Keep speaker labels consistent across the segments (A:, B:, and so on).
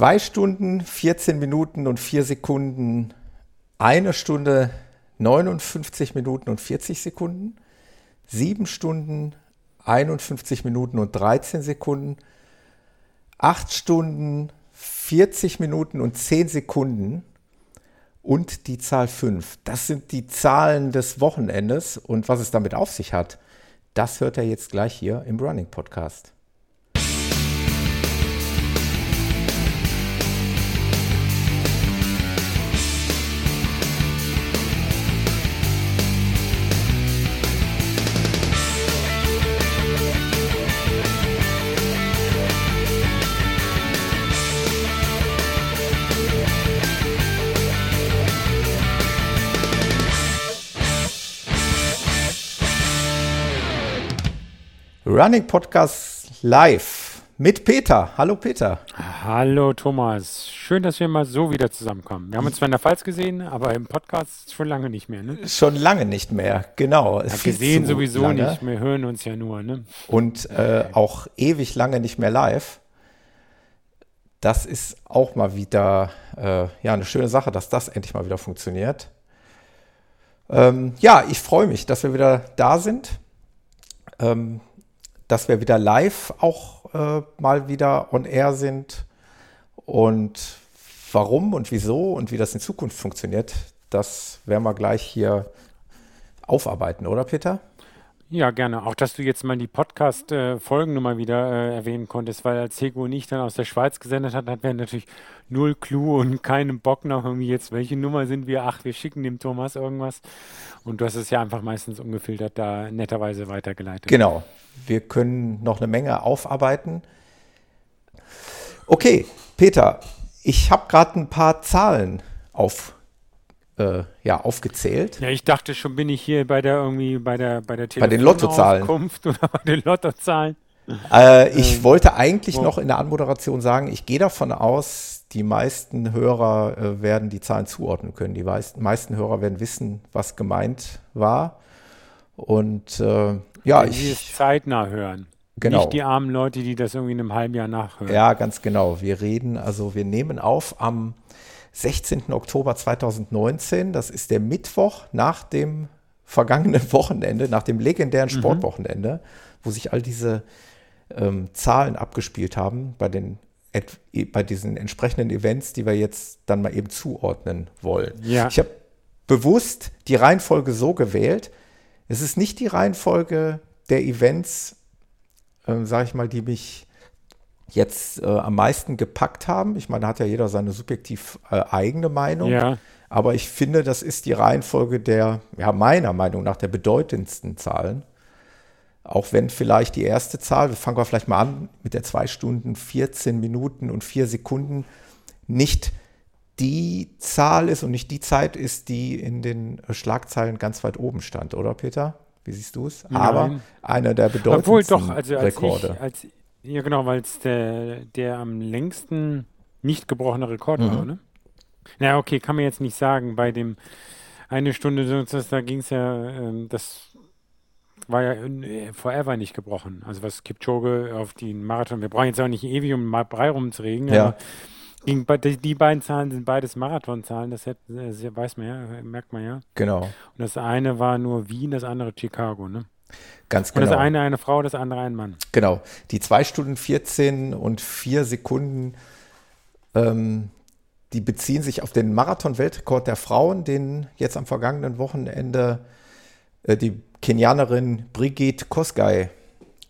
A: 2 Stunden, 14 Minuten und 4 Sekunden, eine Stunde, 59 Minuten und 40 Sekunden, 7 Stunden, 51 Minuten und 13 Sekunden, 8 Stunden, 40 Minuten und 10 Sekunden und die Zahl 5. Das sind die Zahlen des Wochenendes und was es damit auf sich hat, das hört er jetzt gleich hier im Running Podcast. Running Podcast live mit Peter. Hallo Peter.
B: Hallo Thomas. Schön, dass wir mal so wieder zusammenkommen. Wir haben uns zwar in der Pfalz gesehen, aber im Podcast schon lange nicht mehr. Ne?
A: Schon lange nicht mehr, genau.
B: Ja, gesehen sowieso lange. nicht. Wir hören uns ja nur. Ne?
A: Und äh, auch ewig lange nicht mehr live. Das ist auch mal wieder äh, ja, eine schöne Sache, dass das endlich mal wieder funktioniert. Ähm, ja, ich freue mich, dass wir wieder da sind. Ähm, dass wir wieder live auch äh, mal wieder on air sind. Und warum und wieso und wie das in Zukunft funktioniert, das werden wir gleich hier aufarbeiten, oder Peter?
B: Ja, gerne. Auch, dass du jetzt mal die Podcast-Folgen nochmal wieder äh, erwähnen konntest, weil als Hego und ich dann aus der Schweiz gesendet hat, hatten wir natürlich null Clou und keinen Bock noch irgendwie jetzt, welche Nummer sind wir? Ach, wir schicken dem Thomas irgendwas. Und du hast es ja einfach meistens ungefiltert da netterweise weitergeleitet.
A: Genau. Wir können noch eine Menge aufarbeiten. Okay, Peter, ich habe gerade ein paar Zahlen auf äh, ja, aufgezählt.
B: Ja, ich dachte schon, bin ich hier bei der irgendwie bei der bei der
A: Bei den Lottozahlen.
B: oder bei den Lottozahlen.
A: Äh, ich ähm, wollte eigentlich wo? noch in der Anmoderation sagen, ich gehe davon aus, die meisten Hörer äh, werden die Zahlen zuordnen können. Die meisten, meisten Hörer werden wissen, was gemeint war. Und äh, ja,
B: Wenn ich. Sie es zeitnah hören. Genau. Nicht die armen Leute, die das irgendwie in einem halben Jahr nachhören.
A: Ja, ganz genau. Wir reden, also wir nehmen auf am 16. Oktober 2019. Das ist der Mittwoch nach dem vergangenen Wochenende, nach dem legendären mhm. Sportwochenende, mhm. wo sich all diese ähm, Zahlen abgespielt haben bei den bei diesen entsprechenden Events, die wir jetzt dann mal eben zuordnen wollen. Ja. Ich habe bewusst die Reihenfolge so gewählt. Es ist nicht die Reihenfolge der Events, äh, sage ich mal, die mich jetzt äh, am meisten gepackt haben. Ich meine, da hat ja jeder seine subjektiv äh, eigene Meinung. Ja. Aber ich finde, das ist die Reihenfolge der, ja, meiner Meinung nach, der bedeutendsten Zahlen. Auch wenn vielleicht die erste Zahl, wir fangen wir vielleicht mal an mit der 2 Stunden, 14 Minuten und 4 Sekunden, nicht die Zahl ist und nicht die Zeit ist, die in den Schlagzeilen ganz weit oben stand, oder Peter? Wie siehst du es? Aber einer der bedeutendsten Obwohl doch, also als Rekorde.
B: Ich, als ja, genau, weil es der, der am längsten nicht gebrochene Rekord mhm. war, ne? Na, okay, kann man jetzt nicht sagen. Bei dem eine Stunde, da ging es ja, ähm, das war ja äh, forever nicht gebrochen. Also was Kipchoge auf den Marathon, wir brauchen jetzt auch nicht ewig um Brei rumzuregen,
A: ja.
B: Ging, die beiden Zahlen sind beides Marathonzahlen, das, das weiß man ja, merkt man ja.
A: Genau.
B: Und das eine war nur Wien, das andere Chicago, ne?
A: Ganz genau.
B: Und das genau. eine eine Frau, das andere ein Mann.
A: Genau. Die 2 Stunden 14 und 4 Sekunden, ähm, die beziehen sich auf den Marathon-Weltrekord der Frauen, den jetzt am vergangenen Wochenende äh, die Kenianerin Brigitte Kosgei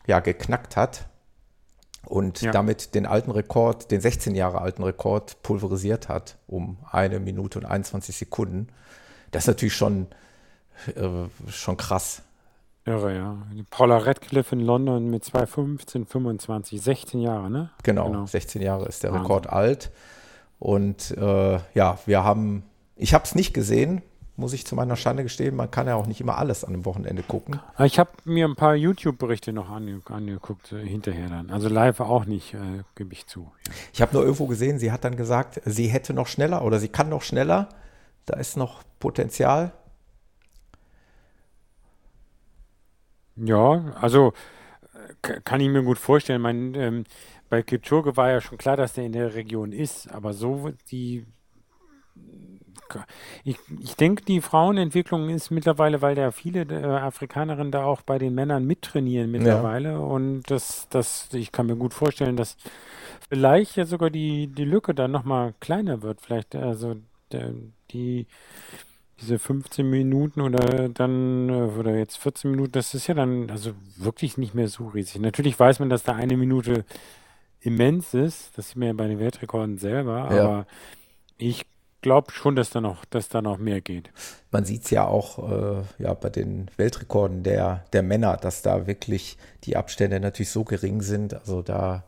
A: ja geknackt hat und ja. damit den alten Rekord, den 16 Jahre alten Rekord pulverisiert hat um eine Minute und 21 Sekunden. Das ist natürlich schon, äh, schon krass.
B: Irre, ja. Paula Radcliffe in London mit 2,15, 25, 16 Jahre, ne?
A: Genau, genau. 16 Jahre ist der Wahnsinn. Rekord alt. Und äh, ja, wir haben, ich habe es nicht gesehen, muss ich zu meiner Schande gestehen. Man kann ja auch nicht immer alles an einem Wochenende gucken.
B: Ich habe mir ein paar YouTube-Berichte noch angeguckt, äh, hinterher dann. Also live auch nicht, äh, gebe ich zu.
A: Ja. Ich habe nur irgendwo gesehen, sie hat dann gesagt, sie hätte noch schneller oder sie kann noch schneller. Da ist noch Potenzial.
B: Ja, also kann ich mir gut vorstellen. Mein, ähm, bei Kipchoge war ja schon klar, dass der in der Region ist, aber so die ich, ich denke, die Frauenentwicklung ist mittlerweile, weil da viele äh, Afrikanerinnen da auch bei den Männern mittrainieren mittlerweile. Ja. Und das, das, ich kann mir gut vorstellen, dass vielleicht ja sogar die, die Lücke dann nochmal kleiner wird. Vielleicht, also die diese 15 Minuten oder dann, äh, oder jetzt 14 Minuten, das ist ja dann also wirklich nicht mehr so riesig. Natürlich weiß man, dass da eine Minute immens ist. Das sieht man ja bei den Weltrekorden selber, ja. aber ich glaube schon, dass da noch, dass da noch mehr geht.
A: Man sieht es ja auch äh, ja, bei den Weltrekorden der, der Männer, dass da wirklich die Abstände natürlich so gering sind. Also da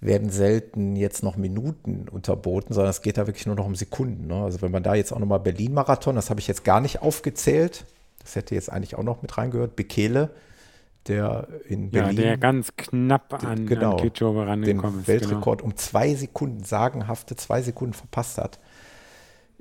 A: werden selten jetzt noch Minuten unterboten, sondern es geht da wirklich nur noch um Sekunden. Ne? Also wenn man da jetzt auch nochmal Berlin-Marathon, das habe ich jetzt gar nicht aufgezählt, das hätte jetzt eigentlich auch noch mit reingehört, Bekele, der in Berlin.
B: Ja, der ganz knapp an,
A: genau, an Kitschow rangekommen
B: ist.
A: Den Weltrekord genau. um zwei Sekunden, sagenhafte zwei Sekunden verpasst hat.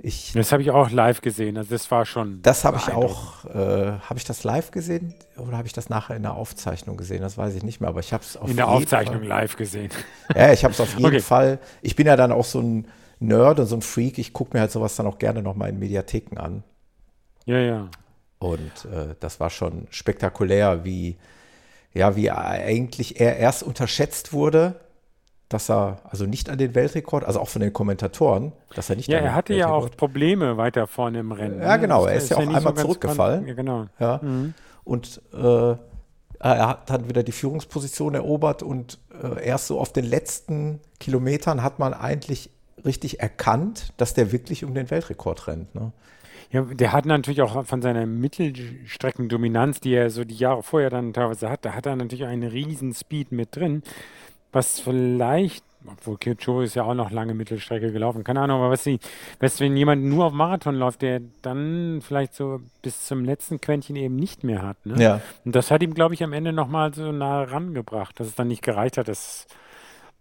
B: Ich, das habe ich auch live gesehen. Also das war schon.
A: Das habe ich auch. Äh, habe ich das live gesehen oder habe ich das nachher in der Aufzeichnung gesehen? Das weiß ich nicht mehr. Aber ich habe es
B: auf in der Aufzeichnung Fall, live gesehen.
A: Ja, ich habe es auf jeden okay. Fall. Ich bin ja dann auch so ein Nerd und so ein Freak. Ich gucke mir halt sowas dann auch gerne nochmal in Mediatheken an.
B: Ja, ja.
A: Und äh, das war schon spektakulär, wie ja, wie eigentlich er erst unterschätzt wurde dass er also nicht an den Weltrekord, also auch von den Kommentatoren, dass er nicht.
B: Ja, er hatte ja auch Probleme weiter vorne im Rennen.
A: Ja, ne? genau, er ist, ist ja auch einmal so zurückgefallen.
B: Ja, genau.
A: Ja. Mhm. Und äh, er hat dann wieder die Führungsposition erobert und äh, erst so auf den letzten Kilometern hat man eigentlich richtig erkannt, dass der wirklich um den Weltrekord rennt. Ne?
B: Ja, der hat natürlich auch von seiner Mittelstreckendominanz, die er so die Jahre vorher dann teilweise hat, da hat er natürlich einen riesen Speed mit drin was vielleicht, obwohl Kyoto ist ja auch noch lange Mittelstrecke gelaufen, keine Ahnung, aber was sie, was, wenn jemand nur auf Marathon läuft, der dann vielleicht so bis zum letzten Quäntchen eben nicht mehr hat. Ne?
A: Ja.
B: Und das hat ihm, glaube ich, am Ende nochmal so nah rangebracht, dass es dann nicht gereicht hat. Das,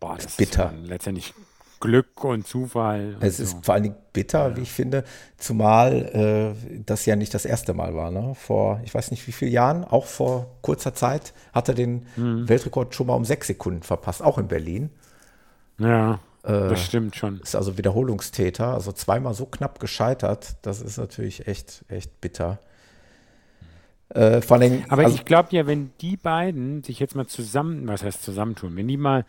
B: boah, das
A: bitter.
B: Ist letztendlich Glück und Zufall. Und
A: es so. ist vor allen Dingen bitter, ja. wie ich finde, zumal äh, das ja nicht das erste Mal war. Ne? Vor, ich weiß nicht wie viele Jahren, auch vor kurzer Zeit, hat er den mhm. Weltrekord schon mal um sechs Sekunden verpasst, auch in Berlin.
B: Ja, äh, das stimmt schon.
A: Ist also Wiederholungstäter, also zweimal so knapp gescheitert, das ist natürlich echt, echt bitter.
B: Äh, vor allem, Aber also, ich glaube ja, wenn die beiden sich jetzt mal zusammen, was heißt zusammentun, wenn die mal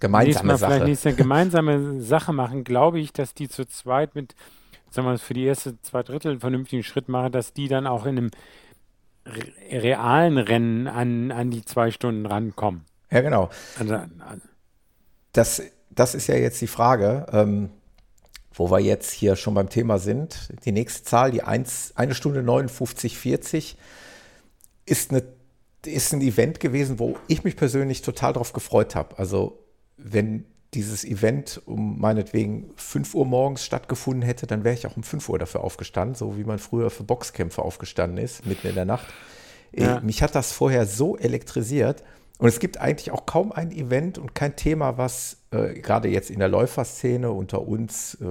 A: gemeinsame Sache.
B: Vielleicht nächstes Jahr gemeinsame Sache machen, glaube ich, dass die zu zweit mit, sagen wir mal, für die erste zwei Drittel einen vernünftigen Schritt machen, dass die dann auch in einem realen Rennen an, an die zwei Stunden rankommen.
A: Ja, genau. Also, also das, das ist ja jetzt die Frage, ähm, wo wir jetzt hier schon beim Thema sind. Die nächste Zahl, die 1, eine Stunde 59,40, ist eine ist ein Event gewesen, wo ich mich persönlich total darauf gefreut habe. Also wenn dieses Event um meinetwegen 5 Uhr morgens stattgefunden hätte, dann wäre ich auch um 5 Uhr dafür aufgestanden, so wie man früher für Boxkämpfe aufgestanden ist, mitten in der Nacht. Ja. Mich hat das vorher so elektrisiert. Und es gibt eigentlich auch kaum ein Event und kein Thema, was äh, gerade jetzt in der Läuferszene unter uns äh,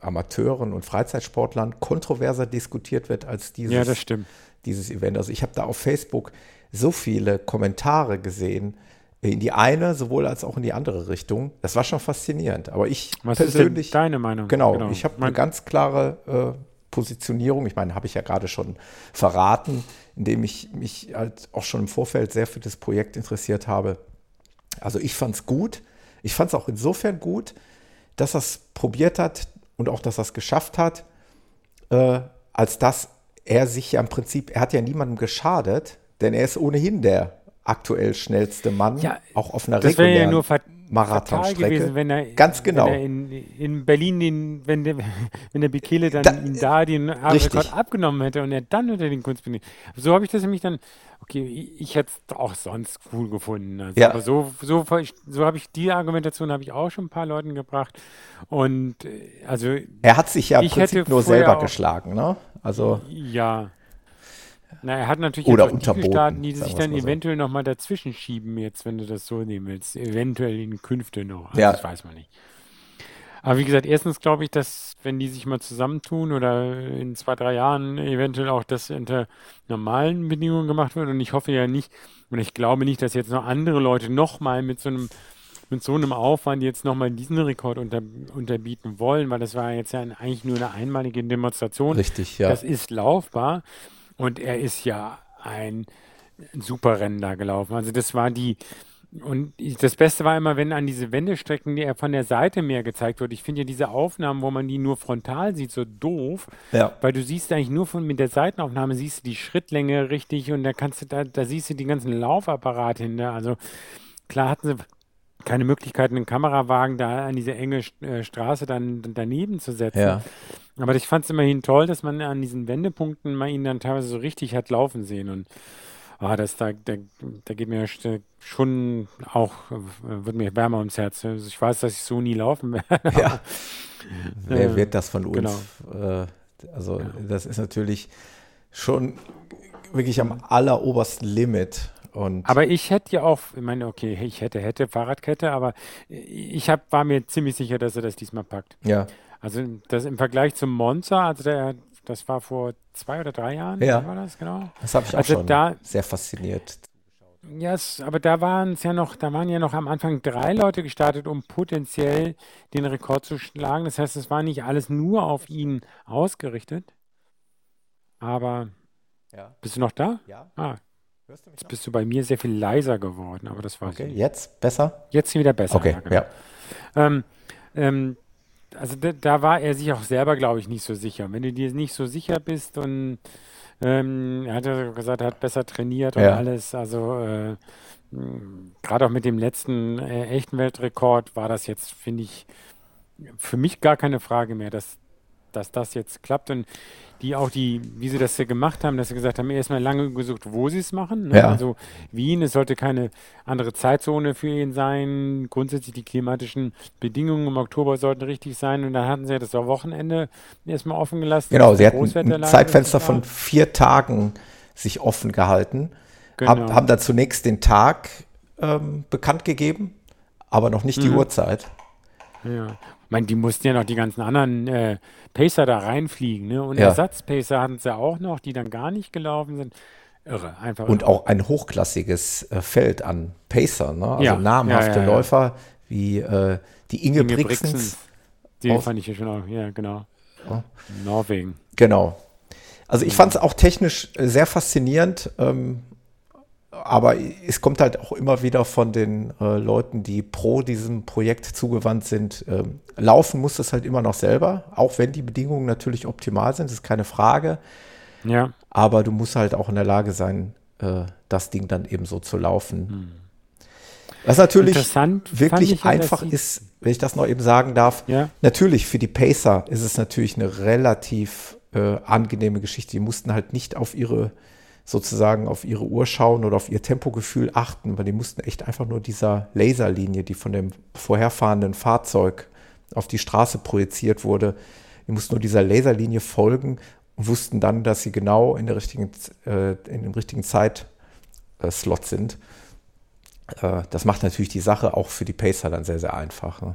A: Amateuren und Freizeitsportlern kontroverser diskutiert wird als dieses,
B: ja,
A: dieses Event. Also ich habe da auf Facebook so viele Kommentare gesehen, in die eine sowohl als auch in die andere Richtung. Das war schon faszinierend. Aber ich
B: Was persönlich. Ist deine Meinung?
A: Genau, genau. ich habe eine ganz klare äh, Positionierung. Ich meine, habe ich ja gerade schon verraten, indem ich mich halt auch schon im Vorfeld sehr für das Projekt interessiert habe. Also ich fand es gut. Ich fand es auch insofern gut, dass er es probiert hat und auch, dass er es geschafft hat, äh, als dass er sich ja im Prinzip, er hat ja niemandem geschadet, denn er ist ohnehin der aktuell schnellste Mann, ja, auch auf einer
B: das regulären ja nur Marathonstrecke. gewesen, wenn er,
A: Ganz genau.
B: Wenn er in, in, Berlin, den, wenn, der, wenn der Bekele dann da, ihn da den Rekord abgenommen hätte und er dann unter den Kunstbindung. So habe ich das nämlich dann, okay, ich, ich hätte es auch sonst cool gefunden. Also, ja. Aber so, so, so habe ich die Argumentation habe ich auch schon ein paar Leuten gebracht. Und äh, also
A: er hat sich ja im Prinzip nur selber geschlagen, ne? Also
B: ja. Na, er hat natürlich
A: Oder jetzt unterboten,
B: Staaten, die sich dann eventuell so. nochmal dazwischen schieben, jetzt, wenn du das so nehmen willst. Eventuell in Künfte noch. Also
A: ja.
B: Das weiß man nicht. Aber wie gesagt, erstens glaube ich, dass wenn die sich mal zusammentun oder in zwei, drei Jahren eventuell auch das unter normalen Bedingungen gemacht wird. Und ich hoffe ja nicht, und ich glaube nicht, dass jetzt noch andere Leute nochmal mit so einem mit so einem Aufwand jetzt nochmal diesen Rekord unter, unterbieten wollen, weil das war jetzt ja eigentlich nur eine einmalige Demonstration.
A: Richtig, ja.
B: Das ist laufbar und er ist ja ein super Rennen da gelaufen. Also das war die, und das Beste war immer, wenn an diese Wendestrecken, die er von der Seite mehr gezeigt wird. Ich finde ja diese Aufnahmen, wo man die nur frontal sieht, so doof.
A: Ja.
B: Weil du siehst eigentlich nur von mit der Seitenaufnahme siehst du die Schrittlänge richtig und da kannst du da, da siehst du die ganzen Laufapparate hinter. Also klar hatten sie keine Möglichkeit, einen Kamerawagen da an diese enge äh, Straße dann daneben zu setzen.
A: Ja.
B: Aber ich fand es immerhin toll, dass man an diesen Wendepunkten mal ihn dann teilweise so richtig hat laufen sehen. Und ah, das da, da, da geht mir schon auch, äh, wird mir wärmer ums Herz. Also ich weiß, dass ich so nie laufen werde.
A: Ja. Wer äh, wird das von uns? Genau. Äh, also ja. das ist natürlich schon wirklich am allerobersten Limit. Und
B: aber ich hätte ja auch, ich meine, okay, ich hätte, hätte Fahrradkette, aber ich hab, war mir ziemlich sicher, dass er das diesmal packt.
A: Ja.
B: Also das im Vergleich zum Monza, also der das war vor zwei oder drei Jahren,
A: ja.
B: war das, genau.
A: Das habe ich auch also schon da, sehr fasziniert.
B: Ja, yes, aber da waren es ja noch, da waren ja noch am Anfang drei Leute gestartet, um potenziell den Rekord zu schlagen. Das heißt, es war nicht alles nur auf ihn ausgerichtet. Aber
A: ja.
B: bist du noch da?
A: Ja.
B: Ah, jetzt bist du bei mir sehr viel leiser geworden, aber das war
A: okay. Jetzt besser?
B: Jetzt wieder besser.
A: Okay,
B: ja. Genau.
A: ja.
B: Ähm, ähm, also da, da, war er sich auch selber, glaube ich, nicht so sicher. Wenn du dir nicht so sicher bist und ähm, er hat ja gesagt, er hat besser trainiert und
A: ja.
B: alles. Also äh, gerade auch mit dem letzten äh, echten Weltrekord war das jetzt, finde ich, für mich gar keine Frage mehr, dass, dass das jetzt klappt. Und die auch die, wie sie das ja gemacht haben, dass sie gesagt haben, erstmal lange gesucht, wo sie es machen. Ne?
A: Ja.
B: Also Wien, es sollte keine andere Zeitzone für ihn sein. Grundsätzlich die klimatischen Bedingungen im Oktober sollten richtig sein. Und dann hatten sie ja das Wochenende erstmal offen gelassen.
A: Genau, sie hatten ein Zeitfenster von vier Tagen sich offen gehalten. Genau. Hab, haben da zunächst den Tag ähm, bekannt gegeben, aber noch nicht die mhm. Uhrzeit.
B: Ja. Ich meine, die mussten ja noch die ganzen anderen äh, Pacer da reinfliegen. Ne? Und
A: ja.
B: Ersatzpacer hatten sie auch noch, die dann gar nicht gelaufen sind. Irre, einfach.
A: Und
B: irre.
A: auch ein hochklassiges äh, Feld an Pacer, ne? also
B: ja.
A: namhafte
B: ja,
A: Läufer wie äh, die Inge, Inge Brixens. Brixens.
B: Die fand ich ja schon auch, ja, genau. Norwegen.
A: Genau. Also ich fand es auch technisch äh, sehr faszinierend. Ähm, aber es kommt halt auch immer wieder von den äh, Leuten, die pro diesem Projekt zugewandt sind. Ähm, laufen muss es halt immer noch selber, auch wenn die Bedingungen natürlich optimal sind, ist keine Frage.
B: Ja.
A: Aber du musst halt auch in der Lage sein, äh, das Ding dann eben so zu laufen. Hm. Was natürlich wirklich einfach ist, wenn ich das noch eben sagen darf,
B: ja.
A: natürlich für die Pacer ist es natürlich eine relativ äh, angenehme Geschichte. Die mussten halt nicht auf ihre sozusagen auf ihre Uhr schauen oder auf ihr Tempogefühl achten, weil die mussten echt einfach nur dieser Laserlinie, die von dem vorherfahrenden Fahrzeug auf die Straße projiziert wurde, die mussten nur dieser Laserlinie folgen und wussten dann, dass sie genau in der richtigen, äh, in dem richtigen Zeitslot sind. Äh, das macht natürlich die Sache auch für die Pacer dann sehr, sehr einfach. Ne?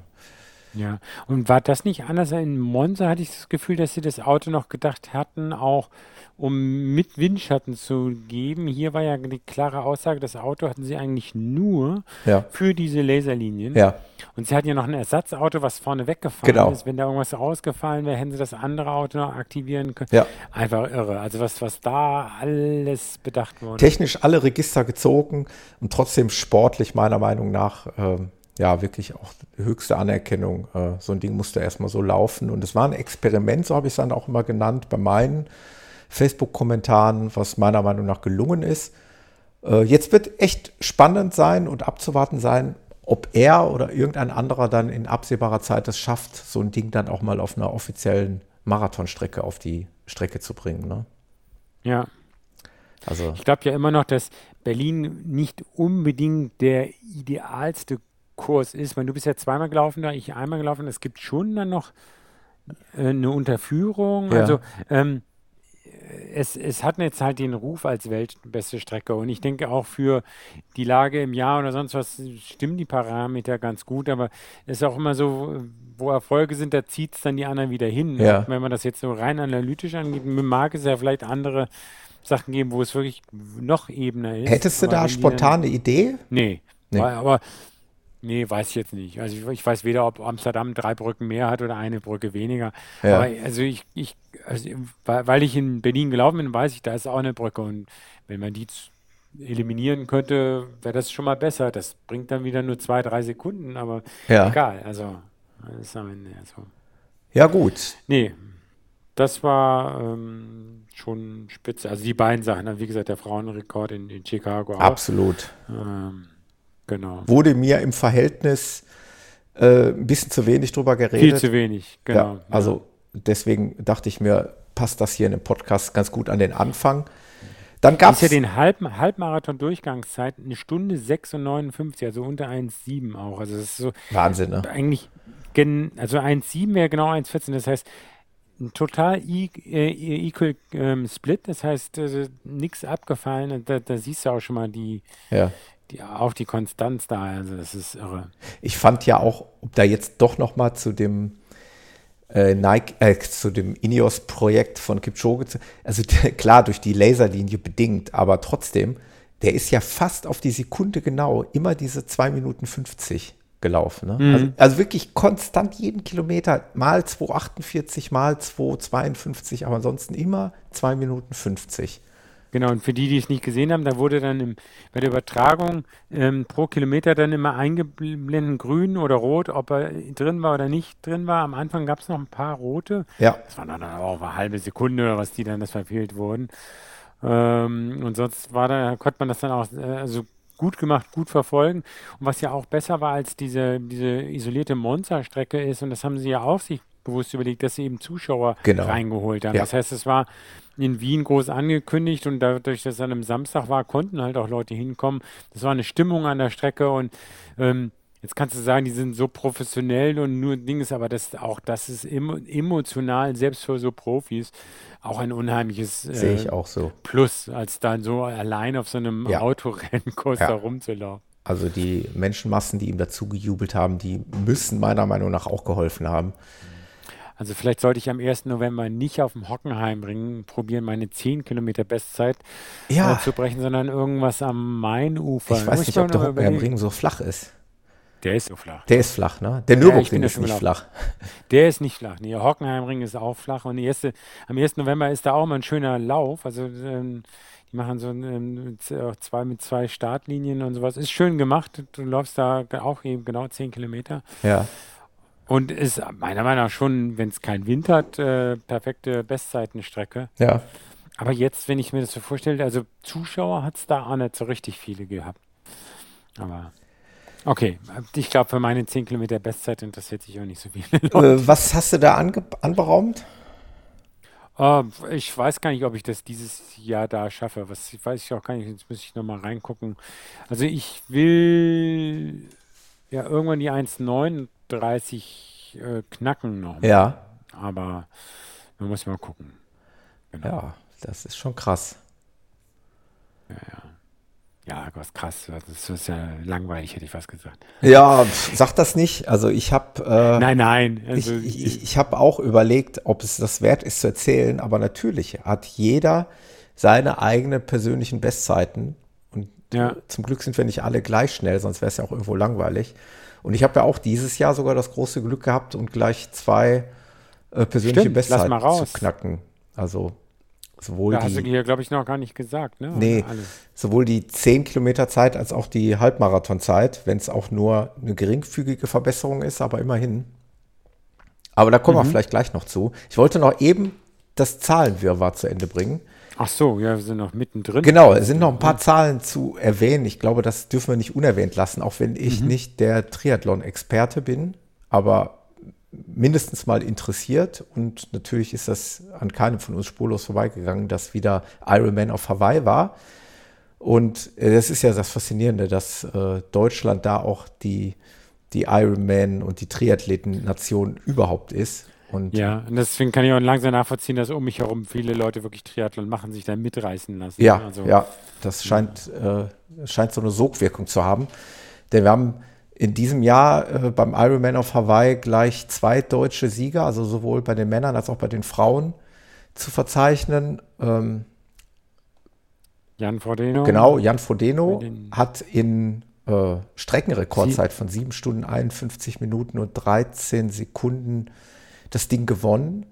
B: Ja, und war das nicht anders? In Monza hatte ich das Gefühl, dass sie das Auto noch gedacht hatten, auch um mit Windschatten zu geben. Hier war ja die klare Aussage, das Auto hatten sie eigentlich nur
A: ja.
B: für diese Laserlinien.
A: Ja.
B: Und sie hatten ja noch ein Ersatzauto, was vorne weggefahren
A: genau.
B: ist. Wenn da irgendwas rausgefallen wäre, hätten sie das andere Auto noch aktivieren können.
A: Ja.
B: Einfach irre. Also was, was da alles bedacht wurde.
A: Technisch alle Register gezogen und trotzdem sportlich meiner Meinung nach ähm, ja wirklich auch höchste Anerkennung. Äh, so ein Ding musste erstmal so laufen. Und es war ein Experiment, so habe ich es dann auch immer genannt, bei meinen Facebook-Kommentaren, was meiner Meinung nach gelungen ist. Äh, jetzt wird echt spannend sein und abzuwarten sein, ob er oder irgendein anderer dann in absehbarer Zeit es schafft, so ein Ding dann auch mal auf einer offiziellen Marathonstrecke auf die Strecke zu bringen. Ne?
B: Ja.
A: Also.
B: Ich glaube ja immer noch, dass Berlin nicht unbedingt der idealste Kurs ist. Weil du bist ja zweimal gelaufen, da ich einmal gelaufen. Es gibt schon dann noch äh, eine Unterführung.
A: Ja.
B: Also ähm, es, es hat jetzt halt den Ruf als weltbeste Strecke und ich denke auch für die Lage im Jahr oder sonst was stimmen die Parameter ganz gut, aber es ist auch immer so, wo Erfolge sind, da zieht es dann die anderen wieder hin.
A: Ja.
B: Wenn man das jetzt so rein analytisch angeht, mag es ja vielleicht andere Sachen geben, wo es wirklich noch ebener ist.
A: Hättest du
B: aber
A: da spontan eine Idee?
B: Nee,
A: Nee.
B: Weil- aber nee, weiß ich jetzt nicht. Also ich, ich weiß weder, ob Amsterdam drei Brücken mehr hat oder eine Brücke weniger.
A: Ja.
B: Aber also ich, ich also, weil ich in Berlin gelaufen bin, weiß ich, da ist auch eine Brücke und wenn man die eliminieren könnte, wäre das schon mal besser. Das bringt dann wieder nur zwei, drei Sekunden, aber
A: Ja.
B: egal. Also das ist am Ende so.
A: Ja, gut.
B: Nee, das war ähm, schon spitze. Also die beiden Sachen, wie gesagt, der Frauenrekord in, in Chicago auch.
A: Absolut.
B: Ähm, genau.
A: Wurde mir im Verhältnis äh, ein bisschen zu wenig drüber geredet.
B: Viel zu wenig, genau.
A: Ja, also deswegen dachte ich mir, passt das hier in dem Podcast ganz gut an den Anfang. Dann gab
B: Ist ja
A: es
B: den Halb Halbmarathon-Durchgangszeit eine Stunde 6 und 59, also unter 1,7 auch. Also das ist so
A: Wahnsinn, ne?
B: eigentlich, gen, also 1,7 wäre genau 1,14. Das heißt, ein total e äh, equal ähm, Split, das heißt, äh, nichts abgefallen. Da, da siehst du auch schon mal die,
A: Ja.
B: Die, auch die Konstanz da. Also das ist irre.
A: Ich fand ja auch, ob da jetzt doch noch mal zu dem äh, Nike, äh, zu dem Ineos-Projekt von Kipchoge, also klar durch die Laserlinie bedingt, aber trotzdem, der ist ja fast auf die Sekunde genau immer diese 2 Minuten 50 gelaufen. Ne? Also, also wirklich konstant jeden Kilometer mal 2,48, mal 2,52, aber ansonsten immer 2 Minuten 50.
B: Genau, und für die, die es nicht gesehen haben, da wurde dann im, bei der Übertragung ähm, pro Kilometer dann immer eingeblendet, grün oder rot, ob er drin war oder nicht drin war. Am Anfang gab es noch ein paar rote.
A: Ja,
B: Das war dann auch eine halbe Sekunde oder was die dann das verfehlt wurden. Ähm, und sonst war da, konnte man das dann auch also gut gemacht, gut verfolgen. Und was ja auch besser war als diese, diese isolierte Monza-Strecke ist, und das haben sie ja auch sich bewusst überlegt, dass sie eben Zuschauer
A: Genau.
B: reingeholt haben.
A: Ja.
B: Das heißt, es war in Wien groß angekündigt und dadurch, dass es an einem Samstag war, konnten halt auch Leute hinkommen. Das war eine Stimmung an der Strecke und ähm, jetzt kannst du sagen, die sind so professionell und nur Dings, aber das auch das ist emo emotional, selbst für so Profis, auch ein unheimliches
A: sehe ich
B: äh,
A: auch so.
B: Plus, als dann so allein auf so einem
A: Ja.
B: Autorrennkurs
A: Ja.
B: da rumzulaufen.
A: Also die Menschenmassen, die ihm dazu gejubelt haben, die müssen meiner Meinung nach auch geholfen haben.
B: Also vielleicht sollte ich am 1. November nicht auf dem Hockenheimring probieren, meine 10 Kilometer Bestzeit
A: Ja.
B: äh, zu brechen, sondern irgendwas am Mainufer.
A: Ich weiß
B: muss
A: nicht, ob der Hockenheimring so flach ist.
B: Der ist so flach.
A: Der ist flach, ne? Der Nürburgring
B: da
A: ist nicht flach.
B: Der ist nicht flach. Nee, Hockenheimring ist auch flach. Und erste, am 1. November ist da auch mal ein schöner Lauf. Also ähm, die machen so ähm, äh, zwei mit zwei Startlinien und sowas. Ist schön gemacht. Du läufst da auch eben genau 10 Kilometer.
A: Ja.
B: Und ist meiner Meinung nach schon, wenn es keinen Wind hat, äh, perfekte Bestzeitenstrecke.
A: Ja.
B: Aber jetzt, wenn ich mir das so vorstelle, also Zuschauer hat es da auch nicht so richtig viele gehabt. Aber okay, ich glaube, für meine 10 Kilometer Bestzeit interessiert sich auch nicht so Leute.
A: Äh, was hast du da ange anberaumt?
B: Äh, ich weiß gar nicht, ob ich das dieses Jahr da schaffe. Was weiß ich auch gar nicht. Jetzt muss ich nochmal reingucken. Also ich will ja irgendwann die 1,39 äh, knacken noch.
A: Ja.
B: Aber man muss mal gucken. Genau.
A: Ja, das ist schon krass.
B: Ja, was krass. Das ist ja langweilig, hätte ich fast gesagt.
A: Ja, sag das nicht. Also ich habe äh,
B: Nein, nein.
A: ich,
B: Also,
A: ich, ich, ich habe auch überlegt, ob es das wert ist zu erzählen, aber natürlich hat jeder seine eigenen persönlichen Bestzeiten und
B: Ja.
A: zum Glück sind wir nicht alle gleich schnell, sonst wäre es ja auch irgendwo langweilig. Und ich habe ja auch dieses Jahr sogar das große Glück gehabt und gleich zwei äh, persönliche
B: Stimmt,
A: Bestzeiten
B: mal raus.
A: zu knacken. Also sowohl
B: da hast du
A: die
B: hier, glaube ich, noch gar nicht gesagt. Ne?
A: Nee, sowohl die 10 Kilometer Zeit als auch die Halbmarathonzeit, wenn es auch nur eine geringfügige Verbesserung ist, aber immerhin. Aber da kommen wir vielleicht gleich noch zu. Ich wollte noch eben das Zahlenwirrwarr zu Ende bringen.
B: Ach so, ja, wir sind noch mittendrin.
A: Genau, es sind noch ein paar Zahlen zu erwähnen. Ich glaube, das dürfen wir nicht unerwähnt lassen, auch wenn ich nicht der Triathlon-Experte bin, aber mindestens mal interessiert. Und natürlich ist das an keinem von uns spurlos vorbeigegangen, dass wieder Ironman auf Hawaii war. Und äh, das ist ja das Faszinierende, dass äh, Deutschland da auch die, die Ironman und die Triathleten-Nation überhaupt ist.
B: Und ja, und deswegen kann ich auch langsam nachvollziehen, dass um mich herum viele Leute wirklich Triathlon machen, sich da mitreißen lassen.
A: Ja, also, ja, das scheint, ja. Äh, scheint so eine Sogwirkung zu haben. Denn wir haben in diesem Jahr äh, beim Ironman auf Hawaii gleich zwei deutsche Sieger, also sowohl bei den Männern als auch bei den Frauen zu verzeichnen. Ähm,
B: Jan Frodeno.
A: Genau, Jan Frodeno hat in äh, Streckenrekordzeit von 7 Stunden 51 Minuten und 13 Sekunden das Ding gewonnen.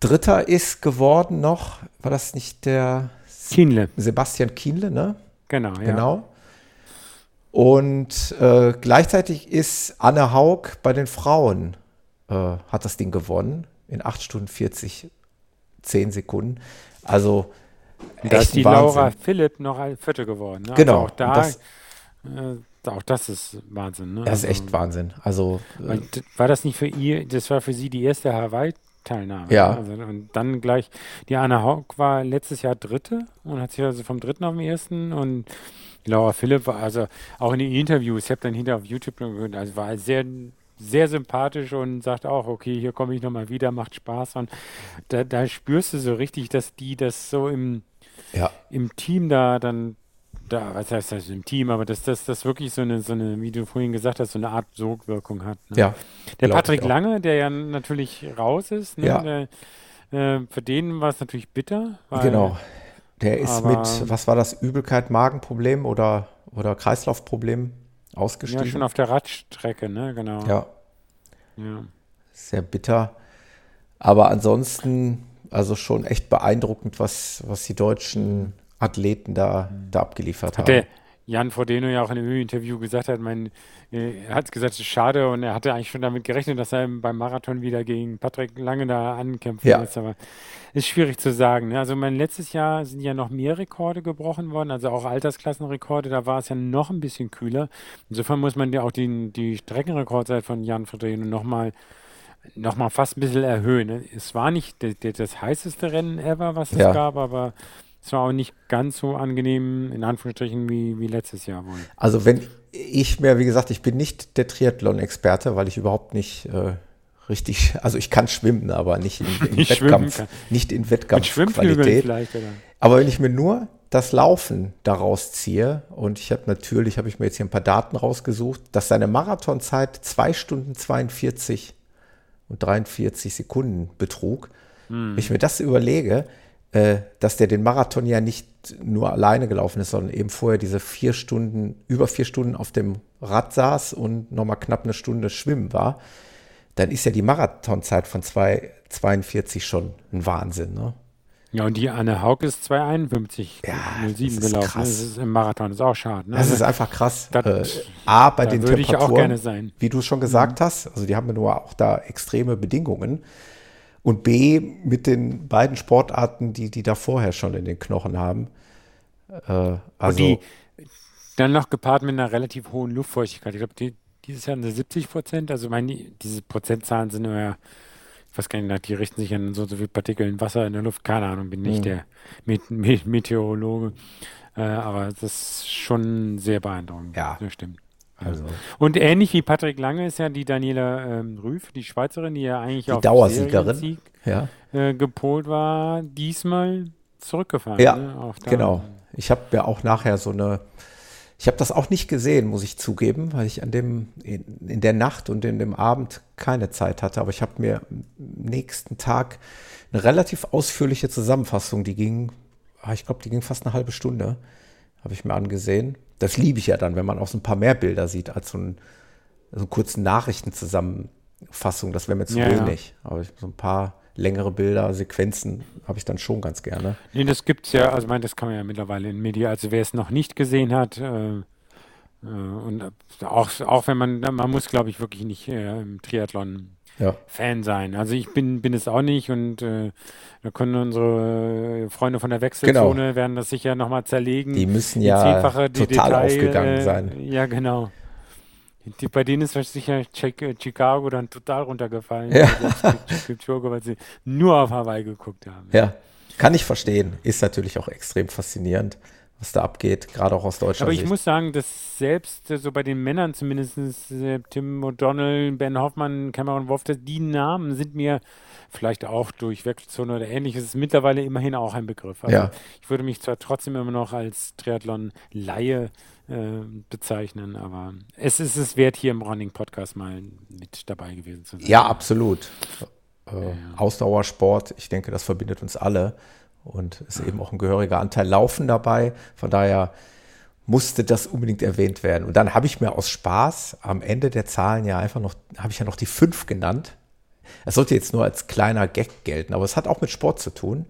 A: Dritter ist geworden noch, war das nicht der
B: Kienle.
A: Sebastian Kienle, ne?
B: Genau, ja.
A: Genau. Und äh, gleichzeitig ist Anne Haug bei den Frauen, äh, hat das Ding gewonnen in 8 Stunden 40, 10 Sekunden. Also
B: da ist die Wahnsinn. Laura Philipp noch ein Viertel geworden. Ne?
A: Genau. Also
B: auch da, das, äh, auch das ist Wahnsinn. Ne?
A: Das ist echt also, Wahnsinn. Also
B: äh, war das nicht für ihr, das war für sie die erste Hawaii Teilnahme.
A: Ja.
B: Also, und dann gleich, die Anna Haug war letztes Jahr Dritte und hat sich also vom Dritten auf den Ersten und Laura Philipp war also auch in den Interviews, ich habe dann hinter auf YouTube gehört, also war sehr, sehr sympathisch und sagt auch, okay, hier komme ich nochmal wieder, macht Spaß und da, da spürst du so richtig, dass die das so im,
A: ja.
B: im Team da dann da, was heißt das im Team, aber dass das, das wirklich so eine, so eine, wie du vorhin gesagt hast, so eine Art Sogwirkung hat. Ne?
A: Ja.
B: Der Patrick Lange, der ja natürlich raus ist, ne?
A: ja.
B: Der, äh, für den war es natürlich bitter.
A: Weil, genau. Der ist mit, was war das, Übelkeit, Magenproblem oder, oder Kreislaufproblem ausgestiegen? Ja,
B: schon auf der Radstrecke, ne, genau.
A: Ja. ja. Sehr bitter. Aber ansonsten, also schon echt beeindruckend, was, was die Deutschen Athleten da, da abgeliefert
B: hat
A: haben.
B: Der Jan Frodeno ja auch in einem Interview gesagt hat, mein, äh, er hat gesagt, es ist schade und er hatte eigentlich schon damit gerechnet, dass er beim Marathon wieder gegen Patrick Lange da ankämpfen
A: ja.
B: muss, aber ist schwierig zu sagen. Ne? Also mein letztes Jahr sind ja noch mehr Rekorde gebrochen worden, also auch Altersklassenrekorde, da war es ja noch ein bisschen kühler. Insofern muss man ja auch die, die Streckenrekordzeit von Jan Frodeno nochmal noch mal fast ein bisschen erhöhen. Ne? Es war nicht das, das heißeste Rennen ever, was es
A: ja.
B: gab, aber es war auch nicht ganz so angenehm, in Anführungsstrichen, wie, wie letztes Jahr wohl.
A: Also wenn ich mir, wie gesagt, ich bin nicht der Triathlon-Experte, weil ich überhaupt nicht äh, richtig, also ich kann schwimmen, aber nicht in, in Wettkampf, nicht in Wettkampfqualität. Aber wenn ich mir nur das Laufen daraus ziehe und ich habe natürlich, habe ich mir jetzt hier ein paar Daten rausgesucht, dass seine Marathonzeit zwei Stunden 42 und 43 Sekunden betrug. Hm. Wenn ich mir das überlege, dass der den Marathon ja nicht nur alleine gelaufen ist, sondern eben vorher diese vier Stunden, über vier Stunden auf dem Rad saß und nochmal knapp eine Stunde schwimmen war, dann ist ja die Marathonzeit von 2,42 schon ein Wahnsinn. Ne?
B: Ja, und die Anne Haug ist 2,51
A: ja,
B: 07 gelaufen. Krass. Das ist im Marathon, das ist auch schade. Ne?
A: Das ist einfach krass. Das, äh, A, bei den
B: würde Temperaturen, ich auch gerne sein.
A: wie du schon gesagt mhm. hast, also die haben ja nur auch da extreme Bedingungen. Und B, mit den beiden Sportarten, die die da vorher schon in den Knochen haben.
B: Äh, also die, dann noch gepaart mit einer relativ hohen Luftfeuchtigkeit. Ich glaube, die, dieses Jahr sind 70 Prozent. Also meine, diese Prozentzahlen sind ja, ich weiß gar nicht, die richten sich an so, so viele Partikel Wasser in der Luft. Keine Ahnung, bin nicht mhm. der Met Met Meteorologe. Äh, aber das ist schon sehr beeindruckend.
A: Ja,
B: das stimmt.
A: Also.
B: Und ähnlich wie Patrick Lange ist ja die Daniela ähm, Rüff, die Schweizerin, die ja eigentlich
A: die
B: auf
A: Dauersiegerin ja.
B: äh, gepolt war, diesmal zurückgefallen.
A: Ja,
B: ne,
A: genau. Ich habe ja auch nachher so eine, ich habe das auch nicht gesehen, muss ich zugeben, weil ich an dem, in, in der Nacht und in dem Abend keine Zeit hatte, aber ich habe mir am nächsten Tag eine relativ ausführliche Zusammenfassung, die ging, ah, ich glaube, die ging fast eine halbe Stunde, habe ich mir angesehen das liebe ich ja dann, wenn man auch so ein paar mehr Bilder sieht als so, ein, so eine kurze Nachrichtenzusammenfassung. Das wäre mir zu ja, wenig. Ja. Aber so ein paar längere Bilder, Sequenzen habe ich dann schon ganz gerne.
B: Nee, das gibt es ja, also ich meine, das kann man ja mittlerweile in Media, also wer es noch nicht gesehen hat, äh, äh, und auch, auch wenn man, man muss, glaube ich, wirklich nicht äh, im Triathlon ja. Fan sein. Also ich bin, bin es auch nicht und äh, da können unsere Freunde von der Wechselzone genau. werden das sicher nochmal zerlegen.
A: Die müssen ja total Detail, aufgegangen äh, sein.
B: Ja, genau. Die, bei denen ist sicher äh, Chicago dann total runtergefallen,
A: ja.
B: weil sie nur auf Hawaii geguckt haben.
A: Ja, kann ich verstehen. Ist natürlich auch extrem faszinierend, was da abgeht, gerade auch aus deutscher
B: Aber ich
A: Sicht.
B: muss sagen, dass selbst äh, so bei den Männern zumindest äh, Tim O'Donnell, Ben Hoffmann, Cameron Wolf, die Namen sind mir vielleicht auch durch Wechselzone oder ähnliches ist mittlerweile immerhin auch ein Begriff. Also
A: Ja.
B: ich würde mich zwar trotzdem immer noch als Triathlon-Laie äh, bezeichnen, aber es ist es wert, hier im Running Podcast mal mit dabei gewesen zu sein.
A: Ja, absolut. Äh, Ausdauersport, ich denke, das verbindet uns alle und ist eben auch ein gehöriger Anteil Laufen dabei. Von daher musste das unbedingt erwähnt werden. Und dann habe ich mir aus Spaß am Ende der Zahlen ja einfach noch, habe ich ja noch die fünf genannt. Das sollte jetzt nur als kleiner Gag gelten, aber es hat auch mit Sport zu tun.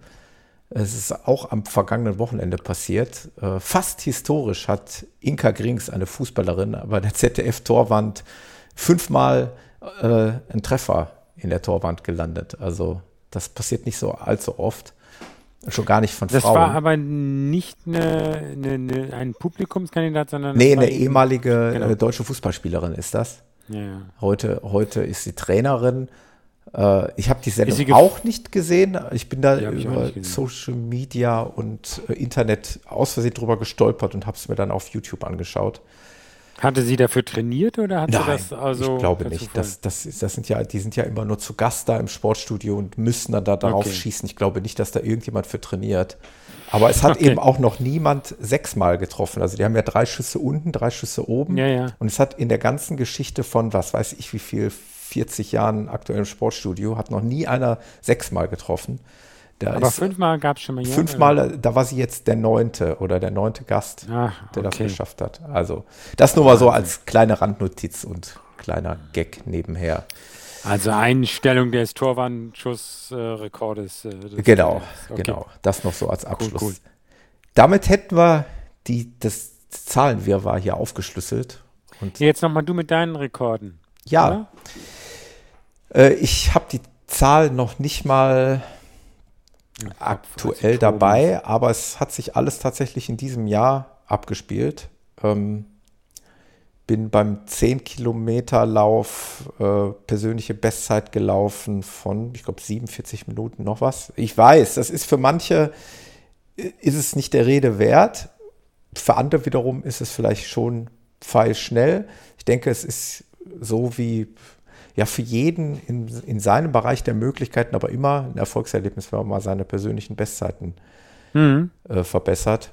A: Es ist auch am vergangenen Wochenende passiert. Äh, Fast historisch hat Inka Grings, eine Fußballerin, bei der ZDF-Torwand fünfmal äh, einen Treffer in der Torwand gelandet. Also das passiert nicht so allzu oft. Schon gar nicht von
B: Das
A: Frauen.
B: war aber nicht eine, eine, eine, ein Publikumskandidat, sondern
A: nee,
B: das
A: eine ehemalige
B: Genau.
A: äh, deutsche Fußballspielerin ist das.
B: Ja, ja.
A: Heute, heute ist sie Trainerin. Äh, ich habe die Sendung auch nicht gesehen. Ich bin da
B: auch
A: über. Social Media und äh, Internet aus Versehen drüber gestolpert und habe es mir dann auf YouTube angeschaut.
B: Hatte sie dafür trainiert oder hat sie das also
A: ich glaube nicht. Das, das, ist- das sind ja, die sind ja immer nur zu Gast da im Sportstudio und müssen dann da darauf
B: Okay.
A: schießen. Ich glaube nicht, dass da irgendjemand für trainiert. Aber es hat
B: Okay.
A: eben auch noch niemand sechsmal getroffen. Also die haben ja drei Schüsse unten, drei Schüsse oben.
B: Ja, ja.
A: Und es hat in der ganzen Geschichte von, was weiß ich, wie viel, 40 Jahren aktuell im Sportstudio, hat noch nie einer sechsmal getroffen. Da
B: Aber
A: ist
B: fünfmal gab es schon mal ja,
A: fünfmal, da war sie jetzt der neunte oder der neunte Gast
B: Ah,
A: der das
B: okay.
A: geschafft hat. Also das nur mal so als kleine Randnotiz und kleiner Gag nebenher.
B: Also Einstellung des Torwandschussrekordes. Äh, des
A: Genau.
B: Okay.
A: genau. Das noch so als Abschluss.
B: cool.
A: Damit hätten wir die, das Zahlenwirrwarr hier aufgeschlüsselt. Und
B: Jetzt nochmal du mit deinen Rekorden.
A: ja,
B: oder?
A: äh, ich habe die Zahl noch nicht mal aktuell dabei, aber es hat sich alles tatsächlich in diesem Jahr abgespielt. Ähm, bin beim 10 Kilometer Lauf äh, persönliche Bestzeit gelaufen von, ich glaube, 47 Minuten noch was. Ich weiß, das ist für manche, äh, ist es nicht der Rede wert. Für andere wiederum ist es vielleicht schon pfeilschnell. Ich denke, es ist so wie ja für jeden in, in seinem Bereich der Möglichkeiten, aber immer ein Erfolgserlebnis, wenn man mal seine persönlichen Bestzeiten
B: Mhm.
A: äh, verbessert.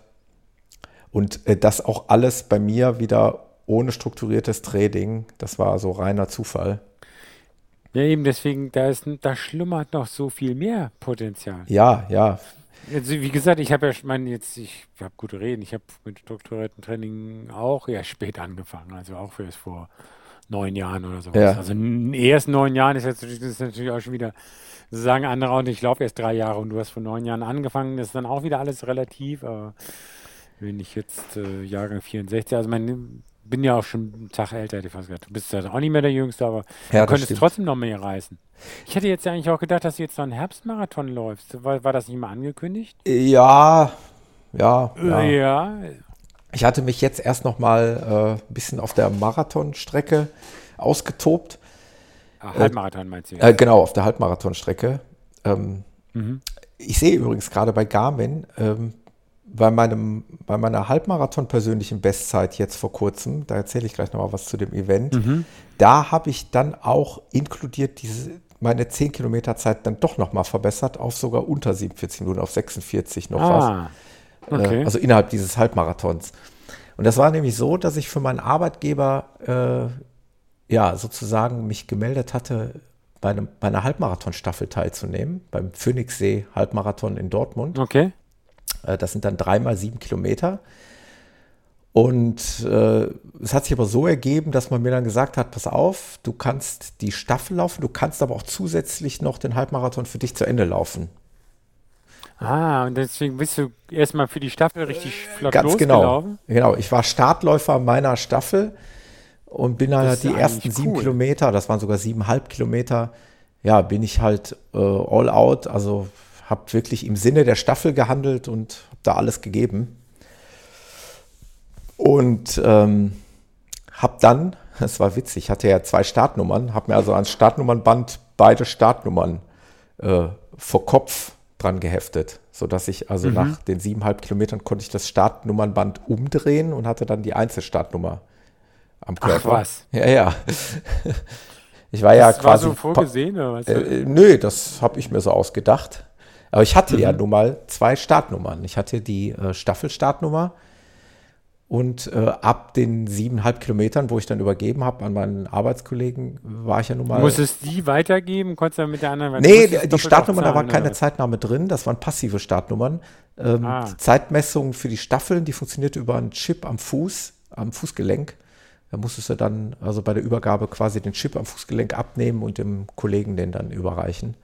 A: Und äh, das auch alles bei mir wieder ohne strukturiertes Training. Das war so reiner Zufall.
B: Ja, eben deswegen, da, ist, da schlummert noch so viel mehr Potenzial.
A: Ja, ja.
B: Also, wie gesagt, ich habe ja, ich meine, jetzt, ich habe gute Reden, ich habe mit strukturiertem Training auch ja spät angefangen, also auch erst vor neun Jahren oder sowas.
A: Ja.
B: Also erst neun Jahren ist jetzt ist natürlich auch schon wieder, sagen andere, und ich laufe erst drei Jahre und du hast vor neun Jahren angefangen, das ist dann auch wieder alles relativ, aber wenn ich jetzt äh, Jahrgang 64, also mein, bin ja auch schon einen Tag älter, hätte ich fast gesagt. Du bist ja auch nicht mehr der Jüngste, aber
A: Ja,
B: du könntest
A: stimmt.
B: trotzdem noch mehr reißen. Ich hätte jetzt ja eigentlich auch gedacht, dass du jetzt noch einen Herbstmarathon läufst. War, war das nicht mal angekündigt?
A: Ja, ja, ja.
B: Äh, ja.
A: Ich hatte mich jetzt erst noch mal äh, ein bisschen auf der Marathonstrecke ausgetobt.
B: Ah, Halbmarathon meinst du?
A: Äh, genau, auf der Halbmarathonstrecke. Ähm,
B: Mhm.
A: Ich sehe übrigens gerade bei Garmin, ähm, bei, meinem, bei meiner Halbmarathon persönlichen Bestzeit jetzt vor kurzem, da erzähle ich gleich noch mal was zu dem Event,
B: Mhm.
A: da habe ich dann auch inkludiert diese, meine 10 Kilometer Zeit dann doch noch mal verbessert auf sogar unter 47 Minuten, auf 46 noch was.
B: Ah, okay.
A: Äh, also innerhalb dieses Halbmarathons. Und das war nämlich so, dass ich für meinen Arbeitgeber äh, ja sozusagen mich gemeldet hatte, bei, einem, bei einer Halbmarathon-Staffel teilzunehmen, beim Phoenixsee Halbmarathon in Dortmund.
B: okay.
A: Äh, das sind dann dreimal sieben Kilometer. Und äh, es hat sich aber so ergeben, dass man mir dann gesagt hat, pass auf, du kannst die Staffel laufen, du kannst aber auch zusätzlich noch den Halbmarathon für dich zu Ende laufen.
B: Ah, und deswegen bist du erstmal für die Staffel richtig flott
A: Ganz genau.
B: losgelaufen.
A: Genau, ich war Startläufer meiner Staffel und bin dann halt die ersten sieben
B: cool.
A: Kilometer, das waren sogar siebeneinhalb Kilometer, ja, bin ich halt äh, all out, also habe wirklich im Sinne der Staffel gehandelt und habe da alles gegeben. Und ähm, habe dann, das war witzig, ich hatte ja zwei Startnummern, habe mir also ans Startnummernband beide Startnummern äh, vor Kopf dran geheftet, sodass ich also mhm. nach den siebeneinhalb Kilometern konnte ich das Startnummernband umdrehen und hatte dann die Einzelstartnummer am Körper.
B: Ach was?
A: Ja, ja. Ich war das ja quasi. War so
B: vorgesehen, oder was?
A: Äh, nö, das habe ich mir so ausgedacht. Aber ich hatte mhm. ja nun mal zwei Startnummern. Ich hatte die äh, Staffelstartnummer und äh, ab den siebeneinhalb Kilometern, wo ich dann übergeben habe an meinen Arbeitskollegen, war ich ja nun mal.
B: Musstest du die weitergeben? Konntest du mit der anderen
A: Nee, die, die Startnummer, da war keine Zeitnahme drin. Das waren passive Startnummern. Ähm, ah. Die Zeitmessung für die Staffeln, die funktionierte über einen Chip am Fuß, am Fußgelenk. Da musstest du dann also bei der Übergabe quasi den Chip am Fußgelenk abnehmen und dem Kollegen den dann überreichen.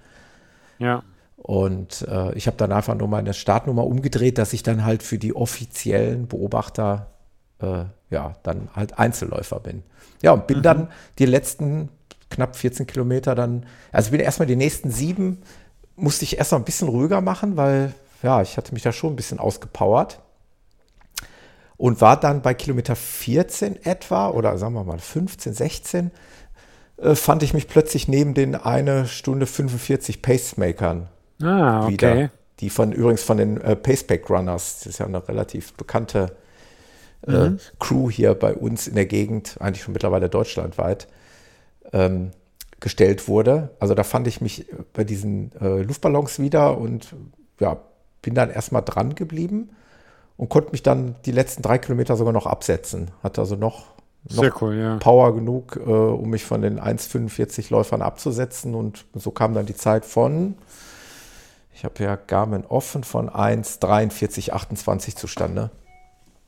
B: Ja.
A: Und äh, ich habe dann einfach nur meine Startnummer umgedreht, dass ich dann halt für die offiziellen Beobachter äh, ja dann halt Einzelläufer bin. Ja, und bin mhm. dann die letzten knapp 14 Kilometer dann, also bin erstmal die nächsten sieben, musste ich erstmal ein bisschen ruhiger machen, weil ja, ich hatte mich da schon ein bisschen ausgepowert und war dann bei Kilometer 14 etwa oder sagen wir mal 15, 16 äh, fand ich mich plötzlich neben den eine Stunde 45 Pacemakern
B: ah, okay. wieder.
A: Die von übrigens von den äh, Paceback Runners, das ist ja eine relativ bekannte äh, mhm. Crew hier bei uns in der Gegend, eigentlich schon mittlerweile deutschlandweit, ähm, gestellt wurde. Also da fand ich mich bei diesen äh, Luftballons wieder und ja, bin dann erstmal dran geblieben und konnte mich dann die letzten drei Kilometer sogar noch absetzen. Hatte also noch, noch
B: cool, ja.
A: Power genug, äh, um mich von den 1,45 Läufern abzusetzen. Und so kam dann die Zeit von, ich habe ja Garmin offen, von 1,43,28 zustande.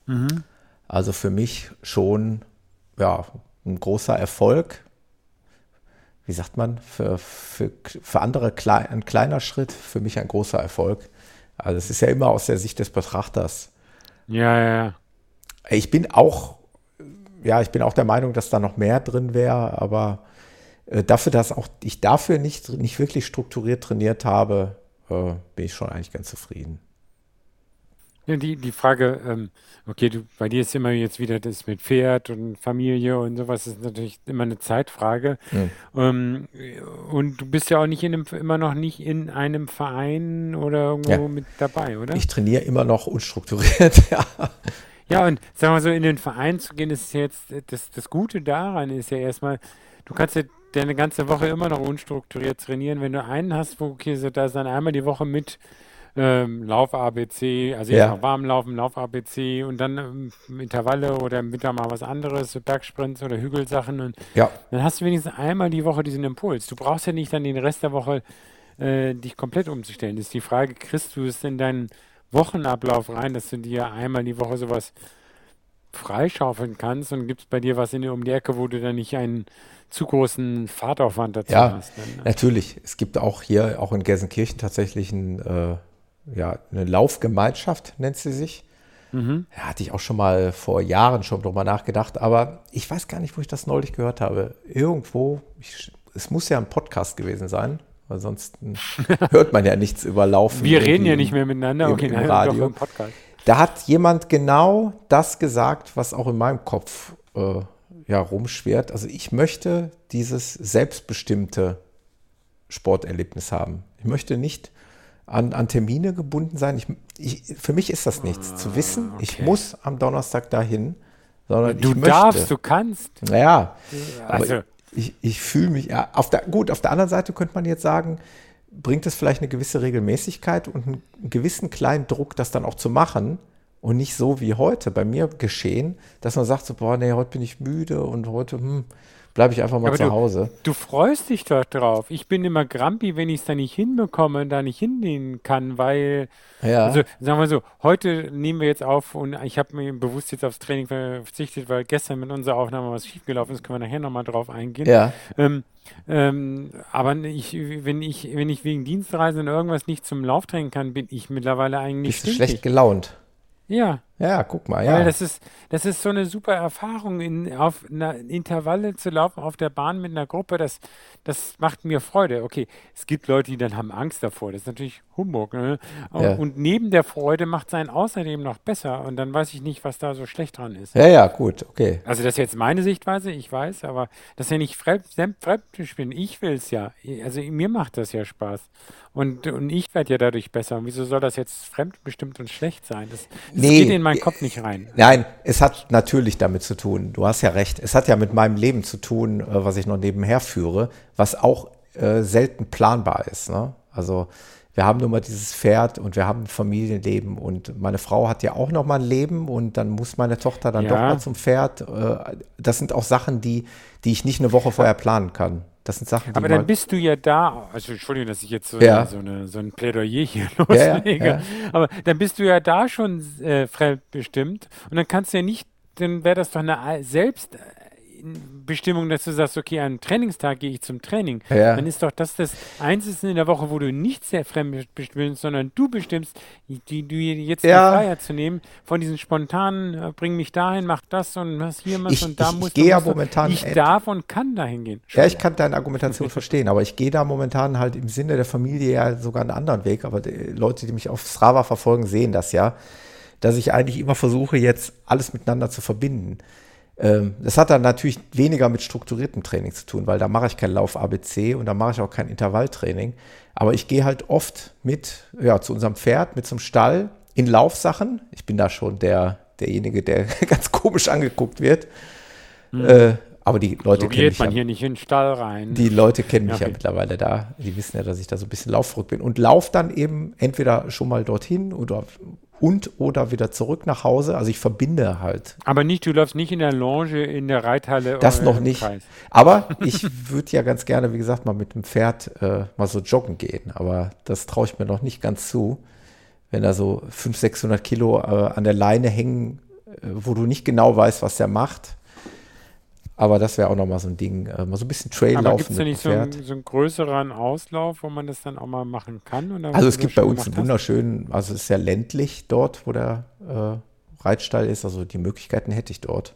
A: Mhm. Also für mich schon ja, ein großer Erfolg. Wie sagt man, für, für, für andere klei ein kleiner Schritt, für mich ein großer Erfolg. Also es ist ja immer aus der Sicht des Betrachters.
B: Ja, ja, ja.
A: Ich bin auch, ja, ich bin auch der Meinung, dass da noch mehr drin wäre, aber äh, dafür, dass auch ich dafür nicht, nicht wirklich strukturiert trainiert habe, äh, bin ich schon eigentlich ganz zufrieden.
B: Ja, die, die Frage, ähm, okay, du, bei dir ist immer jetzt wieder das mit Pferd und Familie und sowas, ist natürlich immer eine Zeitfrage. Mhm. Ähm, und du bist ja auch nicht in einem, immer noch nicht in einem Verein oder irgendwo ja. mit dabei, oder?
A: Ich trainiere immer noch unstrukturiert, ja.
B: Ja, und sagen wir so, in den Verein zu gehen, ist jetzt, das, das Gute daran ist ja erstmal, du kannst ja deine ganze Woche immer noch unstrukturiert trainieren. Wenn du einen hast, wo, okay, so, da ist dann einmal die Woche mit ähm, Lauf-ABC, also ja. warm laufen, Lauf-ABC und dann ähm, Intervalle oder im Winter mal was anderes, so Bergsprints oder Hügelsachen. Und
A: ja.
B: dann hast du wenigstens einmal die Woche diesen Impuls. Du brauchst ja nicht dann den Rest der Woche äh, dich komplett umzustellen. Das ist die Frage, kriegst du es in deinen Wochenablauf rein, dass du dir einmal die Woche sowas freischaufeln kannst und gibt es bei dir was in, um die Ecke, wo du dann nicht einen zu großen Fahrtaufwand dazu
A: ja, hast. Dann, ne? natürlich. Es gibt auch hier, auch in Gelsenkirchen tatsächlich ein äh, ja, eine Laufgemeinschaft nennt sie sich. Mhm. Ja, hatte ich auch schon mal vor Jahren schon drüber nachgedacht, aber ich weiß gar nicht, wo ich das neulich gehört habe. Irgendwo, ich, es muss ja ein Podcast gewesen sein, weil sonst hört man ja nichts über Laufen.
B: Wir reden ja nicht mehr miteinander,
A: okay, im, im Radio. Im da hat jemand genau das gesagt, was auch in meinem Kopf äh, ja, rumschwert. Also ich möchte dieses selbstbestimmte Sporterlebnis haben. Ich möchte nicht an, an Termine gebunden sein. Ich, ich, für mich ist das nichts. Ah, zu wissen, okay. ich muss am Donnerstag dahin, sondern
B: du darfst, du kannst.
A: Naja, also. ich, ich fühle mich, ja, auf der, gut, auf der anderen Seite könnte man jetzt sagen, bringt es vielleicht eine gewisse Regelmäßigkeit und einen gewissen kleinen Druck, das dann auch zu machen und nicht so wie heute bei mir geschehen, dass man sagt so, boah, nee, heute bin ich müde und heute, hm, bleibe ich einfach mal Aber zu
B: du,
A: Hause.
B: Du freust dich doch drauf. Ich bin immer grampi, wenn ich es da nicht hinbekomme und da nicht hingehen kann, weil,
A: ja.
B: also sagen wir so, heute nehmen wir jetzt auf und ich habe mir bewusst jetzt aufs Training verzichtet, weil gestern mit unserer Aufnahme was schiefgelaufen ist, können wir nachher nochmal drauf eingehen.
A: Ja.
B: Ähm, ähm, aber ich, wenn ich, wenn ich wegen Dienstreisen und irgendwas nicht zum Lauftraining kann, bin ich mittlerweile eigentlich.
A: Bist schlecht gelaunt?
B: Ja,
A: Ja, guck mal,
B: Ja,
A: ja.
B: das ist, das ist so eine super Erfahrung, in, auf einer Intervalle zu laufen auf der Bahn mit einer Gruppe. Das, das macht mir Freude. Okay, es gibt Leute, die dann haben Angst davor. Das ist natürlich Humbug. Ne?
A: Ja.
B: Und neben der Freude macht es einen außerdem noch besser. Und dann weiß ich nicht, was da so schlecht dran ist.
A: Ja, ja, gut, okay.
B: Also das ist jetzt meine Sichtweise, ich weiß, aber das ist ja nicht fremd, fremd bin. Ich will es ja. Also mir macht das ja Spaß. Und, und ich werde ja dadurch besser. Und wieso soll das jetzt fremdbestimmt und schlecht sein? Das, das
A: Nee,
B: geht in meinen Kopf nicht rein.
A: Nein, es hat natürlich damit zu tun. Du hast ja recht. Es hat ja mit meinem Leben zu tun, äh, was ich noch nebenher führe, was auch äh, selten planbar ist. Ne? Also wir haben nun mal dieses Pferd und wir haben ein Familienleben und meine Frau hat ja auch noch mal ein Leben und dann muss meine Tochter dann
B: Ja.
A: doch mal zum Pferd. Äh, das sind auch Sachen, die, die ich nicht eine Woche vorher planen kann. Das sind Sachen, die
B: Aber dann bist du ja da, also Entschuldigung, dass ich jetzt so,
A: Ja.
B: so, eine, so ein Plädoyer hier
A: Ja, ja,
B: loslege,
A: ja.
B: aber dann bist du ja da schon äh, fremdbestimmt und dann kannst du ja nicht, dann wäre das doch eine Al- Selbstbestimmung, dass du sagst, okay, an einem Trainingstag gehe ich zum Training.
A: Ja.
B: Dann ist doch das das Einzige in der Woche, wo du nicht sehr fremd bestimmst, sondern du bestimmst, die, du jetzt
A: Ja.
B: die Freiheit zu nehmen, von diesen spontanen, äh, bring mich dahin, mach das und was hier machst
A: Ich-
B: und da
A: ich- ich
B: musst
A: gehe ja momentan
B: Ich
A: et-
B: darf und kann dahin gehen.
A: Ja, ich kann deine Argumentation verstehen, aber ich gehe da momentan halt im Sinne der Familie ja sogar einen anderen Weg. Aber die Leute, die mich auf Strava verfolgen, sehen das ja, dass ich eigentlich immer versuche, jetzt alles miteinander zu verbinden. Ähm, das hat dann natürlich weniger mit strukturiertem Training zu tun, weil da mache ich kein Lauf ABC und da mache ich auch kein Intervalltraining. Aber ich gehe halt oft mit, ja, zu unserem Pferd, mit zum Stall in Laufsachen. Ich bin da schon der, derjenige, der ganz komisch angeguckt wird. Äh, aber die Leute
B: So
A: kennen mich
B: man
A: ja.
B: hier nicht in den Stall rein.
A: Die Leute kennen mich
B: Ja,
A: ja mittlerweile da. Die wissen ja, dass ich da so ein bisschen laufverrückt bin. Und lauf dann eben entweder schon mal dorthin oder und oder wieder zurück nach Hause. Also ich verbinde halt
B: Aber nicht, du läufst nicht in der Lounge, in der Reithalle
A: das
B: oder
A: noch nicht.
B: Kreis.
A: Aber ich würde ja ganz gerne, wie gesagt, mal mit dem Pferd äh, mal so joggen gehen. Aber das traue ich mir noch nicht ganz zu. Wenn da so 500, 600 Kilo äh, an der Leine hängen, äh, wo du nicht genau weißt, was der macht. Aber das wäre auch noch mal so ein Ding. Äh, mal so ein bisschen Trail
B: Aber
A: laufen
B: gibt es
A: dem
B: nicht so einen, so einen größeren Auslauf, wo man das dann auch mal machen kann?
A: Also es gibt bei uns einen wunderschönen, also es ist sehr ländlich dort, wo der äh, Reitstall ist. Also die Möglichkeiten hätte ich dort.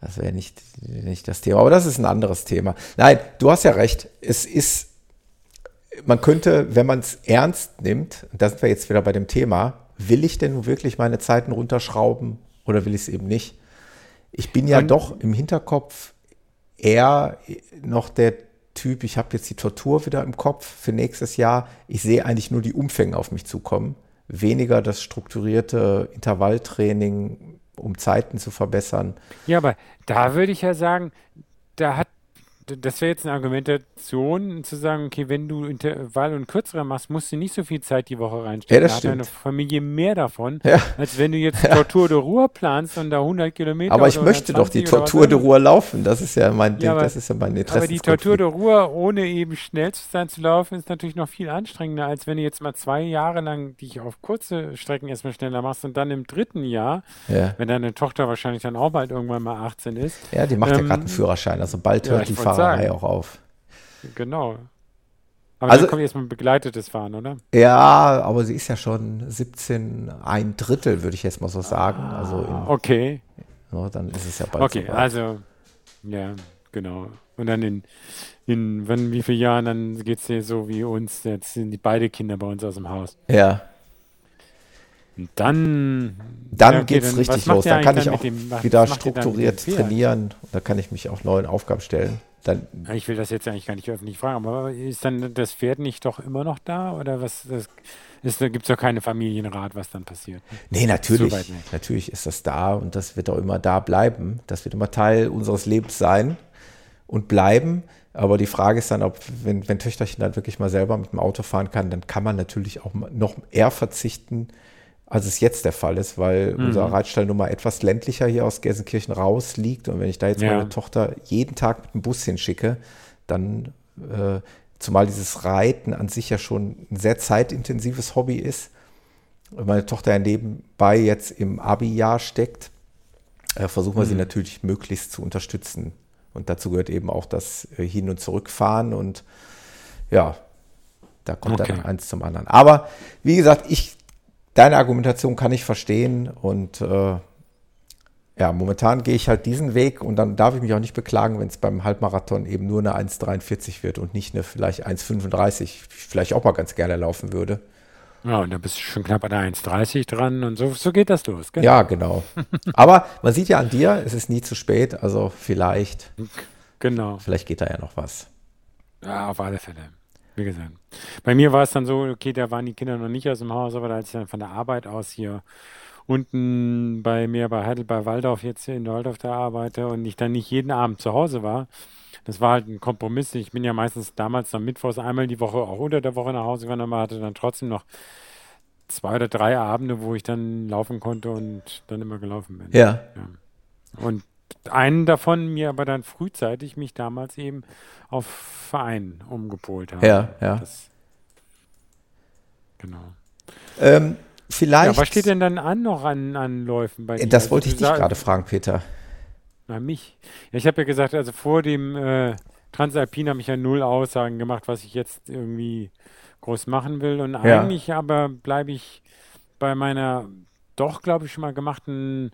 A: Das wäre nicht, nicht das Thema. Aber das ist ein anderes Thema. Nein, du hast ja recht. Es ist, man könnte, wenn man es ernst nimmt, und da sind wir jetzt wieder bei dem Thema, will ich denn nun wirklich meine Zeiten runterschrauben oder will ich es eben nicht? Ich bin ja
B: Und-
A: doch im Hinterkopf eher noch der Typ, ich habe jetzt die Tortur wieder im Kopf für nächstes Jahr. Ich sehe eigentlich nur die Umfänge auf mich zukommen. Weniger das strukturierte Intervalltraining, um Zeiten zu verbessern.
B: Ja, aber da würde ich ja sagen, da hat, das wäre jetzt eine Argumentation, zu sagen, okay, wenn du Intervall und kürzere machst, musst du nicht so viel Zeit die Woche reinstecken.
A: Ja, das
B: da hat deine
A: stimmt.
B: Familie mehr davon,
A: Ja.
B: als wenn du jetzt Tortur de Ruhr planst und da 100 Kilometer
A: Aber ich möchte doch die
B: 120 oder was
A: Tortur de. Ruhr laufen. Das ist ja mein Ding,
B: aber-
A: das ist ja mein
B: Aber
A: Interesse.
B: die Tortur de Ruhr, ohne eben schnell zu sein zu laufen, ist natürlich noch viel anstrengender, als wenn du jetzt mal zwei Jahre lang dich auf kurze Strecken erstmal schneller machst und dann im dritten Jahr,
A: Ja.
B: wenn deine Tochter wahrscheinlich dann auch bald irgendwann mal 18 ist,
A: ja, die macht ja
B: Ähm,
A: gerade einen Führerschein. Also bald
B: ja,
A: hört die
B: wollte
A: Fahrerei
B: sagen.
A: auch auf.
B: genau. Aber
A: Also-
B: dann kommt erstmal begleitetes Fahren, oder?
A: Ja, aber sie ist ja schon 17, ein Drittel, würde ich jetzt mal so sagen. Also in,
B: Okay,
A: ne, dann ist es ja bald
B: okay,
A: soweit.
B: also, ja, genau. Und dann in, in wann, wie vielen Jahren, dann geht es dir so wie uns, jetzt sind die beide Kinder bei uns aus dem Haus.
A: Ja,
B: Und dann,
A: dann
B: ja, okay,
A: geht's
B: dann, was
A: richtig los. Dann kann ich auch
B: dem- was
A: wieder strukturiert trainieren. Da kann ich mich auch neuen Aufgaben stellen. Dann,
B: Ich will das jetzt eigentlich gar nicht öffentlich fragen, aber ist dann das Pferd nicht doch immer noch da? Oder was das ist, da gibt es doch keine Familienrat, was dann passiert.
A: nee, natürlich, natürlich ist das da und das wird auch immer da bleiben. Das wird immer Teil unseres Lebens sein und bleiben. Aber die Frage ist dann, ob, wenn, wenn Töchterchen dann wirklich mal selber mit dem Auto fahren kann, dann kann man natürlich auch noch eher verzichten, als es jetzt der Fall ist, weil
B: Mhm.
A: unser Reitstall nun mal etwas ländlicher hier aus Gelsenkirchen raus liegt. Und wenn ich da jetzt
B: Ja.
A: meine Tochter jeden Tag mit dem Bus hinschicke, dann, äh, zumal dieses Reiten an sich ja schon ein sehr zeitintensives Hobby ist, und meine Tochter ja nebenbei jetzt im Abi-Jahr steckt, äh, versuchen wir sie
B: Mhm.
A: natürlich möglichst zu unterstützen. Und dazu gehört eben auch das äh, Hin- und Zurückfahren und ja, da kommt
B: Okay.
A: dann eins zum anderen. Aber wie gesagt, ich deine Argumentation kann ich verstehen und äh, ja, momentan gehe ich halt diesen Weg und dann darf ich mich auch nicht beklagen, wenn es beim Halbmarathon eben nur eine 1,43 wird und nicht eine vielleicht 1,35, vielleicht auch mal ganz gerne laufen würde.
B: Ja, und dann bist du schon knapp an der 1,30 dran und so, so geht das los.
A: Genau. Ja, genau. Aber man sieht ja an dir, es ist nie zu spät, also vielleicht.
B: Genau.
A: Vielleicht geht da ja noch was.
B: Ja, auf alle Fälle. Wie gesagt. Bei mir war es dann so, okay, da waren die Kinder noch nicht aus dem Haus, aber als ich dann von der Arbeit aus hier unten bei mir bei Heidelberg Waldorf jetzt in Waldorf da arbeite und ich dann nicht jeden Abend zu Hause war, das war halt ein Kompromiss. Ich bin ja meistens damals am Mittwochs einmal die Woche auch unter der Woche nach Hause gegangen, aber hatte dann trotzdem noch zwei oder drei Abende, wo ich dann laufen konnte und dann immer gelaufen bin.
A: Ja.
B: ja. Und einen davon mir aber dann frühzeitig mich damals eben auf Verein umgepolt habe.
A: Ja, ja. Das,
B: genau.
A: Ähm, vielleicht. Ja,
B: was steht denn dann an noch an, an Läufen bei
A: dir? Das also wollte ich dich gerade fragen, Peter.
B: Na, mich. Ja, ich habe ja gesagt, also vor dem äh, Transalpin habe ich ja null Aussagen gemacht, was ich jetzt irgendwie groß machen will. Und ja. eigentlich aber bleibe ich bei meiner doch, glaube ich, schon mal gemachten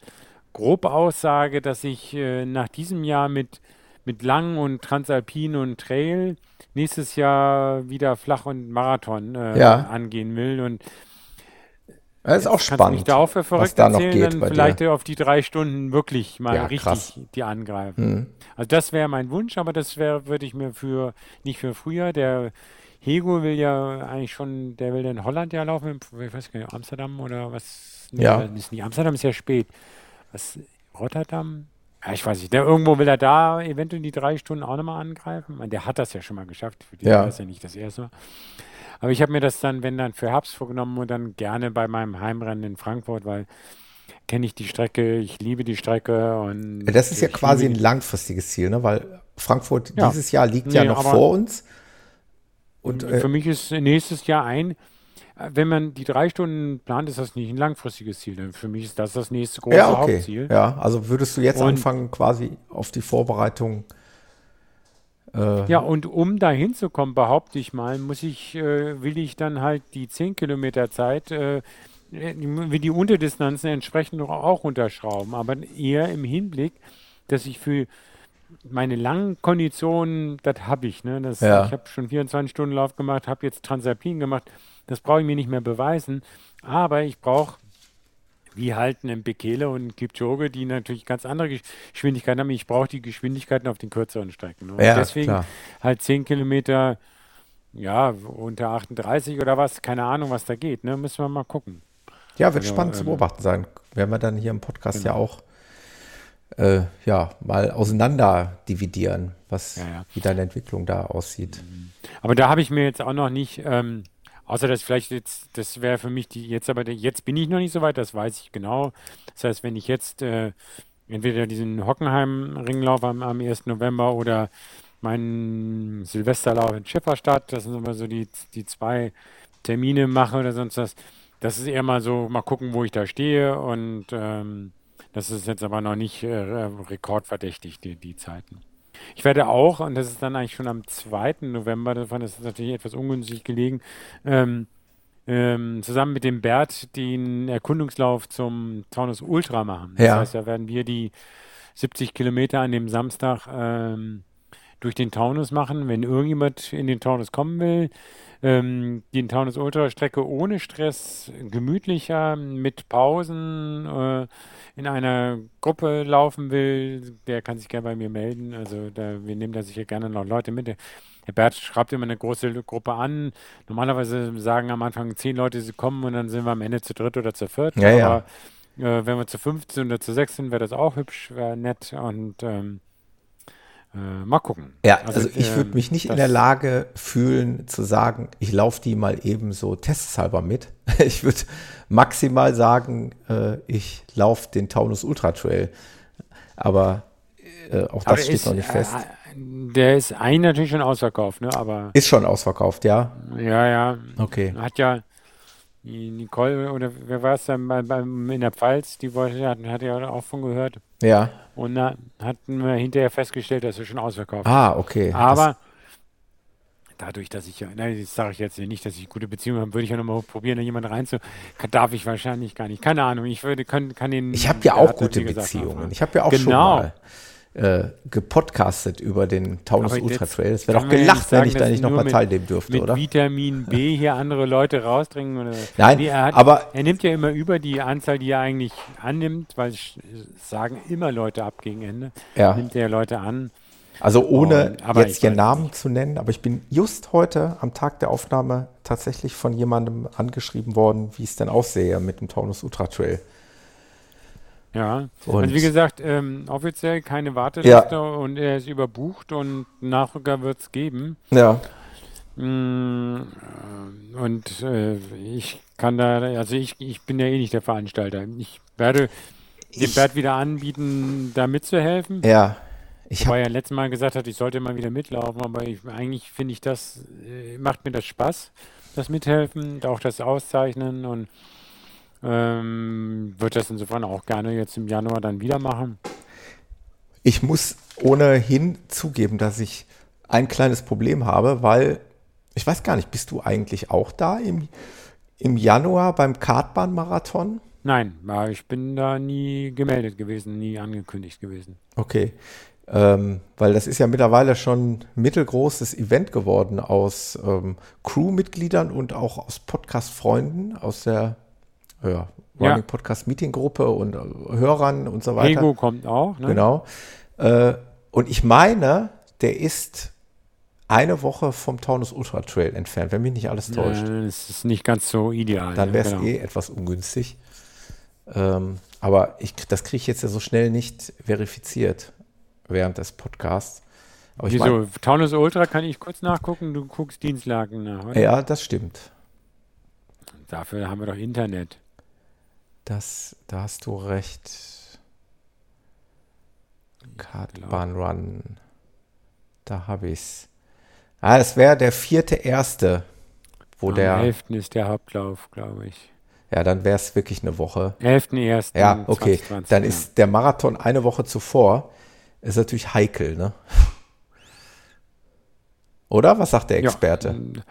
B: grobe Aussage, dass ich äh, nach diesem Jahr mit, mit Lang und Transalpin und Trail nächstes Jahr wieder Flach und Marathon äh, ja. angehen will. Und
A: das ist auch spannend,
B: mich da auch für verrückt was da noch geht dann vielleicht dir. auf die drei Stunden wirklich mal ja, richtig krass. die angreifen. Mhm. Also das wäre mein Wunsch, aber das wäre, würde ich mir für, nicht für früher, der Hego will ja eigentlich schon, der will in Holland ja laufen, ich weiß gar nicht, Amsterdam oder was?
A: Ja.
B: ist nicht, Amsterdam ist ja spät was, Rotterdam? Ja, ich weiß nicht. Der, irgendwo will er da eventuell die drei Stunden auch nochmal angreifen. Meine, der hat das ja schon mal geschafft. Für die
A: ja.
B: war das ja nicht das erste Mal. Aber ich habe mir das dann, wenn dann für Herbst vorgenommen und dann gerne bei meinem Heimrennen in Frankfurt, weil kenne ich die Strecke, ich liebe die Strecke und.
A: Das ist ja quasi ein langfristiges Ziel, ne? Weil Frankfurt ja. dieses Jahr liegt nee, ja noch vor uns.
B: Und, äh, für mich ist nächstes Jahr ein, wenn man die drei Stunden plant, ist das nicht ein langfristiges Ziel. Für mich ist das das nächste große
A: ja, okay.
B: Hauptziel.
A: Ja, also würdest du jetzt und, anfangen, quasi auf die Vorbereitung.
B: Äh, ja, und um da hinzukommen, behaupte ich mal, muss ich, äh, will ich dann halt die 10 Kilometer Zeit, äh, wie die Unterdistanzen entsprechend auch unterschrauben, aber eher im Hinblick, dass ich für meine langen Konditionen, das habe ich. Ne? Das,
A: ja.
B: Ich habe schon 24 Stunden Lauf gemacht, habe jetzt Transalpin gemacht. Das brauche ich mir nicht mehr beweisen. Aber ich brauche, wie halt einen Bekele und Kipchoge, die natürlich ganz andere Geschwindigkeiten haben. Ich brauche die Geschwindigkeiten auf den kürzeren Strecken. Und
A: ja,
B: deswegen
A: klar.
B: halt 10 Kilometer, ja, unter 38 oder was. Keine Ahnung, was da geht. Ne? Müssen wir mal gucken.
A: Ja, wird also, spannend ähm, zu beobachten sein. Werden wir dann hier im Podcast genau. ja auch äh, ja, mal auseinander dividieren, was, ja, ja. wie deine Entwicklung da aussieht.
B: Aber da habe ich mir jetzt auch noch nicht, ähm, außer dass vielleicht jetzt, das wäre für mich die, jetzt aber, jetzt bin ich noch nicht so weit, das weiß ich genau. Das heißt, wenn ich jetzt äh, entweder diesen Hockenheim-Ringlauf am, am 1. November oder meinen Silvesterlauf in Schifferstadt, das sind immer so die, die zwei Termine mache oder sonst was. Das ist eher mal so, mal gucken, wo ich da stehe und ähm, das ist jetzt aber noch nicht äh, rekordverdächtig, die, die Zeiten. Ich werde auch, und das ist dann eigentlich schon am 2. November, davon ist es natürlich etwas ungünstig gelegen, ähm, ähm, zusammen mit dem Bert den Erkundungslauf zum Taunus Ultra machen. Das
A: ja.
B: heißt, da werden wir die 70 Kilometer an dem Samstag ähm, durch den Taunus machen. Wenn irgendjemand in den Taunus kommen will, ähm, die Taunus Ultra Strecke ohne Stress, gemütlicher, mit Pausen, äh, in einer Gruppe laufen will, der kann sich gerne bei mir melden. Also da, wir nehmen da sicher gerne noch Leute mit. Der Bert schreibt immer eine große Gruppe an. Normalerweise sagen am Anfang zehn Leute, sie kommen und dann sind wir am Ende zu dritt oder zu viert.
A: Ja,
B: Aber ja. Äh, wenn wir zu 15 oder zu 16 wäre das auch hübsch, wäre nett und ähm, äh, mal gucken.
A: Ja, also, also ich würde ähm, mich nicht in der Lage fühlen zu sagen, ich laufe die mal eben so testhalber mit. ich würde maximal sagen, äh, ich laufe den Taunus Ultra Trail. Aber äh, auch das aber steht ist, noch nicht fest.
B: Äh, der ist eigentlich natürlich schon ausverkauft, ne? Aber
A: ist schon ausverkauft, ja.
B: Ja, ja.
A: Okay.
B: Hat ja die Nicole oder wer war es dann bei, bei, in der Pfalz, die wollte, hat, hat ja auch von gehört.
A: Ja.
B: Und da hatten wir hinterher festgestellt, dass wir schon ausverkauft
A: Ah, okay.
B: Aber das, dadurch, dass ich ja, nein, das sage ich jetzt nicht, dass ich gute Beziehungen habe, würde ich ja nochmal probieren, da jemanden reinzu. Darf ich wahrscheinlich gar nicht. Keine Ahnung, ich würde, kann, kann den.
A: Ich habe ja auch gute Beziehungen. Ich habe ja auch genau. schon mal äh, gepodcastet über den Taunus Ultra Trail. Es wäre doch gelacht, ja sagen, wenn ich da nicht nochmal teilnehmen dürfte,
B: mit
A: oder?
B: Vitamin B hier andere Leute rausdringen. Oder?
A: Nein, nee, er hat, aber
B: er nimmt ja immer über die Anzahl, die er eigentlich annimmt, weil es sagen immer Leute ab gegen Ende.
A: Ja.
B: Nimmt er Leute an.
A: Also ohne und, jetzt ihren Namen nicht. zu nennen, aber ich bin just heute am Tag der Aufnahme tatsächlich von jemandem angeschrieben worden, wie es denn aussehe mit dem Taunus Ultra Trail.
B: Ja, und also wie gesagt, ähm, offiziell keine Warteliste ja. und er ist überbucht und Nachrücker wird es geben.
A: Ja.
B: Mm, äh, und äh, ich kann da, also ich, ich bin ja eh nicht der Veranstalter. Ich werde dem Bert wieder anbieten, da mitzuhelfen.
A: Ja.
B: Ich Wobei er letztes Mal gesagt hat, ich sollte mal wieder mitlaufen, aber ich, eigentlich finde ich das, äh, macht mir das Spaß, das Mithelfen, auch das Auszeichnen und ähm, wird das insofern auch gerne jetzt im Januar dann wieder machen.
A: Ich muss ohnehin zugeben, dass ich ein kleines Problem habe, weil ich weiß gar nicht, bist du eigentlich auch da im, im Januar beim Kartbahnmarathon?
B: Nein, ich bin da nie gemeldet gewesen, nie angekündigt gewesen.
A: Okay. Ähm, weil das ist ja mittlerweile schon ein mittelgroßes Event geworden aus ähm, Crewmitgliedern und auch aus Podcast-Freunden aus der ja, Running ja. Podcast Meeting Gruppe und äh, Hörern und so weiter.
B: Ego kommt auch.
A: Ne? Genau. Äh, und ich meine, der ist eine Woche vom Taunus Ultra Trail entfernt, wenn mich nicht alles täuscht.
B: Ja, das ist nicht ganz so ideal.
A: Dann wäre es genau. eh etwas ungünstig. Ähm, aber ich, das kriege ich jetzt ja so schnell nicht verifiziert während des Podcasts.
B: Aber Wieso? Mein, Taunus Ultra kann ich kurz nachgucken, du guckst Dienstlagen nach,
A: oder? Ja, das stimmt.
B: Dafür haben wir doch Internet.
A: Das, da hast du recht. Kartbahn Run. Da habe ich es. Ah, es wäre der vierte erste, wo Am der.
B: Am 11. ist der Hauptlauf, glaube ich.
A: Ja, dann wäre es wirklich eine Woche.
B: 11.1.
A: Ja, okay. 2020, dann ja. ist der Marathon eine Woche zuvor. Ist natürlich heikel, ne? Oder? Was sagt der Experte? Ja.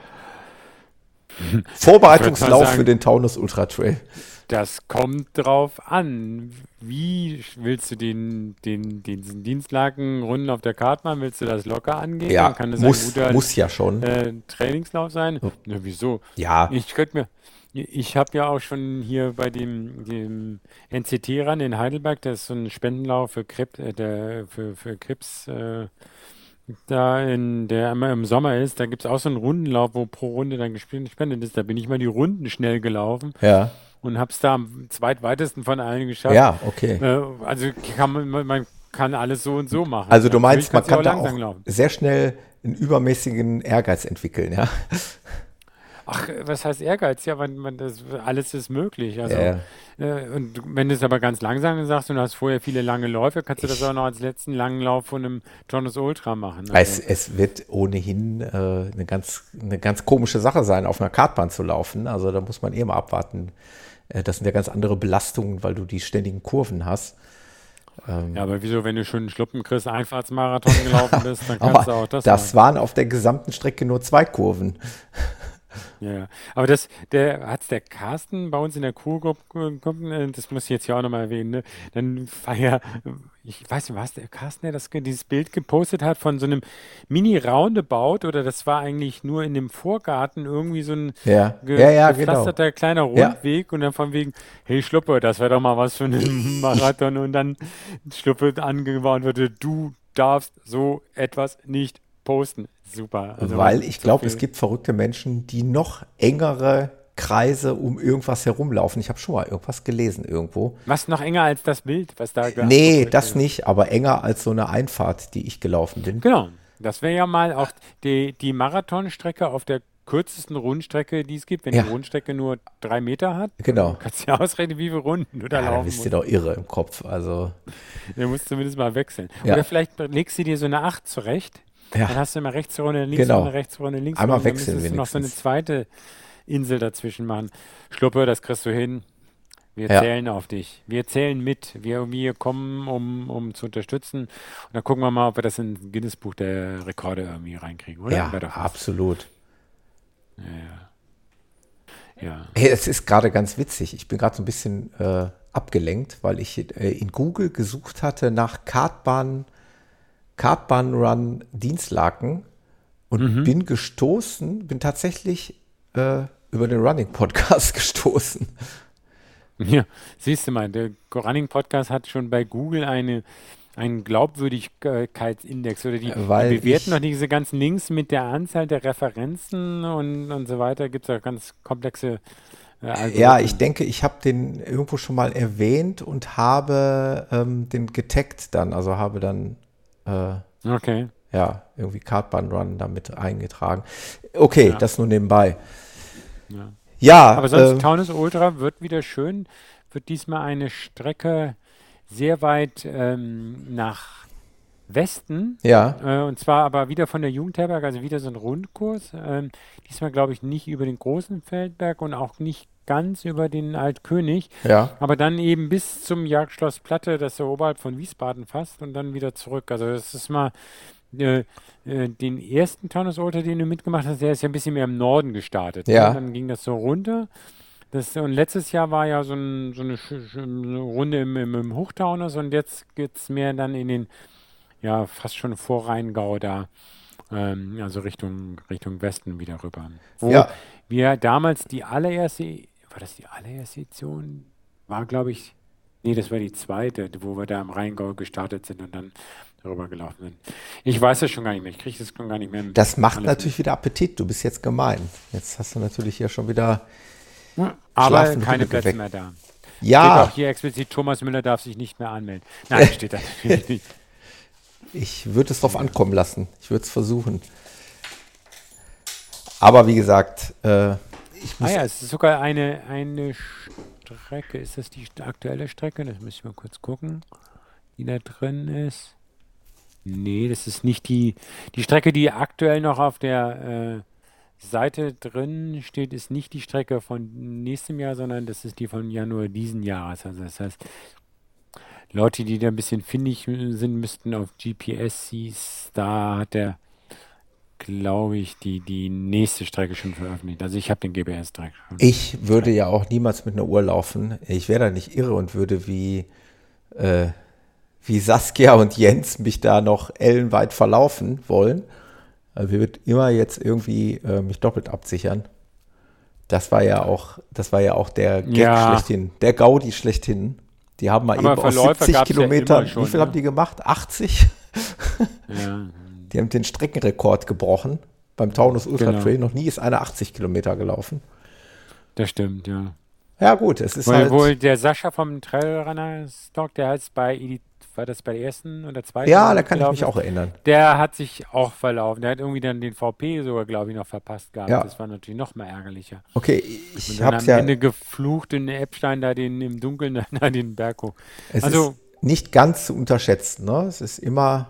A: Vorbereitungslauf sagen, für den Taunus Ultra Trail.
B: Das kommt drauf an. Wie willst du den, den, den Dienstlagenrunden auf der Karte machen? Willst du das locker angehen?
A: Ja, kann das muss, ein guter
B: muss
A: ja schon.
B: Äh, Trainingslauf sein?
A: Ja.
B: Na, wieso?
A: Ja.
B: Ich könnte mir, ich habe ja auch schon hier bei dem, dem NCT ran in Heidelberg, das ist so ein Spendenlauf für Krebs, äh, der, für, für Krebs, äh, da in der immer im Sommer ist, da gibt es auch so einen Rundenlauf, wo pro Runde dann gespendet ist. Da bin ich mal die Runden schnell gelaufen.
A: Ja
B: und habe es da am zweitweitesten von allen geschafft.
A: Ja, okay.
B: Äh, also kann man, man kann alles so und so machen.
A: Also du meinst, man kann da auch laufen. sehr schnell einen übermäßigen Ehrgeiz entwickeln, ja?
B: Ach, was heißt Ehrgeiz? Ja, man, man, das, alles ist möglich. Also,
A: ja,
B: äh, und wenn du es aber ganz langsam sagst und du hast vorher viele lange Läufe, kannst du das auch noch als letzten langen Lauf von einem Jonas Ultra machen.
A: Also. Es, es, wird ohnehin äh, eine, ganz, eine ganz komische Sache sein, auf einer Kartbahn zu laufen. Also da muss man eh mal abwarten, das sind ja ganz andere Belastungen, weil du die ständigen Kurven hast.
B: Ähm ja, aber wieso, wenn du schon einen Schluppen kriegst, Einfahrtsmarathon gelaufen bist, dann kannst du auch das
A: Das machen. waren auf der gesamten Strecke nur zwei Kurven.
B: Ja, aber das, der hat der Carsten bei uns in der Kurgruppe, äh, das muss ich jetzt hier auch nochmal erwähnen, ne? Dann war ja, ich weiß nicht, was der Carsten, der das, dieses Bild gepostet hat von so einem Mini-Roundabout oder das war eigentlich nur in dem Vorgarten irgendwie so ein
A: ja. Ge ja, ja,
B: genau. gepflasterter genau. kleiner Rundweg ja. und dann von wegen, hey Schluppe, das wäre doch mal was für einen Marathon und dann Schluppe angewarnt wurde, du darfst so etwas nicht posten. Super.
A: Also Weil ich glaube, es gibt verrückte Menschen, die noch engere Kreise um irgendwas herumlaufen. Ich habe schon mal irgendwas gelesen irgendwo.
B: Was noch enger als das Bild, was da
A: Nee, das nicht, aber enger als so eine Einfahrt, die ich gelaufen bin.
B: Genau. Das wäre ja mal auch die, die Marathonstrecke auf der kürzesten Rundstrecke, die es gibt, wenn ja. die Rundstrecke nur drei Meter hat.
A: Genau.
B: Kannst du ja ausrechnen, wie viele Runden du da ja, laufen
A: da bist du doch irre im Kopf. Also.
B: Du musst zumindest mal wechseln. Ja. Oder vielleicht legst du dir so eine Acht zurecht ja. Dann hast du immer rechts Runde, links
A: genau.
B: Runde, rechts Runde, links
A: Einmal
B: Runde.
A: wechseln
B: Dann noch so eine zweite Insel dazwischen machen. Schluppe, das kriegst du hin. Wir
A: Ja.
B: zählen auf dich. Wir zählen mit. Wir, wir kommen, um, um zu unterstützen. Und dann gucken wir mal, ob wir das in Guinness Buch der Rekorde irgendwie reinkriegen, oder?
A: Ja, absolut.
B: Ja.
A: Hey, es ist gerade ganz witzig. Ich bin gerade so ein bisschen äh, abgelenkt, weil ich äh, in Google gesucht hatte nach Kartbahn, Kartbahn Run Dienstlaken und bin gestoßen, bin tatsächlich äh, über den Running Podcast gestoßen.
B: Ja, siehst du mal, der Running Podcast hat schon bei Google eine, einen Glaubwürdigkeitsindex oder die, die bewerten noch diese ganzen Links mit der Anzahl der Referenzen und, und so weiter. Gibt es auch ganz komplexe äh,
A: Ja, ich denke, ich habe den irgendwo schon mal erwähnt und habe ähm, den getaggt dann, also habe dann äh,
B: Okay.
A: ja irgendwie Kartbahn Run damit eingetragen. Okay,
B: Ja.
A: das nur nebenbei.
B: Ja.
A: Ja,
B: Aber sonst
A: ähm,
B: Taunus Ultra wird wieder schön, wird diesmal eine Strecke sehr weit ähm, nach Westen.
A: ja,
B: Äh, und zwar aber wieder von der Jugendherberge, also wieder so ein Rundkurs. Ähm, diesmal glaube ich nicht über den großen Feldberg und auch nicht ganz über den Altkönig,
A: ja.
B: aber dann eben bis zum Jagdschloss Platte, das so oberhalb von Wiesbaden fast und dann wieder zurück. Also das ist mal äh, äh, den ersten Taunus Ultra, den du mitgemacht hast, der ist ja ein bisschen mehr im Norden gestartet. ne?
A: Ja.
B: Dann ging das so runter. Das, und letztes Jahr war ja so, ein, so eine, sch- sch- Runde im, im, im Hochtaunus und jetzt geht es mehr dann in den, ja, fast schon vor Rheingau da, ähm, also Richtung, Richtung Westen wieder rüber. Wo
A: Ja.
B: wir damals die allererste, war das die allererste Edition? War, glaube ich, nee, das war die zweite, wo wir da im Rheingau gestartet sind und dann darüber gelaufen sind. Ich weiß das schon gar nicht mehr, ich kriege das schon gar nicht mehr mit.
A: Das macht natürlich wieder Appetit. Du bist jetzt gemein. Jetzt hast du natürlich hier schon wieder.
B: Ja, Aber keine
A: Hunde
B: Plätze
A: geweckt.
B: mehr da. Steht
A: Ja,
B: auch hier explizit, Thomas Müller darf sich nicht mehr anmelden. Nein, steht da natürlich nicht.
A: ich würde es drauf ankommen lassen. Ich würde es versuchen. Aber wie gesagt, äh, ich
B: Ah
A: muss.
B: ja, es ist sogar eine, eine Strecke. Ist das die aktuelle Strecke? Das müssen wir mal kurz gucken, die da drin ist. Nee, das ist nicht die, die Strecke, die aktuell noch auf der äh, Seite drin steht, ist nicht die Strecke von nächstem Jahr, sondern das ist die von Januar diesen Jahres. Also das heißt, Leute, die da ein bisschen findig sind, müssten auf GPS da hat der, glaube ich, die, die nächste Strecke schon veröffentlicht. Also ich habe den GPS-Track schon.
A: Ich würde ja auch niemals mit einer Uhr laufen. Ich wäre da nicht irre und würde wie, äh, wie Saskia und Jens mich da noch ellenweit verlaufen wollen. Also ich würde immer jetzt irgendwie äh, mich doppelt absichern. Das war ja auch, das war ja auch der Gag
B: Ja.
A: schlechthin, der Gaudi schlechthin. Die haben mal
B: Aber
A: eben aus
B: Verläufer
A: 70
B: gab's ja schon,
A: wie viel
B: ne?
A: haben die gemacht? 80?
B: Ja,
A: Die haben den Streckenrekord gebrochen beim Taunus Ultra
B: Genau.
A: Trail. Noch nie ist einer 80 Kilometer gelaufen.
B: das stimmt, ja.
A: Ja gut, es ist
B: Wohl,
A: halt.
B: wohl der Sascha vom Trailrunner Stock, der heißt bei, Edi- war das bei der ersten oder zweiten?
A: Ja, da kann ich mich
B: ist?
A: auch erinnern.
B: Der hat sich auch verlaufen. Der hat irgendwie dann den VP sogar, glaube ich, noch verpasst gehabt.
A: Ja.
B: Das war natürlich noch mal ärgerlicher.
A: Okay, ich hab's
B: am
A: ja.
B: Ende geflucht in Epstein da den im Dunkeln da, da den Berg hoch.
A: Es
B: also-
A: ist nicht ganz zu unterschätzen. Ne? Es ist immer.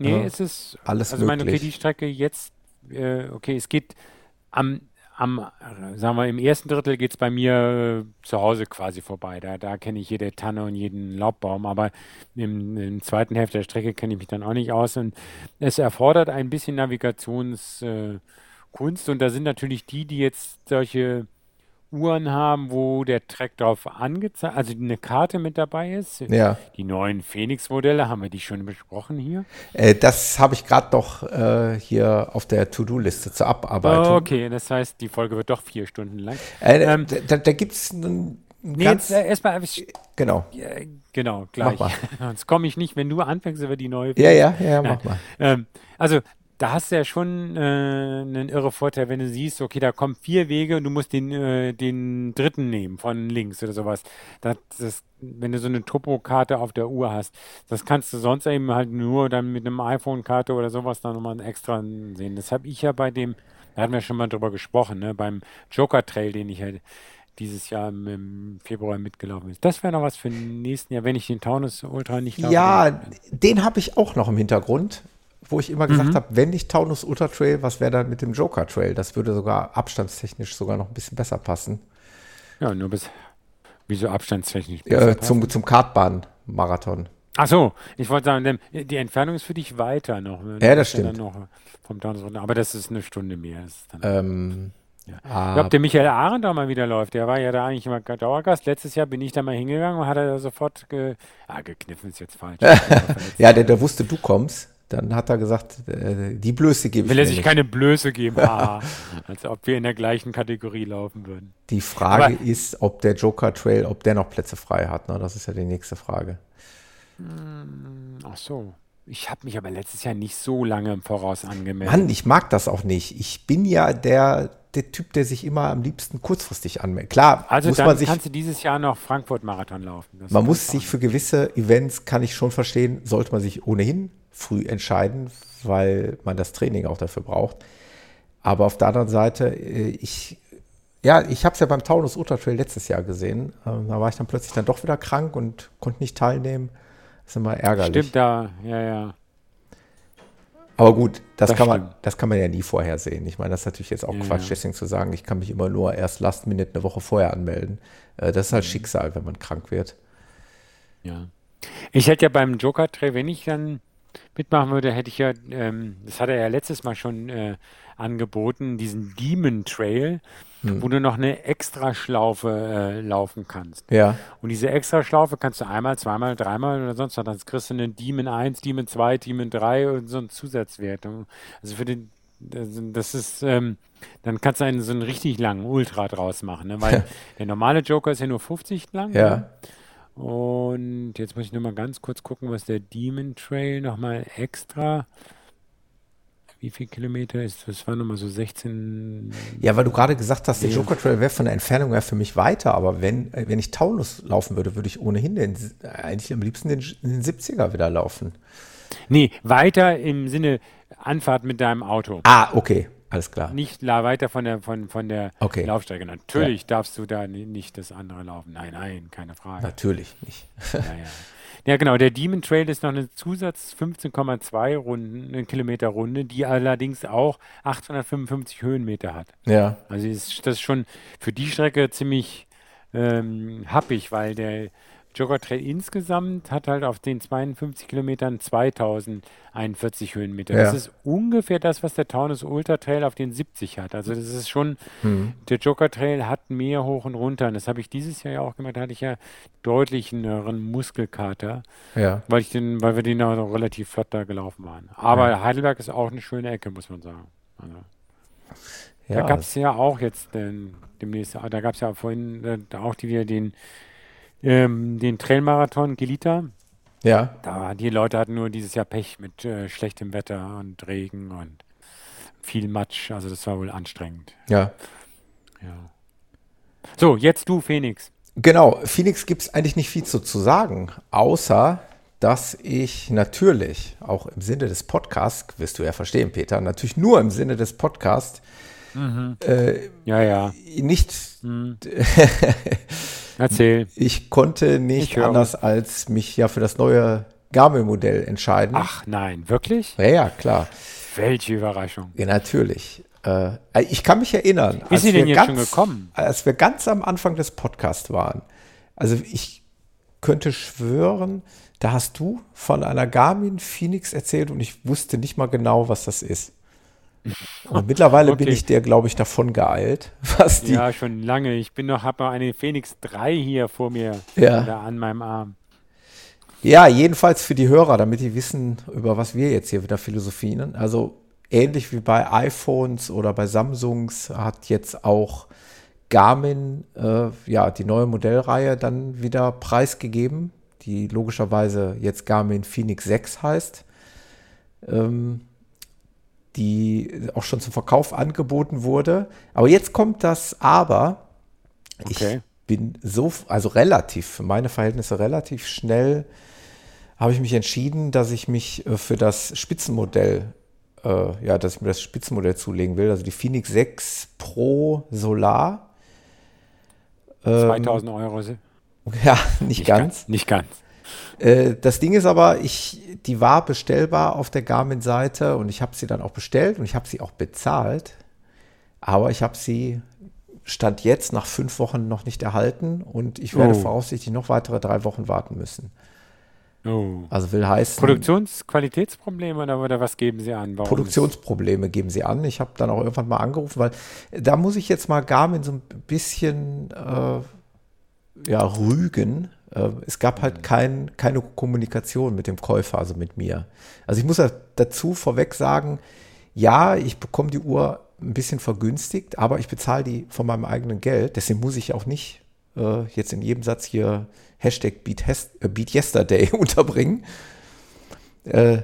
B: Nee,
A: Ja.
B: es ist
A: Alles
B: also meine, okay, die Strecke jetzt, äh, okay, es geht am, am, äh, sagen wir, im ersten Drittel geht es bei mir äh, zu Hause quasi vorbei. Da, da kenne ich jede Tanne und jeden Laubbaum, aber im, im zweiten Hälfte der Strecke kenne ich mich dann auch nicht aus. Und es erfordert ein bisschen Navigationskunst äh, und da sind natürlich die, die jetzt solche Uhren haben, wo der Track drauf angezeigt, also eine Karte mit dabei ist.
A: Ja.
B: Die neuen Phoenix-Modelle, haben wir die schon besprochen hier?
A: Äh, das habe ich gerade noch äh, hier auf der To-Do-Liste zur Abarbeitung.
B: Oh, okay, das heißt, die Folge wird doch vier Stunden lang.
A: Äh,
B: Ähm,
A: da da, gibt es einen
B: Nee,
A: ganz.
B: jetzt äh, erstmal,
A: genau.
B: äh, genau, gleich.
A: mal.
B: Sonst komme ich nicht, wenn du anfängst über die neue.
A: Ja, ja, ja, mach mal.
B: Ähm, also, da hast du ja schon äh, einen irre Vorteil, wenn du siehst, okay, da kommen vier Wege und du musst den, äh, den dritten nehmen von links oder sowas. Das, das, wenn du so eine Topokarte auf der Uhr hast, das kannst du sonst eben halt nur dann mit einem iPhone-Karte oder sowas dann nochmal extra sehen. Das habe ich ja bei dem, da hatten wir schon mal drüber gesprochen, ne, beim Joker Trail, den ich halt dieses Jahr im, Februar mitgelaufen bin. Das wäre noch was für den nächsten Jahr, wenn ich den Taunus Ultra nicht laufe.
A: Ja, den habe ich auch noch im Hintergrund, wo ich immer
B: Mhm.
A: gesagt habe, wenn nicht Taunus Ultra Trail, was wäre dann mit dem Joker Trail? Das würde sogar abstandstechnisch sogar noch ein bisschen besser passen.
B: Ja, nur bis, Wieso abstandstechnisch?
A: Äh, zum, zum Kartbahn-Marathon.
B: Ach so, ich wollte sagen, die Entfernung ist für dich weiter noch. Ne?
A: Ja, das stimmt.
B: Noch vom aber das ist eine Stunde mehr.
A: Ähm,
B: ja. ah, ich glaube, der Michael Arendt auch mal wieder läuft. Der war ja da eigentlich immer Dauergast. Letztes Jahr bin ich da mal hingegangen und hat er sofort ge ah, gekniffen, ist jetzt falsch.
A: ja, der, der wusste, du kommst. Dann hat er gesagt, äh, die Blöße geben.
B: Will er sich nicht. keine Blöße geben? Ah, als ob wir in der gleichen Kategorie laufen würden.
A: Die Frage Aber, ist, ob der Joker Trail, ob der noch Plätze frei hat. Ne? Das ist ja die nächste Frage.
B: Hm, ach so. Ich habe mich aber letztes Jahr nicht so lange im Voraus angemeldet.
A: Mann, ich mag das auch nicht. Ich bin ja der, der Typ, der sich immer am liebsten kurzfristig anmeldet. Klar,
B: also
A: muss man sich,
B: kannst du dieses Jahr noch Frankfurt-Marathon laufen.
A: Das man muss sich für gewisse Events, kann ich schon verstehen, sollte man sich ohnehin früh entscheiden, weil man das Training auch dafür braucht. Aber auf der anderen Seite, äh, ich, ja, ich habe es ja beim Taunus Ultra Trail letztes Jahr gesehen. Ähm, da war ich dann plötzlich dann doch wieder krank und konnte nicht teilnehmen. Das ist immer ärgerlich.
B: Stimmt da, ja, ja.
A: Aber gut, das, das kann, man, das kann man ja nie vorhersehen. Ich meine, das ist natürlich jetzt auch ja, Quatsch, deswegen zu sagen, ich kann mich immer nur erst Last Minute eine Woche vorher anmelden. Äh, das ist halt mhm. Schicksal, wenn man krank wird.
B: Ja. Ich hätte ja beim Joker Trail, wenn ich dann mitmachen würde, hätte ich ja, ähm, das hat er ja letztes Mal schon äh, angeboten, diesen Demon Trail, hm. wo du noch eine Extraschlaufe äh, laufen kannst.
A: Ja.
B: Und diese Extraschlaufe kannst du einmal, zweimal, dreimal oder sonst was. Dann kriegst du eine Demon 1, Demon 2, Demon 3 und so einen Zusatzwert. Also für den, das ist, ähm, dann kannst du einen so einen richtig langen Ultra draus machen, ne? weil der normale Joker ist ja nur 50 lang.
A: Ja. Ne?
B: Und jetzt muss ich nur mal ganz kurz gucken, was der Demon Trail nochmal extra. Wie viel Kilometer ist das? war nochmal so 16.
A: Ja, weil du gerade gesagt hast, der Joker Trail wäre von der Entfernung her für mich weiter, aber wenn, wenn ich Taunus laufen würde, würde ich ohnehin den, eigentlich am liebsten den, den 70er wieder laufen.
B: Nee, weiter im Sinne Anfahrt mit deinem Auto.
A: Ah, okay. Alles klar.
B: Nicht weiter von der, von, von der
A: okay.
B: Laufstrecke. Natürlich ja. darfst du da nicht das andere laufen. Nein, nein, keine Frage.
A: Natürlich nicht.
B: ja, ja. genau. Der Demon Trail ist noch eine Zusatz 15,2 Runden, eine Kilometer Runde, die allerdings auch 855 Höhenmeter hat.
A: Ja.
B: Also ist das schon für die Strecke ziemlich ähm, happig, weil der Jogger Trail insgesamt hat halt auf den 52 Kilometern 2041 Höhenmeter. Ja. Das ist ungefähr das, was der Taunus Ultra Trail auf den 70 hat. Also das ist schon, mhm. der Jogger Trail hat mehr hoch und runter. Und das habe ich dieses Jahr ja auch gemacht. Da hatte ich ja deutlich einen Muskelkater,
A: ja.
B: weil, ich den, weil wir den auch relativ flott da gelaufen waren. Aber ja. Heidelberg ist auch eine schöne Ecke, muss man sagen. Also. Da gab es ja auch jetzt den, demnächst, da gab es ja vorhin äh, auch die, wieder den ähm, den Trailmarathon Gelita.
A: Ja.
B: Da, die Leute hatten nur dieses Jahr Pech mit äh, schlechtem Wetter und Regen und viel Matsch. Also das war wohl anstrengend.
A: Ja.
B: Ja. So, jetzt du, Phoenix.
A: Genau, Phoenix gibt es eigentlich nicht viel zu, zu sagen, außer dass ich natürlich auch im Sinne des Podcasts, wirst du ja verstehen, Peter, natürlich nur im Sinne des Podcasts,
B: mhm. äh, ja, ja.
A: nicht
B: mhm. Erzähl.
A: Ich konnte nicht ich anders als mich ja für das neue Garmin-Modell entscheiden.
B: Ach nein, wirklich?
A: Ja, ja, klar.
B: Welche Überraschung.
A: Ja, natürlich. Äh, ich kann mich erinnern.
B: Ist sie denn jetzt ganz, schon gekommen?
A: Als wir ganz am Anfang des Podcasts waren. Also ich könnte schwören, da hast du von einer Garmin Phoenix erzählt und ich wusste nicht mal genau, was das ist. Und mittlerweile okay. bin ich der, glaube ich, davon geeilt. Was die
B: ja, schon lange. Ich bin noch, habe noch eine Phoenix 3 hier vor mir
A: ja.
B: da an meinem Arm.
A: Ja, jedenfalls für die Hörer, damit die wissen, über was wir jetzt hier wieder philosophieren. Also ähnlich wie bei iPhones oder bei Samsungs hat jetzt auch Garmin äh, ja die neue Modellreihe dann wieder preisgegeben, die logischerweise jetzt Garmin Phoenix 6 heißt. Ähm, die auch schon zum Verkauf angeboten wurde. Aber jetzt kommt das Aber.
B: Okay.
A: Ich bin so, also relativ, für meine Verhältnisse relativ schnell, habe ich mich entschieden, dass ich mich äh, für das Spitzenmodell, äh, ja, dass ich mir das Spitzenmodell zulegen will, also die Phoenix 6 Pro Solar.
B: 2000 ähm, Euro.
A: Ja, nicht, nicht ganz.
B: ganz. Nicht ganz.
A: Äh, das Ding ist aber, ich, die war bestellbar auf der Garmin-Seite und ich habe sie dann auch bestellt und ich habe sie auch bezahlt. Aber ich habe sie Stand jetzt nach fünf Wochen noch nicht erhalten und ich werde
B: Oh.
A: voraussichtlich noch weitere drei Wochen warten müssen.
B: Oh.
A: Also will heißen,
B: Produktionsqualitätsprobleme oder, oder was geben Sie an? Warum
A: Produktionsprobleme geben sie an. Ich habe dann auch irgendwann mal angerufen, weil da muss ich jetzt mal Garmin so ein bisschen äh, ja, rügen. Äh, es gab halt kein, keine Kommunikation mit dem Käufer, also mit mir. Also ich muss dazu vorweg sagen, ja, ich bekomme die Uhr ein bisschen vergünstigt, aber ich bezahle die von meinem eigenen Geld. Deswegen muss ich auch nicht äh, jetzt in jedem Satz hier Hashtag Beat, äh, Beat Yesterday unterbringen. Äh,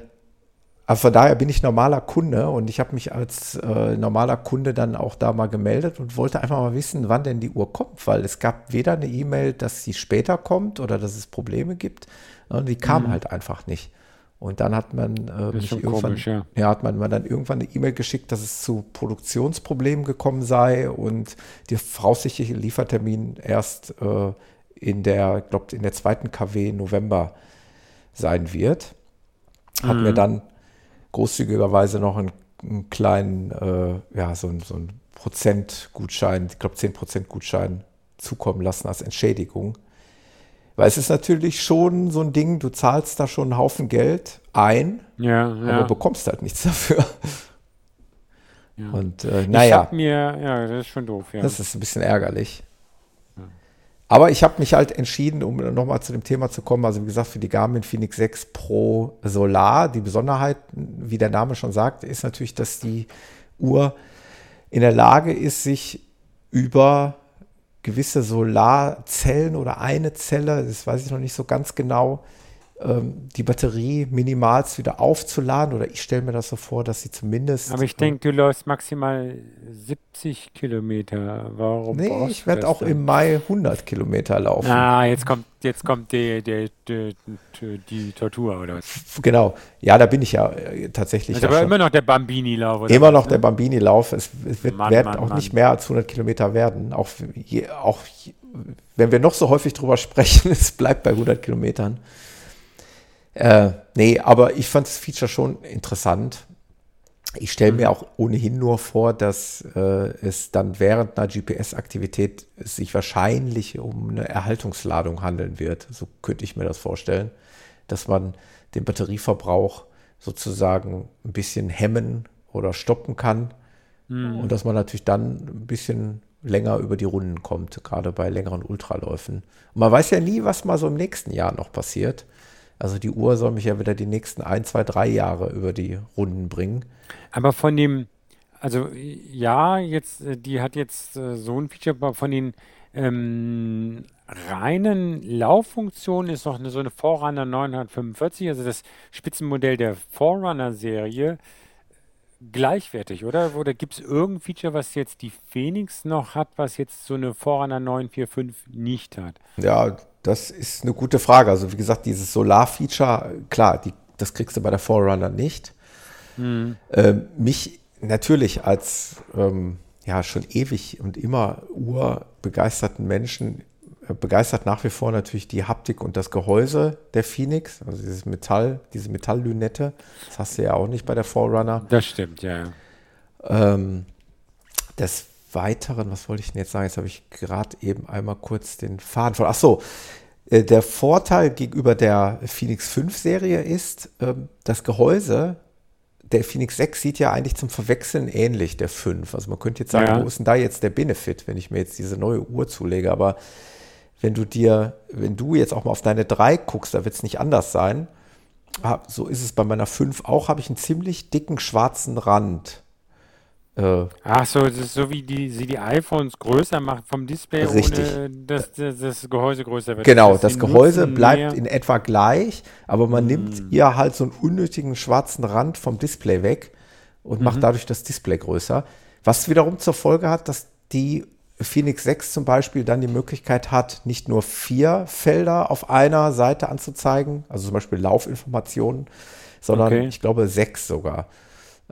A: aber von daher bin ich normaler Kunde und ich habe mich als äh, normaler Kunde dann auch da mal gemeldet und wollte einfach mal wissen, wann denn die Uhr kommt, weil es gab weder eine E-Mail, dass sie später kommt oder dass es Probleme gibt, sondern die kam
B: Mhm.
A: halt einfach nicht. Und dann hat man äh, mich irgendwann,
B: komisch, ja.
A: ja, hat man, man dann irgendwann eine E-Mail geschickt, dass es zu Produktionsproblemen gekommen sei und der voraussichtliche Liefertermin erst äh, in der, glaubt in der zweiten KW November sein wird. Hat mir dann großzügigerweise noch einen, einen kleinen, äh, ja, so, ein- so einen Prozentgutschein, ich glaube 10% Gutschein zukommen lassen als Entschädigung. Weil es ist natürlich schon so ein Ding, du zahlst da schon einen Haufen Geld ein,
B: Ja,
A: aber
B: ja.
A: bekommst halt nichts dafür.
B: ja.
A: Und äh,
B: Ich
A: naja,
B: hab mir, ja, das ist schon doof, ja.
A: das ist ein bisschen ärgerlich. Aber ich habe mich halt entschieden, um nochmal zu dem Thema zu kommen, also wie gesagt, für die Garmin Phoenix 6 Pro Solar, die Besonderheit, wie der Name schon sagt, ist natürlich, dass die Uhr in der Lage ist, sich über gewisse Solarzellen oder eine Zelle, das weiß ich noch nicht so ganz genau, ähm, die Batterie minimalst wieder aufzuladen. Oder ich stelle mir das so vor, dass sie zumindest.
B: Aber ich denke, du läufst maximal 70 Kilometer. Warum
A: Nee, ich werde auch
B: dann?
A: im Mai 100 Kilometer laufen.
B: Ah, jetzt kommt, jetzt kommt die, die, die, die, Tortur, oder was?
A: Genau. Ja, da bin ich ja äh, tatsächlich
B: Das ist
A: ja
B: aber immer noch der Bambini-Lauf,
A: immer
B: was,
A: noch
B: ne?
A: der Bambini-Lauf. Es, es wird,
B: Mann,
A: werden
B: Mann,
A: auch
B: Mann.
A: nicht mehr als 100 Kilometer werden. Auch, je, auch je, wenn wir noch so häufig drüber sprechen, es bleibt bei 100 Kilometern. Äh, nee, aber ich fand das Feature schon interessant. Ich stelle mir auch ohnehin nur vor, dass äh, es dann während einer GPS-Aktivität sich wahrscheinlich um eine Erhaltungsladung handeln wird. So könnte ich mir das vorstellen, dass man den Batterieverbrauch sozusagen ein bisschen hemmen oder stoppen kann
B: Mhm.
A: und dass man natürlich dann ein bisschen länger über die Runden kommt, gerade bei längeren Ultraläufen. Und man weiß ja nie, was mal so im nächsten Jahr noch passiert. Also die Uhr soll mich ja wieder die nächsten ein, zwei, drei Jahre über die Runden bringen.
B: Aber von dem, also ja, jetzt, äh, die hat jetzt äh, so ein Feature, aber von den ähm, reinen Lauffunktionen ist noch eine, so eine Forerunner 945, also das Spitzenmodell der Forerunner-Serie, gleichwertig, oder? Oder gibt es irgendein Feature, was jetzt die Phoenix noch hat, was jetzt so eine Forerunner 945 nicht hat?
A: Ja, das ist eine gute Frage. Also wie gesagt, dieses Solar-Feature, klar, die, das kriegst du bei der Forerunner nicht.
B: Hm.
A: Ähm, mich natürlich als ähm, ja schon ewig und immer urbegeisterten Menschen äh, begeistert nach wie vor natürlich die Haptik und das Gehäuse der Phoenix, also dieses Metall, diese Metalllünette. Das hast du ja auch nicht bei der Forerunner.
B: Das stimmt, ja.
A: Ähm, des Weiteren, was wollte ich denn jetzt sagen? Jetzt habe ich gerade eben einmal kurz den Faden voll. Ach so, äh, der Vorteil gegenüber der Phoenix 5 Serie ist, ähm, das Gehäuse der Phoenix 6 sieht ja eigentlich zum Verwechseln ähnlich der 5. Also man könnte jetzt sagen,
B: Ja.
A: wo ist denn da jetzt der Benefit, wenn ich mir jetzt diese neue Uhr zulege? Aber wenn du dir, wenn du jetzt auch mal auf deine 3 guckst, da wird es nicht anders sein. Ah, So ist es bei meiner 5 auch, habe ich einen ziemlich dicken schwarzen Rand. Äh,
B: Ach so, das ist so wie die, sie die iPhones größer macht vom Display,
A: Richtig.
B: ohne dass das, das Gehäuse größer wird.
A: Genau, das Gehäuse
B: nutzen
A: bleibt
B: mehr-
A: in etwa gleich, aber man
B: Mm.
A: nimmt ihr halt so einen unnötigen schwarzen Rand vom Display weg und
B: Mhm.
A: macht dadurch das Display größer. Was wiederum zur Folge hat, dass die Phoenix 6 zum Beispiel dann die Möglichkeit hat, nicht nur vier Felder auf einer Seite anzuzeigen, also zum Beispiel Laufinformationen, sondern
B: Okay.
A: ich glaube sechs sogar.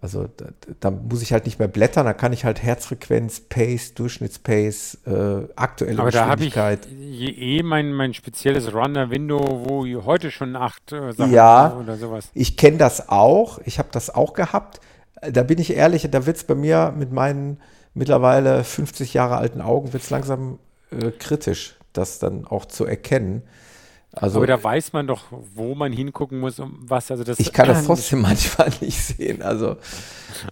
A: Also da, da muss ich halt nicht mehr blättern, da kann ich halt Herzfrequenz, Pace, Durchschnittspace, äh, aktuelle
B: Aber da habe ich
A: Geschwindigkeit.
B: eh mein, mein spezielles Runner-Window, wo ich heute schon acht äh, Sachen
A: Ja.
B: oder sowas.
A: Ich kenne das auch, ich habe das auch gehabt, da bin ich ehrlich, da wird es bei mir mit meinen mittlerweile 50 Jahre alten Augen wird's langsam äh, kritisch, das dann auch zu erkennen.
B: Also, aber da weiß man doch, wo man hingucken muss, um was. Also das
A: ich kann das trotzdem manchmal nicht sehen. Also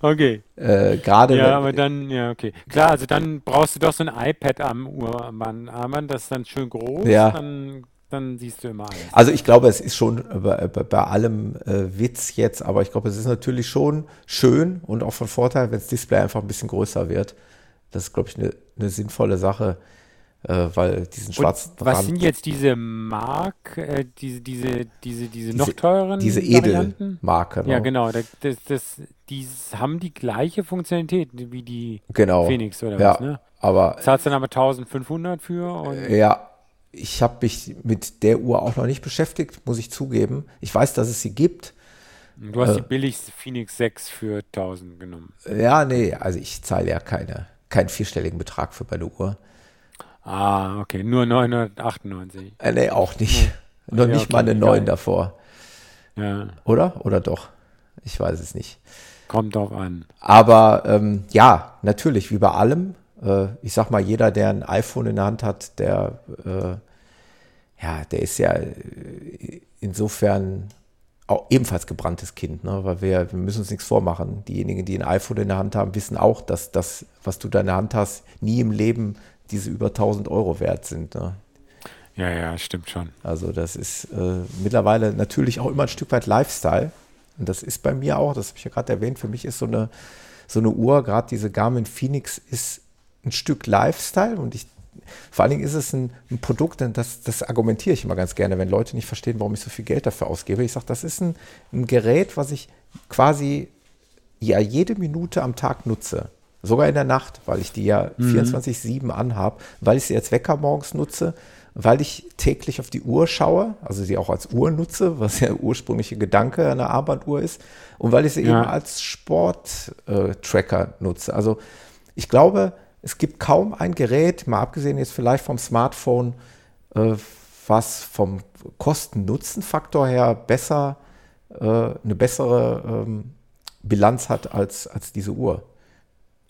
B: okay.
A: Äh, Gerade.
B: Ja, aber dann, ja, okay. Klar, also dann brauchst du doch so ein iPad am Uhrarmband, das ist dann schön groß.
A: Ja.
B: Dann, dann siehst du immer alles.
A: Also ich glaube, es ist schon bei, bei allem äh, Witz jetzt, aber ich glaube, es ist natürlich schon schön und auch von Vorteil, wenn das Display einfach ein bisschen größer wird. Das ist, glaube ich, eine ne sinnvolle Sache äh, weil diesen schwarzen
B: Und Was Rand, sind jetzt diese Mark, äh, diese, diese, diese, diese noch teuren
A: Diese Edelmarke.
B: Ja, genau. Das, das, das, die haben die gleiche Funktionalität wie die
A: genau.
B: Phoenix oder
A: ja,
B: was, ne?
A: Aber,
B: Zahlst dann aber 1500 für?
A: ja, ich habe mich mit der Uhr auch noch nicht beschäftigt, muss ich zugeben. Ich weiß, dass es sie gibt.
B: Du hast äh, die billigste Phoenix 6 für 1000 genommen.
A: Ja, nee, also ich zahle ja keine, keinen vierstelligen Betrag für meine Uhr.
B: Ah, okay, nur 998.
A: Äh, nee, auch nicht. Ja. Noch nicht okay, mal eine 9 davor.
B: Ja.
A: Oder? Oder doch? Ich weiß es nicht.
B: Kommt drauf an.
A: Aber ähm, ja, natürlich, wie bei allem. Äh, ich sag mal, jeder, der ein iPhone in der Hand hat, der, äh, ja, der ist ja äh, insofern auch ebenfalls gebranntes Kind, ne? weil wir, wir müssen uns nichts vormachen. Diejenigen, die ein iPhone in der Hand haben, wissen auch, dass das, was du da in der Hand hast, nie im Leben diese über 1000 Euro wert sind. Ne?
B: Ja, ja, stimmt schon.
A: Also das ist äh, mittlerweile natürlich auch immer ein Stück weit Lifestyle. Und das ist bei mir auch, das habe ich ja gerade erwähnt, für mich ist so eine, so eine Uhr, gerade diese Garmin Phoenix, ist ein Stück Lifestyle und ich, vor allen Dingen ist es ein, ein Produkt, das, das argumentiere ich immer ganz gerne, wenn Leute nicht verstehen, warum ich so viel Geld dafür ausgebe. Ich sage, das ist ein, ein Gerät, was ich quasi ja jede Minute am Tag nutze. Sogar in der Nacht, weil ich die ja mhm. 24-7 anhabe, weil ich sie als Wecker morgens nutze, weil ich täglich auf die Uhr schaue, also sie auch als Uhr nutze, was ja der ursprüngliche Gedanke einer Armbanduhr ist, und weil ich sie ja. eben als Sport-Tracker äh, nutze. Also ich glaube, es gibt kaum ein Gerät, mal abgesehen jetzt vielleicht vom Smartphone, äh, was vom Kosten-Nutzen-Faktor her besser, äh, eine bessere ähm, Bilanz hat als, als diese Uhr.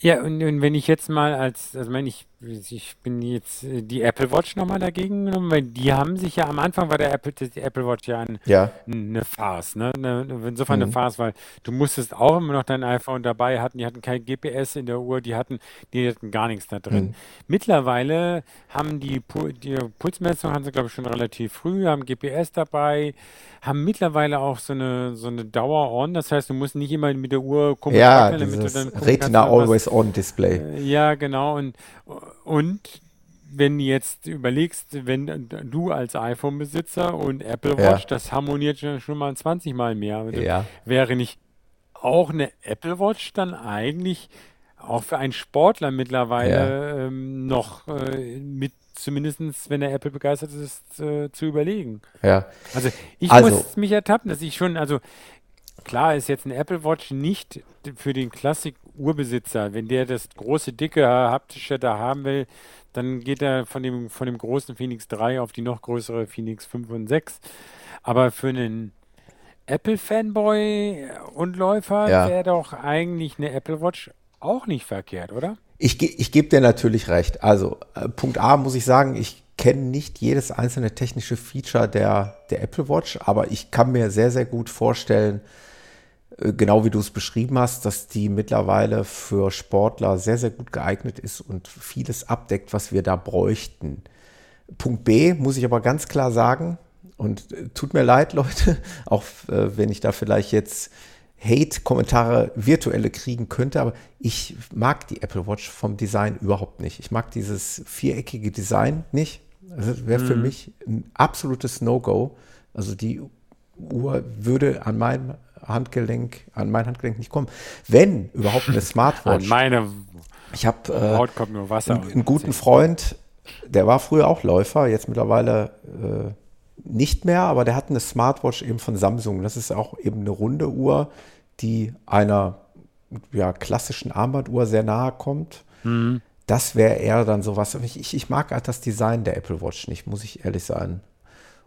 B: Ja, und, und wenn ich jetzt mal als, also meine ich, ich bin jetzt äh, die Apple Watch nochmal dagegen genommen, weil die haben sich ja am Anfang war der Apple, die Apple Watch ja, ein,
A: ja.
B: eine Farce, ne? Eine, insofern mhm. eine Farce, weil du musstest auch immer noch dein iPhone dabei hatten, die hatten kein GPS in der Uhr, die hatten, die hatten gar nichts da drin. Mhm. Mittlerweile haben die, die Pulsmessung haben sie, glaube ich, schon relativ früh, haben GPS dabei, haben mittlerweile auch so eine, so eine Dauer on, das heißt, du musst nicht immer mit der Uhr
A: gucken, ja, damit du dann Retina Always On Display.
B: Äh, ja, genau. Und, und wenn du jetzt überlegst, wenn du als iPhone-Besitzer und Apple Watch, ja. das harmoniert schon mal 20 Mal mehr. Also
A: ja.
B: Wäre nicht auch eine Apple Watch dann eigentlich auch für einen Sportler mittlerweile ja. ähm, noch äh, mit zumindest, wenn er Apple begeistert ist, äh, zu überlegen.
A: Ja.
B: Also ich also, muss mich ertappen, dass ich schon, also klar ist jetzt ein Apple Watch nicht für den Klassik-Urbesitzer. Wenn der das große, dicke, haptische da haben will, dann geht er von dem, von dem großen Phoenix 3 auf die noch größere Phoenix 5 und 6. Aber für einen Apple-Fanboy und Läufer ja. wäre doch eigentlich eine Apple Watch auch nicht verkehrt, oder?
A: Ich, ich gebe dir natürlich recht. Also, äh, Punkt A muss ich sagen, ich kenne nicht jedes einzelne technische Feature der, der Apple Watch, aber ich kann mir sehr, sehr gut vorstellen, genau wie du es beschrieben hast, dass die mittlerweile für Sportler sehr, sehr gut geeignet ist und vieles abdeckt, was wir da bräuchten. Punkt B muss ich aber ganz klar sagen, und äh, tut mir leid, Leute, auch äh, wenn ich da vielleicht jetzt Hate-Kommentare virtuelle kriegen könnte, aber ich mag die Apple Watch vom Design überhaupt nicht. Ich mag dieses viereckige Design nicht. Das wäre für mhm. mich ein absolutes No-Go. Also die Uhr würde an meinem Handgelenk, an mein Handgelenk nicht kommen. Wenn überhaupt eine Smartwatch.
B: An meine
A: ich habe
B: äh, kommt nur Wasser.
A: Einen, einen guten Freund, der war früher auch Läufer, jetzt mittlerweile äh, nicht mehr, aber der hat eine Smartwatch eben von Samsung. Das ist auch eben eine runde Uhr, die einer ja, klassischen Armbanduhr sehr nahe kommt. Mhm. Das wäre eher dann sowas. Ich, ich mag halt das Design der Apple Watch nicht, muss ich ehrlich sein.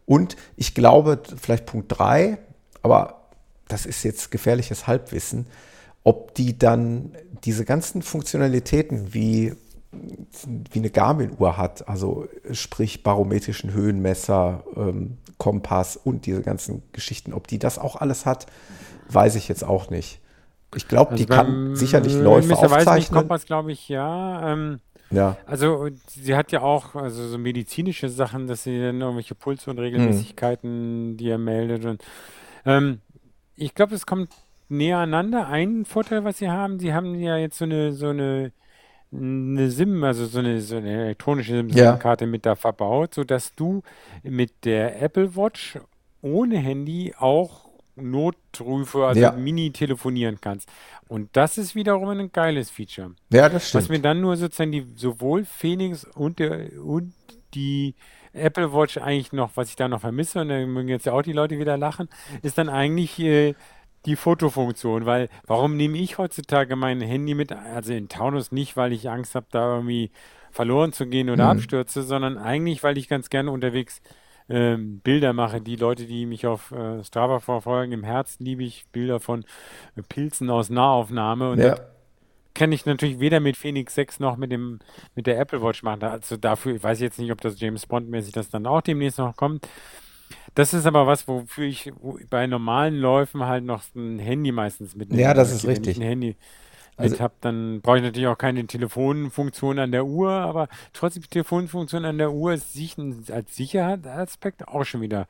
A: Und ich glaube, vielleicht Punkt 3, aber das ist jetzt gefährliches Halbwissen. ob die dann diese ganzen Funktionalitäten wie wie eine Garmin-Uhr hat, also sprich barometrischen Höhenmesser, ähm, Kompass und diese ganzen Geschichten, ob die das auch alles hat, weiß ich jetzt auch nicht. Ich glaube, also die kann sicherlich Läufe aufzeichnen.
B: Kompass, glaube ich, ja. Ähm,
A: ja.
B: Also sie hat ja auch also so medizinische Sachen, dass sie dann irgendwelche Pulse und Regelmäßigkeiten, mhm. die er meldet. Und ähm, ich glaube, es kommt näher aneinander. Ein Vorteil, was sie haben, sie haben ja jetzt so eine so eine eine SIM, also so eine, so eine elektronische SIM-Karte ja. mit da verbaut, sodass du mit der Apple Watch ohne Handy auch Notrufe, also ja. mini telefonieren kannst. Und das ist wiederum ein geiles Feature.
A: Ja, das stimmt.
B: Was mir dann nur sozusagen die sowohl Phoenix und, der, und die Apple Watch eigentlich noch, was ich da noch vermisse, und dann mögen jetzt ja auch die Leute wieder lachen, ist dann eigentlich äh, die Fotofunktion, weil warum nehme ich heutzutage mein Handy mit, also in Taunus nicht, weil ich Angst habe, da irgendwie verloren zu gehen oder mhm. abstürze, sondern eigentlich, weil ich ganz gerne unterwegs ähm, Bilder mache. Die Leute, die mich auf äh, Strava verfolgen, im Herzen liebe ich Bilder von äh, Pilzen aus Nahaufnahme und ja. kann ich natürlich weder mit Phoenix 6 noch mit dem mit der Apple Watch machen. Also dafür, ich weiß jetzt nicht, ob das James Bond mäßig das dann auch demnächst noch kommt. Das ist aber was, wofür ich bei normalen Läufen halt noch ein Handy meistens mitnehme.
A: Ja, das ist richtig.
B: Ein Handy also, mit habe, dann brauche ich natürlich auch keine Telefonfunktion an der Uhr, aber trotzdem die Telefonfunktion an der Uhr ist sich als Sicherheitsaspekt auch schon wieder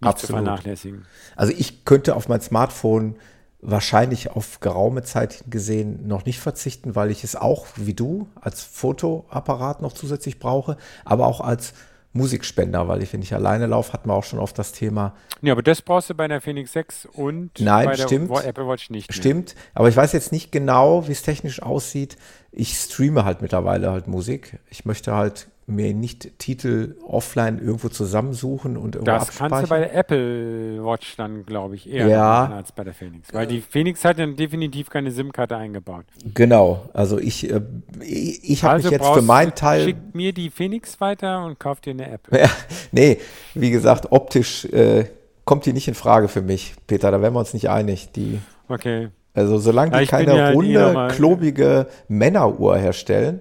B: nicht absolut. zu vernachlässigen.
A: Also ich könnte auf mein Smartphone wahrscheinlich auf geraume Zeit gesehen noch nicht verzichten, weil ich es auch wie du als Fotoapparat noch zusätzlich brauche, aber auch als Musikspender, weil ich, wenn ich alleine laufe, hatten wir auch schon oft das Thema.
B: Ja, aber das brauchst du bei der Phoenix 6 und
A: Nein,
B: bei
A: stimmt,
B: der Apple Watch nicht.
A: Stimmt, aber ich weiß jetzt nicht genau, wie es technisch aussieht. Ich streame halt mittlerweile halt Musik. Ich möchte halt mir nicht Titel offline irgendwo zusammensuchen und irgendwo
B: Das kannst du bei der Apple Watch dann, glaube ich, eher
A: ja.
B: als bei der Phoenix. Weil die Phoenix hat dann definitiv keine SIM-Karte eingebaut.
A: Genau, also ich, äh, ich habe also mich jetzt für meinen Teil. Schick
B: mir die Phoenix weiter und kauf dir eine Apple.
A: Ja, nee, wie gesagt, optisch äh, kommt die nicht in Frage für mich, Peter, da wären wir uns nicht einig. Die,
B: okay.
A: Also solange die ja, keine ja runde, klobige Männeruhr herstellen,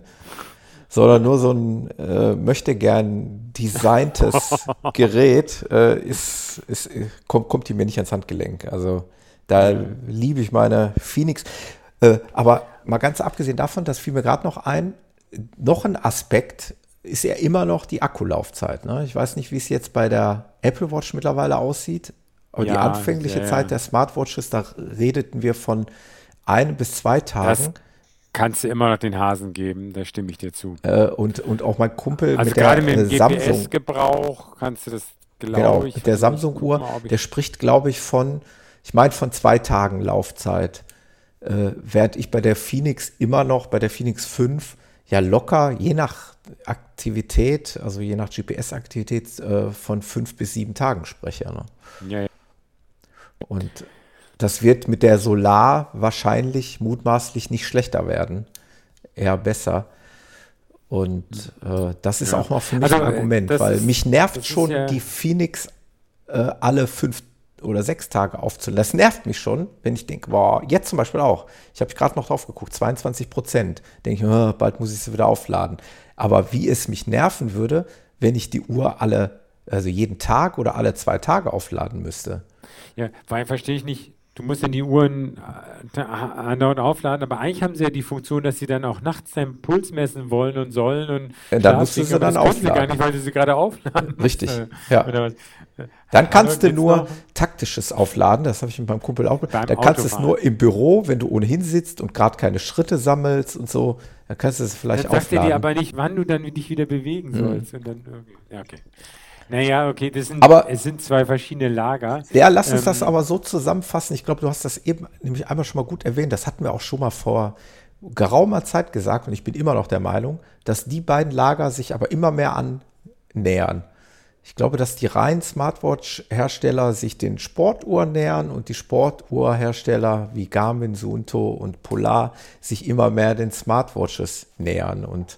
A: sondern nur so ein äh, möchte gern designtes Gerät, äh, ist, ist, kommt, kommt die mir nicht ans Handgelenk. Also da liebe ich meine Phoenix. Äh, aber mal ganz abgesehen davon, das fiel mir gerade noch ein, noch ein Aspekt ist ja immer noch die Akkulaufzeit. Ne? Ich weiß nicht, wie es jetzt bei der Apple Watch mittlerweile aussieht, aber ja, die anfängliche ja, Zeit der Smartwatches, da redeten wir von ein bis zwei Tagen. Das
B: kannst du immer noch den Hasen geben, da stimme ich dir zu.
A: Äh, und, und auch mein Kumpel
B: also
A: mit
B: gerade
A: der
B: mit dem äh, GPS-Gebrauch kannst du das, glaube genau, ich.
A: Der Samsung-Uhr, der spricht, glaube ich, von, ich meine, von zwei Tagen Laufzeit. Äh, während ich bei der Phoenix immer noch, bei der Phoenix 5, ja locker, je nach Aktivität, also je nach GPS-Aktivität, äh, von fünf bis sieben Tagen spreche. Ne? Ja, ja. Und das wird mit der Solar wahrscheinlich mutmaßlich nicht schlechter werden, eher besser. Und äh, das ist ja. auch noch für mich also, ein Argument, weil ist, mich nervt schon ja die Phoenix äh, alle fünf oder sechs Tage aufzulassen. Das nervt mich schon, wenn ich denke, boah, jetzt zum Beispiel auch. Ich habe gerade noch drauf geguckt, 22 Prozent. Denke ich, oh, bald muss ich sie wieder aufladen. Aber wie es mich nerven würde, wenn ich die Uhr alle, also jeden Tag oder alle zwei Tage aufladen müsste.
B: Ja, weil verstehe ich nicht, Du musst dann die Uhren äh, andauernd aufladen, aber eigentlich haben sie ja die Funktion, dass sie dann auch nachts deinen Puls messen wollen und sollen und
A: ja, dann musst du sie dann aufladen. Gar
B: nicht, weil du sie gerade aufladen.
A: Richtig, ja. Dann kannst du nur taktisches aufladen, das habe ich mit meinem Kumpel auch. Beim dann kannst du es nur im Büro, wenn du ohnehin sitzt und gerade keine Schritte sammelst und so, dann kannst du es vielleicht dann aufladen. Sagt er
B: dir aber nicht, wann du dann dich wieder bewegen mhm. sollst. Und dann, okay. Ja, okay. Naja, okay, das sind,
A: aber,
B: es sind zwei verschiedene Lager.
A: Ja, lass uns ähm, das aber so zusammenfassen. Ich glaube, du hast das eben nämlich einmal schon mal gut erwähnt. Das hatten wir auch schon mal vor geraumer Zeit gesagt und ich bin immer noch der Meinung, dass die beiden Lager sich aber immer mehr annähern. Ich glaube, dass die reinen Smartwatch-Hersteller sich den Sportuhren nähern und die Sportuhrhersteller wie Garmin, Suunto und Polar sich immer mehr den Smartwatches nähern. Und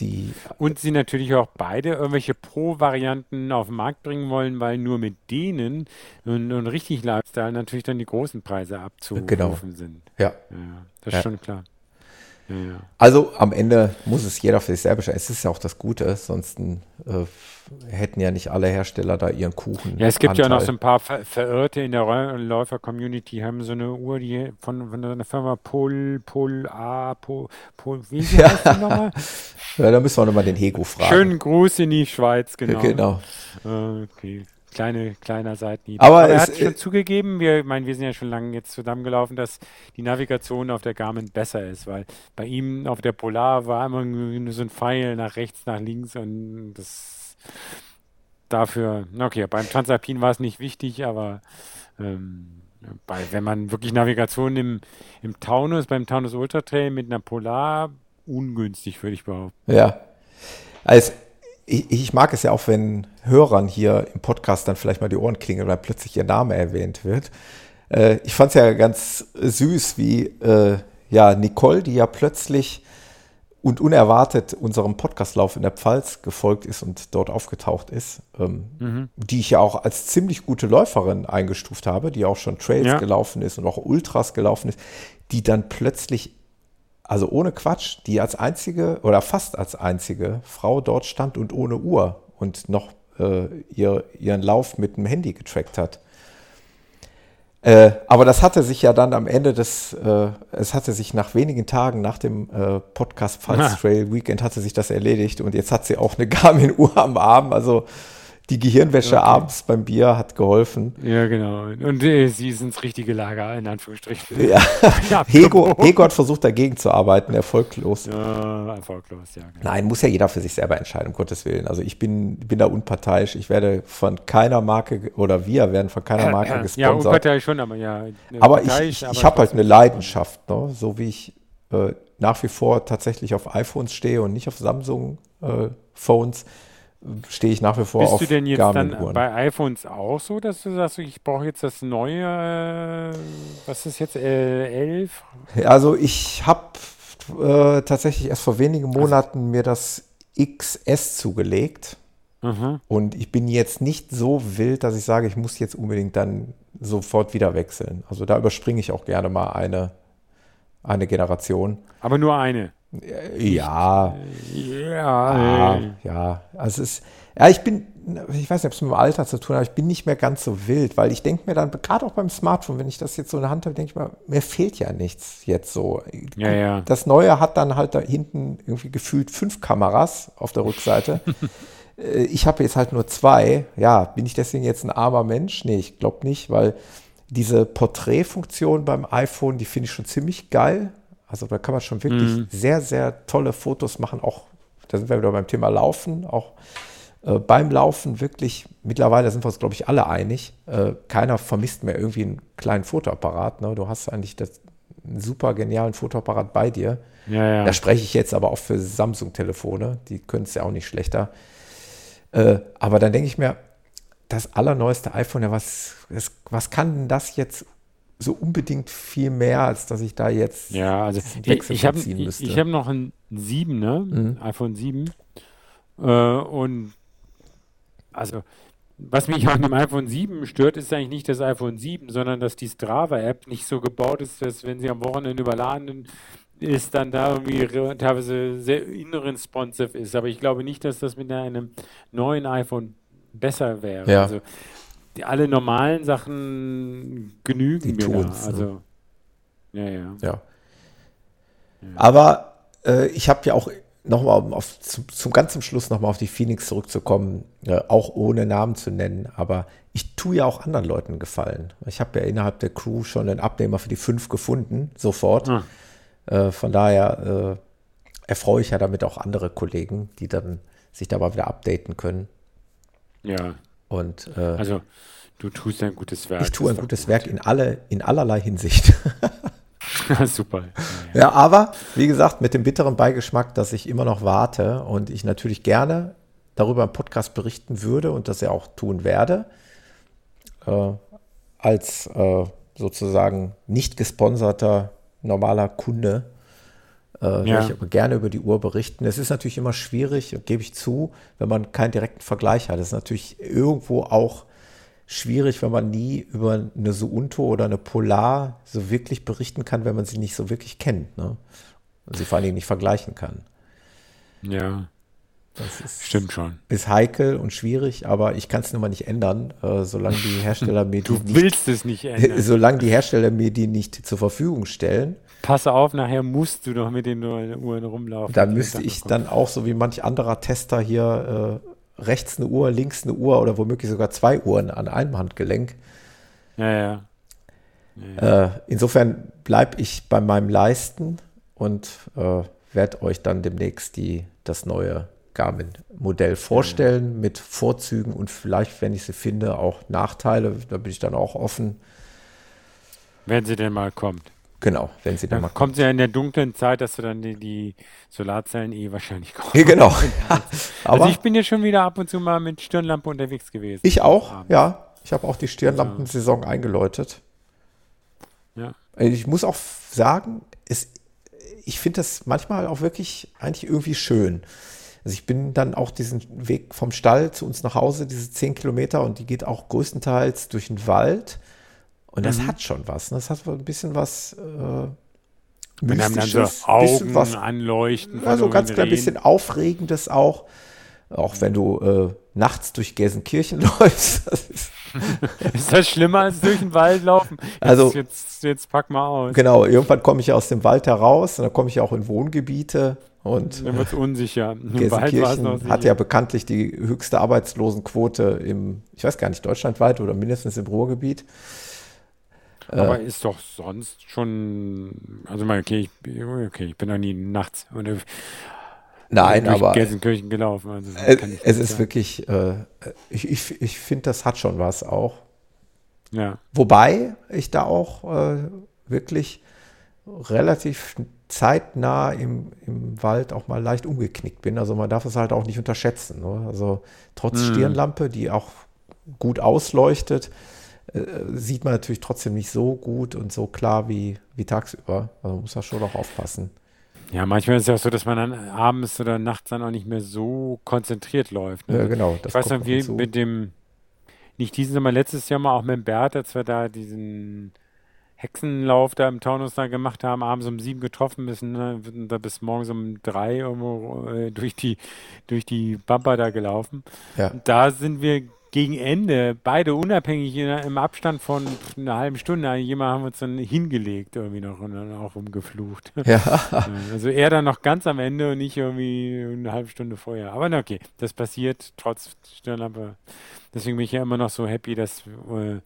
A: die.
B: Und sie natürlich auch beide irgendwelche Pro-Varianten auf den Markt bringen wollen, weil nur mit denen und, und richtig Lifestyle natürlich dann die großen Preise abzurufen
A: Genau.
B: sind.
A: Ja.
B: Ja, das ist
A: Ja.
B: schon klar. Ja, ja.
A: Also am Ende muss es jeder für sich selber entscheiden. Es ist ja auch das Gute, sonst äh, hätten ja nicht alle Hersteller da ihren Kuchen.
B: Ja, es gibt ja auch noch so
A: Anteil.
B: ein paar Ver Verirrte in der Läufer-Community, haben so eine Uhr, die von, von einer Firma Pol, Pol A, Pol, Pol, wie
A: Ja.
B: heißt die nochmal?
A: Ja, da müssen wir nochmal den Hego fragen.
B: Schönen Gruß in die Schweiz, genau.
A: Genau.
B: Äh, Okay, kleine, kleiner Seitenhieb.
A: Aber
B: er
A: es-
B: hat schon zugegeben, wir, ich meine, wir sind ja schon lange jetzt zusammengelaufen, dass die Navigation auf der Garmin besser ist, weil bei ihm auf der Polar war immer nur so ein Pfeil nach rechts, nach links und das dafür, okay, beim Transalpin war es nicht wichtig, aber ähm, bei, wenn man wirklich Navigation im, im Taunus, beim Taunus Ultra Trail mit einer Polar, ungünstig, würde ich behaupten.
A: Ja. Also ich, ich mag es ja auch, wenn Hörern hier im Podcast dann vielleicht mal die Ohren klingeln, weil plötzlich ihr Name erwähnt wird. Äh, ich fand es ja ganz süß, wie äh, ja Nicole, die ja plötzlich und unerwartet unserem Podcastlauf in der Pfalz gefolgt ist und dort aufgetaucht ist, ähm, die ich ja auch als ziemlich gute Läuferin eingestuft habe, die auch schon Trails
B: Ja.
A: gelaufen ist und auch Ultras gelaufen ist, die dann plötzlich also ohne Quatsch, die als einzige oder fast als einzige Frau dort stand und ohne Uhr und noch äh, ihr, ihren Lauf mit dem Handy getrackt hat. Äh, aber das hatte sich ja dann am Ende des, äh, es hatte sich nach wenigen Tagen nach dem äh, Podcast Pulse
B: Ah.
A: Trail Weekend hatte sich das erledigt und jetzt hat sie auch eine Garmin-Uhr am Arm. Also die Gehirnwäsche
B: Okay.
A: abends beim Bier hat geholfen.
B: Ja, genau. Und äh, sie ist ins richtige Lager, in Anführungsstrichen.
A: Ja.
B: Ja,
A: Hego, Hego hat versucht dagegen zu arbeiten, erfolglos.
B: Ja, erfolglos, ja. Genau.
A: Nein, muss ja jeder für sich selber entscheiden, um Gottes Willen. Also ich bin, bin da unparteiisch. Ich werde von keiner Marke oder wir werden von keiner Marke
B: Ja,
A: gesponsert.
B: unparteiisch schon, aber ja. äh,
A: aber ich, ich, ich habe halt eine Leidenschaft, ne? so wie ich äh, nach wie vor tatsächlich auf iPhones stehe und nicht auf Samsung-Phones, stehe ich nach wie vor
B: Bist
A: auf
B: du denn jetzt dann bei iPhones auch so, dass du sagst, ich brauche jetzt das neue, äh, was ist jetzt, äh, 11?
A: Also ich habe äh, tatsächlich erst vor wenigen
B: Also
A: Monaten mir das XS zugelegt.
B: Mhm.
A: Und ich bin jetzt nicht so wild, dass ich sage, ich muss jetzt unbedingt dann sofort wieder wechseln. Also da überspringe ich auch gerne mal eine, eine Generation.
B: Aber nur eine.
A: Äh, Ja,
B: Ja,
A: ja,
B: äh,
A: ja. Also es ist, ja, ich bin, ich weiß nicht, ob es mit dem Alter zu tun hat, aber ich bin nicht mehr ganz so wild, weil ich denke mir dann, gerade auch beim Smartphone, wenn ich das jetzt so in der Hand habe, denke ich mir, mir fehlt ja nichts jetzt so.
B: Ja, ja.
A: Das Neue hat dann halt da hinten irgendwie gefühlt fünf Kameras auf der Rückseite. Äh, ich habe jetzt halt nur zwei. Ja, bin ich deswegen jetzt ein armer Mensch? Nee, ich glaube nicht, weil diese Porträtfunktion beim iPhone, die finde ich schon ziemlich geil. Also da kann man schon wirklich
B: Mhm.
A: sehr, sehr tolle Fotos machen. Auch, da sind wir wieder beim Thema Laufen, auch äh, beim Laufen wirklich, mittlerweile sind wir uns, glaube ich, alle einig, äh, keiner vermisst mehr irgendwie einen kleinen Fotoapparat. Ne? Du hast eigentlich das, einen super genialen Fotoapparat bei dir.
B: ja, ja.
A: Da spreche ich jetzt aber auch für Samsung-Telefone, die können es ja auch nicht schlechter. Äh, aber dann denke ich mir, das allerneueste iPhone, ja, was, was, was kann denn das jetzt so unbedingt viel mehr, als dass ich da jetzt
B: Ja, also ich,
A: Wechsel
B: ich habe ich,
A: müsste?
B: ich hab noch ein 7, ne?
A: Mhm.
B: iPhone 7. Äh, und also, was mich an dem iPhone 7 stört, ist eigentlich nicht das iPhone 7, sondern dass die Strava-App nicht so gebaut ist, dass wenn sie am Wochenende überladen ist, dann da irgendwie teilweise sehr inresponsive ist. Aber ich glaube nicht, dass das mit einem neuen iPhone besser wäre.
A: Ja.
B: Also die, alle normalen Sachen genügen
A: Die
B: mir da.
A: ne?
B: Also, ja, ja.
A: Ja. Aber äh, ich habe ja auch nochmal, um auf, zum, zum ganz zum Schluss nochmal auf die Phoenix zurückzukommen, äh, auch ohne Namen zu nennen, aber ich tue ja auch anderen Leuten Gefallen. Ich habe ja innerhalb der Crew schon einen Abnehmer für die fünf gefunden, sofort.
B: Ah.
A: Äh, von daher äh, erfreue ich ja damit auch andere Kollegen, die dann sich da mal wieder updaten können.
B: Ja,
A: Und äh,
B: also du tust ein gutes Werk.
A: ich tue ein gutes
B: war
A: Werk in, alle, in allerlei Hinsicht.
B: gut. Super. Ja,
A: Ja, aber wie gesagt, mit dem bitteren Beigeschmack, dass ich immer noch warte und ich natürlich gerne darüber im Podcast berichten würde und das ja auch tun werde, äh, als äh, sozusagen nicht gesponserter normaler Kunde Äh, ja. Werde ich aber gerne über die Uhr berichten. Es ist natürlich immer schwierig, gebe ich zu, wenn man keinen direkten Vergleich hat. Es ist natürlich irgendwo auch schwierig, wenn man nie über eine Suunto oder eine Polar so wirklich berichten kann, wenn man sie nicht so wirklich kennt. Ne? Und sie vor allen Dingen nicht vergleichen kann.
B: Ja. Das ist, Stimmt schon.
A: Ist heikel und schwierig, aber ich kann es nun mal nicht ändern, äh, solange die Hersteller mir
B: die. Du willst es nicht ändern.
A: Solange die Hersteller mir die nicht zur Verfügung stellen.
B: Pass auf, nachher musst du doch mit den Uhren rumlaufen.
A: Da müsste ich dann auch, so wie manch anderer Tester hier, äh, rechts eine Uhr, links eine Uhr oder womöglich sogar zwei Uhren an einem Handgelenk.
B: Ja, ja.
A: ja, ja. Äh, insofern bleibe ich bei meinem Leisten und äh, werde euch dann demnächst die, das neue Garmin-Modell vorstellen ja. mit Vorzügen und vielleicht, wenn ich sie finde, auch Nachteile. Da bin ich dann auch offen.
B: Wenn sie denn mal kommt.
A: Genau, wenn sie dann, dann mal
B: kommt. Kommt sie ja in der dunklen Zeit, dass du dann die, die Solarzellen eh wahrscheinlich
A: kaufst. Ja, genau.
B: also ich bin ja schon wieder ab und zu mal mit Stirnlampe unterwegs gewesen.
A: Ich auch, abends. ja. Ich habe auch die Stirnlampensaison eingeläutet. Ja. Ich muss auch sagen, es, ich finde das manchmal auch wirklich eigentlich irgendwie schön. Also ich bin dann auch diesen Weg vom Stall zu uns nach Hause, diese zehn Kilometer, und die geht auch größtenteils durch den Wald. Und das mhm. hat schon was. Ne? Das hat ein bisschen was äh,
B: Mystisches, so Augen was,
A: anleuchten. Also ganz klein bisschen Aufregendes auch. Auch wenn du äh, nachts durch Gelsenkirchen läufst.
B: Das ist, ist, das schlimmer als durch den Wald laufen?
A: Jetzt, also,
B: jetzt, jetzt pack mal aus.
A: Genau, irgendwann komme ich aus dem Wald heraus und dann komme ich auch in Wohngebiete und
B: dann wird es unsicher.
A: Gelsenkirchen hat ja bekanntlich die höchste Arbeitslosenquote im, ich weiß gar nicht, deutschlandweit oder mindestens im Ruhrgebiet.
B: Aber äh, ist doch sonst schon, also mal, okay, ich, okay, ich bin noch nie nachts oder
A: Nein, durch aber
B: Gelsenkirchen gelaufen. Also
A: es, es ist wirklich, äh, ich, ich, ich finde, das hat schon was auch.
B: Ja.
A: Wobei ich da auch äh, wirklich relativ zeitnah im, im Wald auch mal leicht umgeknickt bin. Also man darf es halt auch nicht unterschätzen. Ne? Also trotz mm. Stirnlampe, die auch gut ausleuchtet, äh, sieht man natürlich trotzdem nicht so gut und so klar wie, wie tagsüber. Also man muss da schon auch aufpassen.
B: Ja, manchmal ist es ja auch so, dass man dann abends oder nachts dann auch nicht mehr so konzentriert läuft.
A: Ne? Ja, genau.
B: ich weiß noch, wie mit dem, nicht diesen Sommer, letztes Jahr mal auch mit dem Bert, als wir da diesen Hexenlauf da im Taunus da gemacht haben, abends um sieben getroffen, bis, ne, da bis morgens um drei irgendwo äh, durch die durch die Bumper da gelaufen. Ja. Da sind wir gegen Ende, beide unabhängig in, im Abstand von einer halben Stunde, jemand haben wir uns dann hingelegt irgendwie noch und dann auch rumgeflucht.
A: Ja.
B: Also er dann noch ganz am Ende und nicht irgendwie eine halbe Stunde vorher. Aber na okay, das passiert trotz Stirnlampe. Deswegen bin ich ja immer noch so happy, dass äh,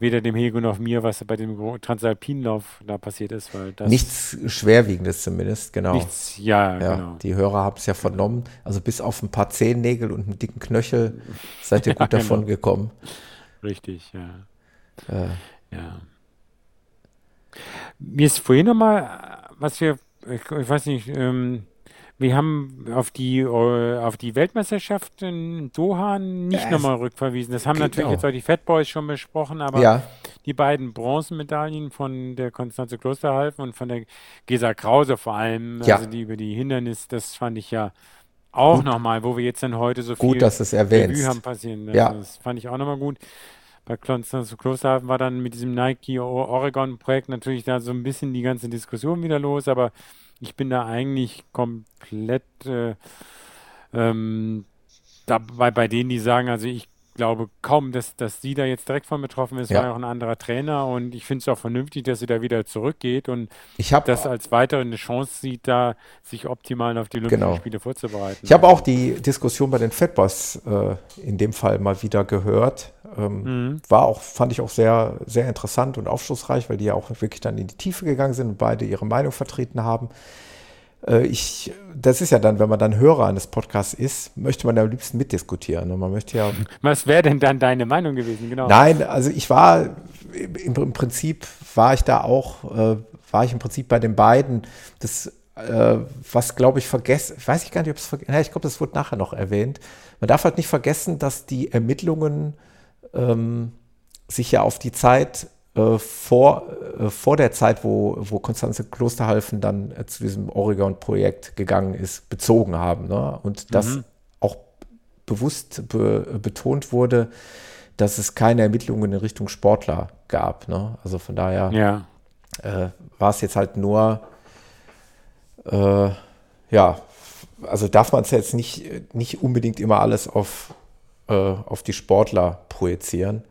B: weder dem Hego noch mir, was bei dem Transalpinlauf da passiert ist. Weil das
A: nichts Schwerwiegendes zumindest, genau.
B: Nichts, ja,
A: ja genau. Die Hörer haben es ja vernommen. Also bis auf ein paar Zehennägel und einen dicken Knöchel seid ihr gut ja, genau. davon gekommen.
B: Richtig, ja. Äh. Ja. Mir ist vorhin nochmal, was wir, ich, ich weiß nicht, ähm, wir haben auf die, äh, auf die Weltmeisterschaft in Doha nicht ja, nochmal rückverwiesen. Das haben natürlich jetzt auch die Fat Boys schon besprochen, aber ja. die beiden Bronzemedaillen von der Konstanze Klosterhalfen und von der Gesa Krause vor allem, ja. also die über die Hindernis, das fand ich ja auch nochmal, wo wir jetzt dann heute so
A: gut, viel dass es
B: haben passieren. Ja. Das fand ich auch nochmal gut. Bei Konstanze Klosterhalfen war dann mit diesem Nike Oregon Projekt natürlich da so ein bisschen die ganze Diskussion wieder los, aber ich bin da eigentlich komplett äh, ähm, dabei bei denen, die sagen, also ich glaube kaum, dass, dass sie da jetzt direkt von betroffen ist, ja. war ja auch ein anderer Trainer und ich finde es auch vernünftig, dass sie da wieder zurückgeht und
A: ich hab,
B: das als weitere eine Chance sieht, da sich optimal auf die Olympischen genau. Spiele vorzubereiten.
A: Ich habe auch die Diskussion bei den Fatboys äh, in dem Fall mal wieder gehört. Ähm, mhm. War auch, fand ich auch sehr, sehr interessant und aufschlussreich, weil die ja auch wirklich dann in die Tiefe gegangen sind und beide ihre Meinung vertreten haben. Äh, ich, das ist ja dann, wenn man dann Hörer eines Podcasts ist, möchte man am liebsten mitdiskutieren. Und man möchte ja.
B: Was wäre denn dann deine Meinung gewesen,
A: genau? Nein, also ich war im, im Prinzip war ich da auch, äh, war ich im Prinzip bei den beiden. Das, äh, was glaube ich vergessen, weiß ich gar nicht, ob es vergessen, ich glaube, das wurde nachher noch erwähnt. Man darf halt nicht vergessen, dass die Ermittlungen ähm, sich ja auf die Zeit äh, vor, äh, vor der Zeit, wo, wo Konstanze Klosterhalfen dann äh, zu diesem Oregon-Projekt gegangen ist, bezogen haben. Ne? Und das mhm. auch bewusst be betont wurde, dass es keine Ermittlungen in Richtung Sportler gab. Ne? Also von daher
B: ja.
A: äh, war es jetzt halt nur, äh, ja, also darf man es jetzt nicht, nicht unbedingt immer alles auf, auf die Sportler projizieren.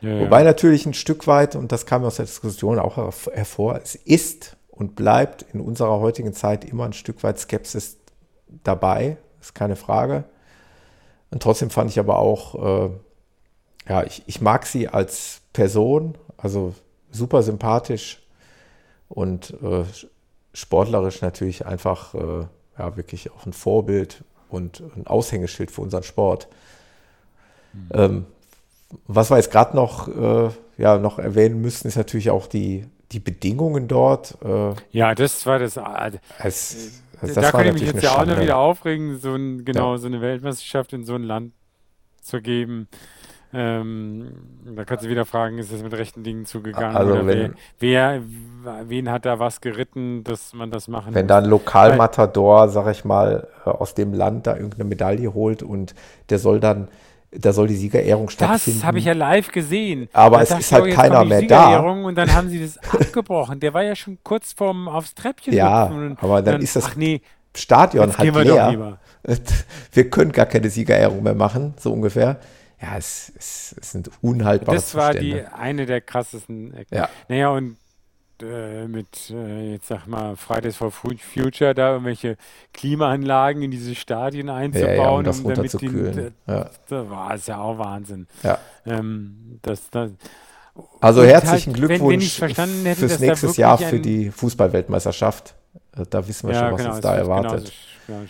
A: Ja, Wobei natürlich ein Stück weit, und das kam aus der Diskussion auch hervor, es ist und bleibt in unserer heutigen Zeit immer ein Stück weit Skepsis dabei, ist keine Frage. Und trotzdem fand ich aber auch, äh, ja, ich, ich mag sie als Person, also super sympathisch und äh, sportlerisch natürlich einfach, äh, ja, wirklich auch ein Vorbild und ein Aushängeschild für unseren Sport. Mhm. Ähm, was wir jetzt gerade noch, äh, ja, noch erwähnen müssen, ist natürlich auch die, die Bedingungen dort. Äh,
B: ja, das war das. Äh, es, also da könnte ich mich jetzt ja auch noch wieder aufregen, so ein, genau, ja. so eine Weltmeisterschaft in so ein Land zu geben. Ähm, da kannst du wieder fragen, ist es mit rechten Dingen zugegangen?
A: Also oder wenn,
B: wer, wer, wen hat da was geritten, dass man das machen
A: Wenn muss? da ein Lokalmatador, sag ich mal, äh, aus dem Land da irgendeine Medaille holt und der soll dann da soll die Siegerehrung stattfinden.
B: Das habe ich ja live gesehen.
A: Aber es ist halt keiner mehr da.
B: Und dann haben sie das abgebrochen. Der war ja schon kurz vorm aufs Treppchen.
A: Ja, aber dann, dann, ist das nee, Stadion halt leer. Wir können gar keine Siegerehrung mehr machen, so ungefähr. Ja, es, es, es sind unhaltbare
B: Das war Zustände. die eine der krassesten. Ja. Naja, und äh, mit, äh, jetzt sag mal, Fridays for Future da irgendwelche Klimaanlagen in diese Stadien einzubauen, ja, ja, um
A: das um runterzukühlen.
B: Ja. Da war es ja auch Wahnsinn.
A: Ja.
B: Ähm, das, das,
A: also herzlichen halt, Glückwunsch wenn, wenn hätte, fürs nächste Jahr für die Fußballweltmeisterschaft. Äh, da wissen wir schon, was genau, uns da erwartet.
B: Genau,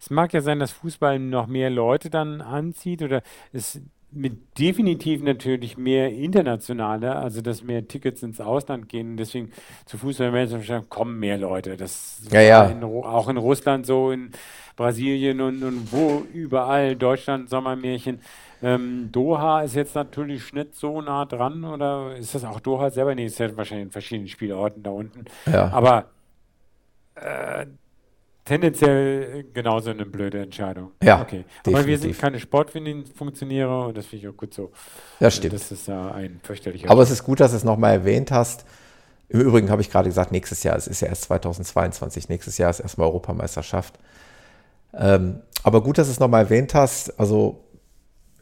B: es mag ja sein, dass Fußball noch mehr Leute dann anzieht oder es mit definitiv natürlich mehr internationale, also dass mehr Tickets ins Ausland gehen. Deswegen zu Fußballmeisterschaften kommen mehr Leute. Das
A: ja, ja.
B: In, auch in Russland so, in Brasilien und, und wo überall, Deutschland, Sommermärchen. Ähm, Doha ist jetzt natürlich nicht so nah dran, oder ist das auch Doha selber? Nee, ist ja wahrscheinlich in verschiedenen Spielorten da unten.
A: Ja.
B: Aber äh, tendenziell genauso eine blöde Entscheidung.
A: Ja.
B: Okay. Definitiv. Aber wir sind keine Sportfunktionäre und das finde ich auch gut so.
A: Ja, stimmt.
B: Das ist ja ein fürchterlicher.
A: Aber es ist gut, dass du es nochmal erwähnt hast. Im Übrigen habe ich gerade gesagt, nächstes Jahr, es ist ja erst 2022, nächstes Jahr ist erstmal Europameisterschaft. Ähm, aber gut, dass du es nochmal erwähnt hast. Also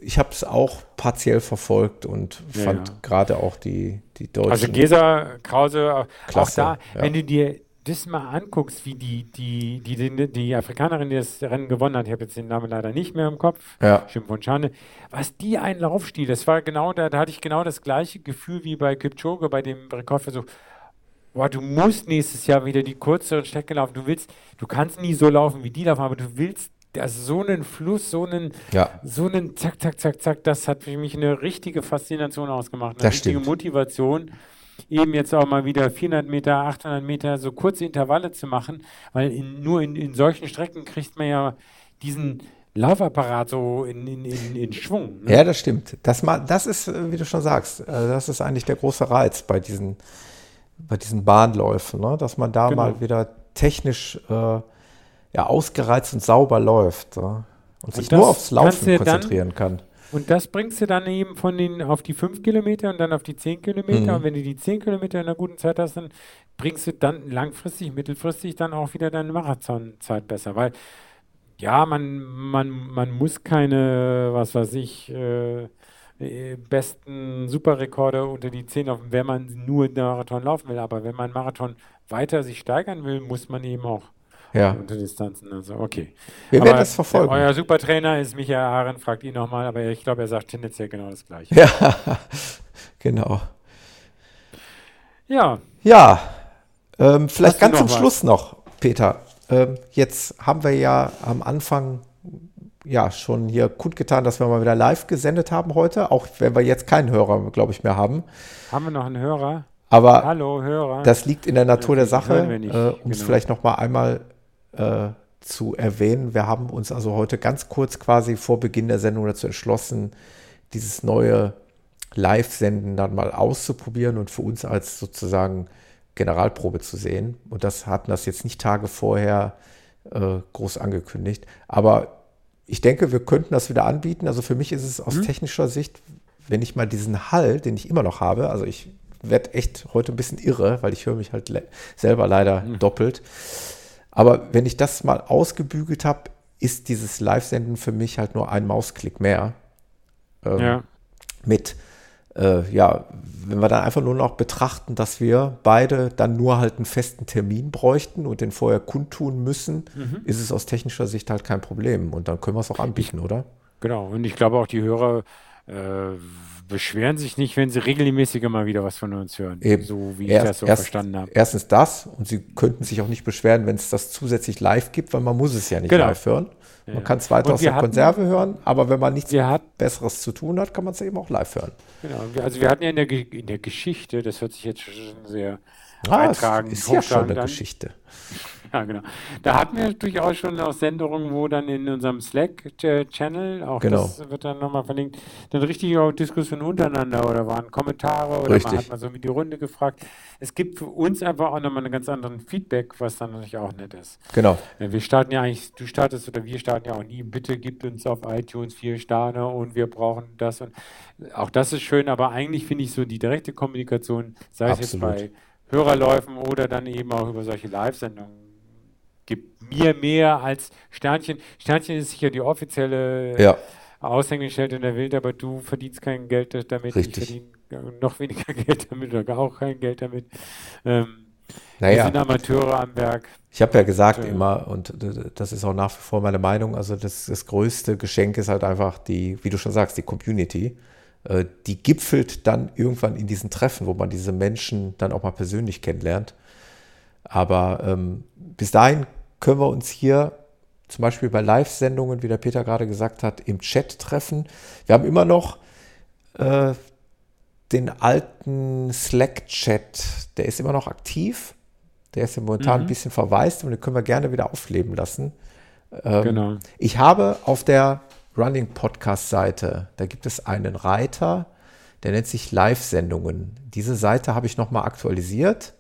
A: ich habe es auch partiell verfolgt und ja, fand ja. gerade auch die, die deutschen.
B: Also Gesa, Krause,
A: Klasse,
B: auch da, ja. wenn du dir das mal anguckst, wie die, die, die, die, die Afrikanerin, die das Rennen gewonnen hat, ich habe jetzt den Namen leider nicht mehr im Kopf,
A: ja.
B: Schane, was die ein Laufstil, das war genau, da, da hatte ich genau das gleiche Gefühl wie bei Kipchoge, bei dem Rekordversuch. Boah, du musst nächstes Jahr wieder die kürzeren Strecke laufen. Du willst, du kannst nie so laufen wie die laufen, aber du willst also so einen Fluss, so einen,
A: ja.
B: so einen Zack, Zack, Zack, Zack, das hat für mich eine richtige Faszination ausgemacht, eine
A: das
B: richtige
A: stimmt.
B: Motivation eben jetzt auch mal wieder 400 Meter, 800 Meter so kurze Intervalle zu machen, weil in, nur in, in solchen Strecken kriegt man ja diesen Laufapparat so in, in, in, in Schwung.
A: Ne? Ja, das stimmt. Das, das ist, wie du schon sagst, äh, das ist eigentlich der große Reiz bei diesen, bei diesen Bahnläufen, ne? dass man da genau. mal wieder technisch äh, ja, ausgereizt und sauber läuft ja? und, und sich nur aufs Laufen konzentrieren kann.
B: Und das bringst du dann eben von den auf die 5 Kilometer und dann auf die 10 Kilometer. Mhm. Und wenn du die 10 Kilometer in einer guten Zeit hast, dann bringst du dann langfristig, mittelfristig dann auch wieder deine Marathonzeit besser. Weil ja, man, man, man muss keine, was weiß ich, äh, äh besten Superrekorde unter die 10 laufen, wenn man nur den Marathon laufen will. Aber wenn man Marathon weiter sich steigern will, muss man eben auch
A: ja.
B: Unter Distanzen, also okay.
A: Wir aber werden das verfolgen.
B: Euer Supertrainer ist Michael Ahren, fragt ihn nochmal, aber ich glaube, er sagt tendenziell genau das Gleiche.
A: Ja, genau.
B: Ja.
A: Ja, ähm, vielleicht ganz zum was? Schluss noch, Peter. Ähm, jetzt haben wir ja am Anfang ja schon hier kundgetan, dass wir mal wieder live gesendet haben heute, auch wenn wir jetzt keinen Hörer, glaube ich, mehr haben.
B: Haben wir noch einen Hörer?
A: Aber
B: Hallo, Hörer.
A: das liegt in der Natur der Sache, äh, um genau. es vielleicht noch mal einmal äh, zu erwähnen. Wir haben uns also heute ganz kurz quasi vor Beginn der Sendung dazu entschlossen, dieses neue Live-Senden dann mal auszuprobieren und für uns als sozusagen Generalprobe zu sehen. Und das hatten das jetzt nicht Tage vorher äh, groß angekündigt. Aber ich denke, wir könnten das wieder anbieten. Also für mich ist es aus mhm. technischer Sicht, wenn ich mal diesen Hall, den ich immer noch habe, also ich werde echt heute ein bisschen irre, weil ich höre mich halt le selber leider mhm. doppelt. Aber wenn ich das mal ausgebügelt habe, ist dieses Live-Senden für mich halt nur ein Mausklick mehr. Ähm, ja. Mit äh, ja, wenn wir dann einfach nur noch betrachten, dass wir beide dann nur halt einen festen Termin bräuchten und den vorher kundtun müssen, mhm. ist es aus technischer Sicht halt kein Problem. Und dann können wir es auch anbieten, oder?
B: Genau. Und ich glaube auch, die Hörer äh, beschweren sich nicht, wenn sie regelmäßiger mal wieder was von uns hören.
A: Eben. So wie erst, ich das so erst, verstanden habe. Erstens das und sie könnten sich auch nicht beschweren, wenn es das zusätzlich live gibt, weil man muss es ja nicht genau. live hören. Man kann es weiter aus der hatten, Konserve hören, aber wenn man nichts hat, Besseres zu tun hat, kann man es eben auch live hören.
B: Genau, also wir hatten ja in der, in der Geschichte, das hört sich jetzt schon sehr
A: ah, beitragend, ist ja schon eine an. Geschichte.
B: Ja, genau. Da hatten wir durchaus schon auch Sendungen, wo dann in unserem Slack-Channel, auch genau. das wird dann nochmal verlinkt, dann richtig auch Diskussionen untereinander oder waren Kommentare oder richtig. man hat mal so mit die Runde gefragt. Es gibt für uns einfach auch nochmal einen ganz anderen Feedback, was dann natürlich auch nett ist.
A: Genau.
B: Wir starten ja eigentlich, du startest oder wir starten ja auch nie, bitte gibt uns auf iTunes vier Sterne und wir brauchen das und auch das ist schön, aber eigentlich finde ich so die direkte Kommunikation, sei es jetzt bei Hörerläufen oder dann eben auch über solche Live-Sendungen gibt mir mehr als Sternchen. Sternchen ist sicher die offizielle ja. Aushängeschild in der Welt, aber du verdienst kein Geld damit.
A: Richtig.
B: Ich verdiene noch weniger Geld damit oder gar auch kein Geld damit. Ähm, naja. Wir sind Amateure am Werk.
A: Ich habe ja gesagt und, immer, und das ist auch nach wie vor meine Meinung, also das, das größte Geschenk ist halt einfach die, wie du schon sagst, die Community. Äh, die gipfelt dann irgendwann in diesen Treffen, wo man diese Menschen dann auch mal persönlich kennenlernt. Aber ähm, bis dahin können wir uns hier zum Beispiel bei Live-Sendungen, wie der Peter gerade gesagt hat, im Chat treffen. Wir haben immer noch äh, den alten Slack-Chat, der ist immer noch aktiv. Der ist ja momentan mhm. ein bisschen verwaist und den können wir gerne wieder aufleben lassen. Ähm, genau. Ich habe auf der Running Podcast-Seite, da gibt es einen Reiter, der nennt sich Live-Sendungen. Diese Seite habe ich nochmal aktualisiert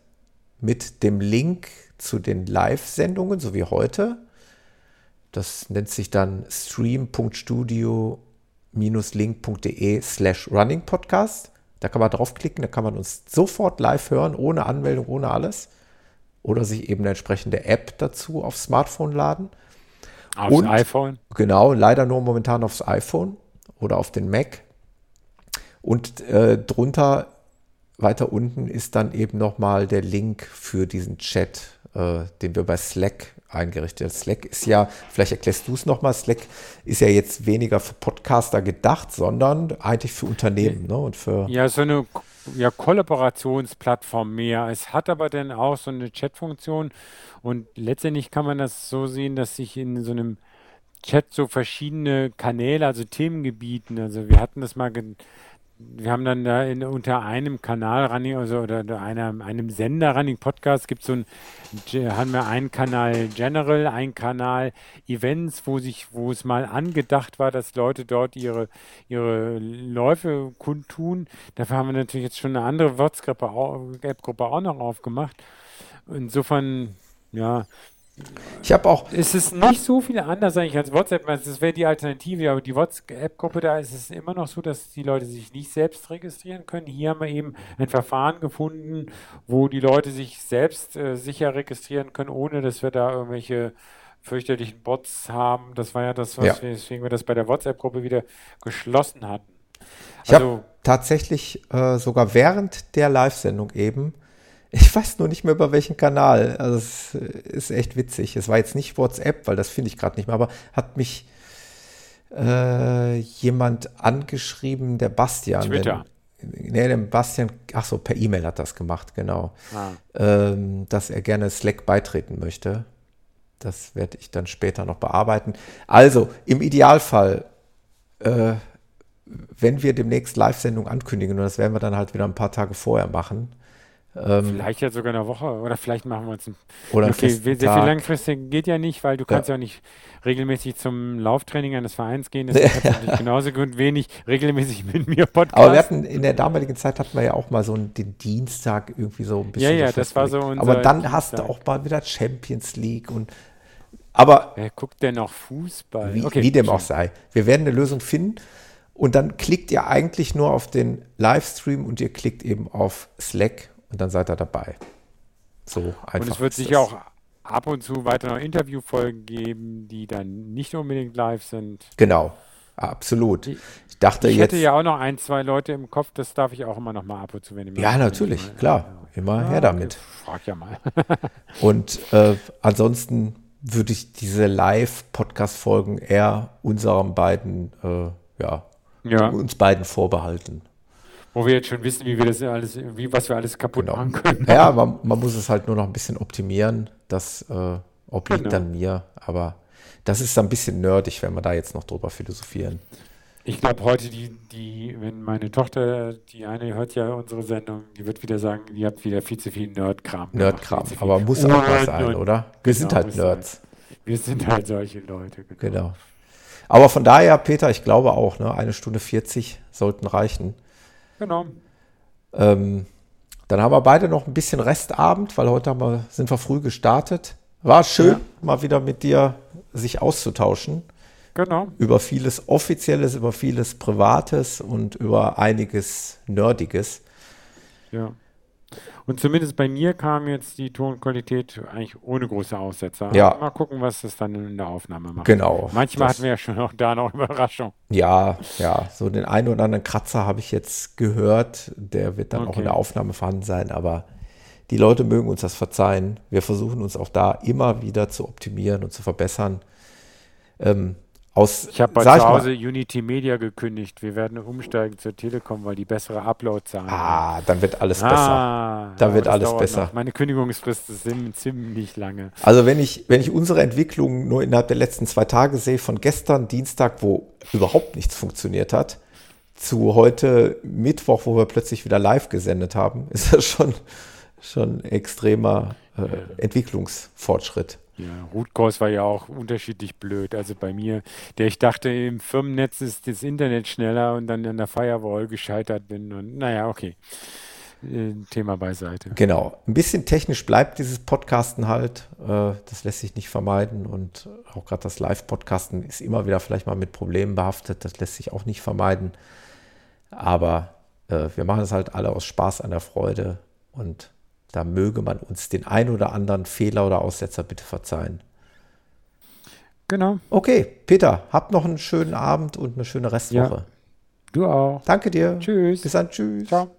A: mit dem Link zu den Live-Sendungen, so wie heute. Das nennt sich dann stream.studio-link.de slash running podcast. Da kann man draufklicken, da kann man uns sofort live hören, ohne Anmeldung, ohne alles. Oder sich eben eine entsprechende App dazu aufs Smartphone laden.
B: Aufs Und, iPhone?
A: Genau, leider nur momentan aufs iPhone oder auf den Mac. Und äh, drunter, weiter unten, ist dann eben nochmal der Link für diesen Chat äh, den wir bei Slack eingerichtet haben. Slack ist ja, vielleicht erklärst du es nochmal, Slack ist ja jetzt weniger für Podcaster gedacht, sondern eigentlich für Unternehmen ne? und für
B: ja, so eine ja, Kollaborationsplattform mehr. Es hat aber dann auch so eine Chatfunktion und letztendlich kann man das so sehen, dass sich in so einem Chat so verschiedene Kanäle, also Themengebieten, also wir hatten das mal wir haben dann da in, unter einem Kanal Running, also oder einer, einem Sender Running Podcast gibt so ein, haben wir einen Kanal General, einen Kanal Events, wo sich, wo es mal angedacht war, dass Leute dort ihre, ihre Läufe kundtun. Dafür haben wir natürlich jetzt schon eine andere WhatsApp-Gruppe auch noch aufgemacht. Insofern, ja,
A: ich habe auch.
B: Es ist nicht so viel anders eigentlich als WhatsApp. Das wäre die Alternative, aber die WhatsApp-Gruppe, da ist es immer noch so, dass die Leute sich nicht selbst registrieren können. Hier haben wir eben ein Verfahren gefunden, wo die Leute sich selbst äh, sicher registrieren können, ohne dass wir da irgendwelche fürchterlichen Bots haben. Das war ja das, was ja. Wir, weswegen wir das bei der WhatsApp-Gruppe wieder geschlossen hatten.
A: Ich also, habe tatsächlich äh, sogar während der Live-Sendung eben ich weiß nur nicht mehr über welchen Kanal. Also es ist echt witzig. Es war jetzt nicht WhatsApp, weil das finde ich gerade nicht mehr, aber hat mich äh, jemand angeschrieben, der Bastian.
B: Twitter.
A: Den, nee, der Bastian, ach so, per E-Mail hat das gemacht, genau. Ah. Ähm, dass er gerne Slack beitreten möchte. Das werde ich dann später noch bearbeiten. Also, im Idealfall, äh, wenn wir demnächst Live-Sendung ankündigen, und das werden wir dann halt wieder ein paar Tage vorher machen,
B: Vielleicht ja sogar eine Woche oder vielleicht machen wir uns ein.
A: oder
B: Okay, sehr viel langfristig geht ja nicht, weil du
A: Ja.
B: kannst ja auch nicht regelmäßig zum Lauftraining eines Vereins gehen. Kannst du natürlich genauso gut wenig regelmäßig mit mir Podcast.
A: Aber wir hatten in der damaligen Zeit hatten wir ja auch mal so einen, den Dienstag irgendwie so ein bisschen.
B: Ja, ja, das war so unser
A: Aber dann hast du
B: Dienstag.
A: auch mal wieder Champions League und aber
B: Wer guckt denn noch Fußball?
A: wie,
B: okay,
A: wie dem auch sei, wir werden eine Lösung finden und dann klickt ihr eigentlich nur auf den Livestream und ihr klickt eben auf Slack und dann seid ihr dabei. So einfach.
B: Und es wird sicher auch ab und zu weiter noch Interviewfolgen geben, die dann nicht unbedingt live sind.
A: Genau, absolut.
B: Ich-
A: Ich dachte
B: Ich
A: jetzt.
B: hätte ja auch noch ein, zwei Leute im Kopf, das darf ich auch immer noch mal ab und zu, wenn ihr
A: Ja, natürlich,
B: ich mal-
A: klar. Immer
B: Ja,
A: her damit.
B: okay, Frag ja mal.
A: Und äh, ansonsten würde ich diese Live-Podcast-Folgen eher unseren beiden, äh, ja,
B: Ja,
A: uns beiden vorbehalten.
B: Wo wir jetzt schon wissen, wie wir das alles, wie, was wir alles kaputt
A: Genau.
B: machen können.
A: Ja, man, man muss es halt nur noch ein bisschen optimieren. Das äh, obliegt
B: Genau.
A: dann mir. Aber das ist ein bisschen nerdig, wenn wir da jetzt noch drüber philosophieren.
B: Ich glaube, heute, die, die, wenn meine Tochter, die eine hört ja unsere Sendung, die wird wieder sagen, ihr habt wieder viel zu viel Nerdkram.
A: Nerdkram. Aber muss auch
B: Uhren
A: sein, oder? Wir sind
B: Genau,
A: halt
B: muss sein.
A: Nerds.
B: Wir sind halt solche Leute. Genau.
A: Genau. Aber von daher, Peter, ich glaube auch, ne, eine Stunde 40 sollten reichen.
B: Genau.
A: Ähm, dann haben wir beide noch ein bisschen Restabend, weil heute haben wir, sind wir früh gestartet. War schön,
B: Ja.
A: mal wieder mit dir sich auszutauschen
B: Genau.
A: über vieles Offizielles, über vieles Privates und über einiges Nerdiges.
B: Ja. Und zumindest bei mir kam jetzt die Tonqualität eigentlich ohne große Aussetzer.
A: Ja.
B: Mal gucken, was das dann in der Aufnahme macht.
A: Genau.
B: Manchmal hatten wir ja schon auch da noch Überraschung.
A: Ja, ja, so den einen oder anderen Kratzer habe ich jetzt gehört. Der wird dann auch
B: Okay.
A: in der Aufnahme vorhanden sein, aber die Leute mögen uns das verzeihen. Wir versuchen uns auch da immer wieder zu optimieren und zu verbessern. Ähm, aus,
B: Ich habe bei zu
A: ich mal-
B: Hause Unity Media gekündigt. Wir werden umsteigen zur Telekom, weil die bessere Upload-Zahlen haben.
A: Ah, dann wird alles besser.
B: Ah,
A: Da
B: aber
A: wird alles besser.
B: Noch. Meine Kündigungsfrist ist ziemlich lange.
A: Also wenn ich, wenn ich unsere Entwicklung nur innerhalb der letzten zwei Tage sehe, von gestern Dienstag, wo überhaupt nichts funktioniert hat, zu heute Mittwoch, wo wir plötzlich wieder live gesendet haben, ist das schon, schon extremer äh, Entwicklungsfortschritt.
B: Ja, Root Cause war ja auch unterschiedlich blöd. Also bei mir, der ich dachte, im Firmennetz ist das Internet schneller und dann an der Firewall gescheitert bin. Und naja, okay. Äh, Thema beiseite.
A: Genau. Ein bisschen technisch bleibt dieses Podcasten halt. Äh, das lässt sich nicht vermeiden. Und auch gerade das Live-Podcasten ist immer wieder vielleicht mal mit Problemen behaftet. Das lässt sich auch nicht vermeiden. Aber äh, wir machen es halt alle aus Spaß an der Freude. Und da möge man uns den ein oder anderen Fehler oder Aussetzer bitte verzeihen.
B: Genau.
A: Okay, Peter, habt noch einen schönen Abend und eine schöne Restwoche.
B: Du auch.
A: Danke dir.
B: Tschüss.
A: Bis dann. Tschüss.
B: Ciao.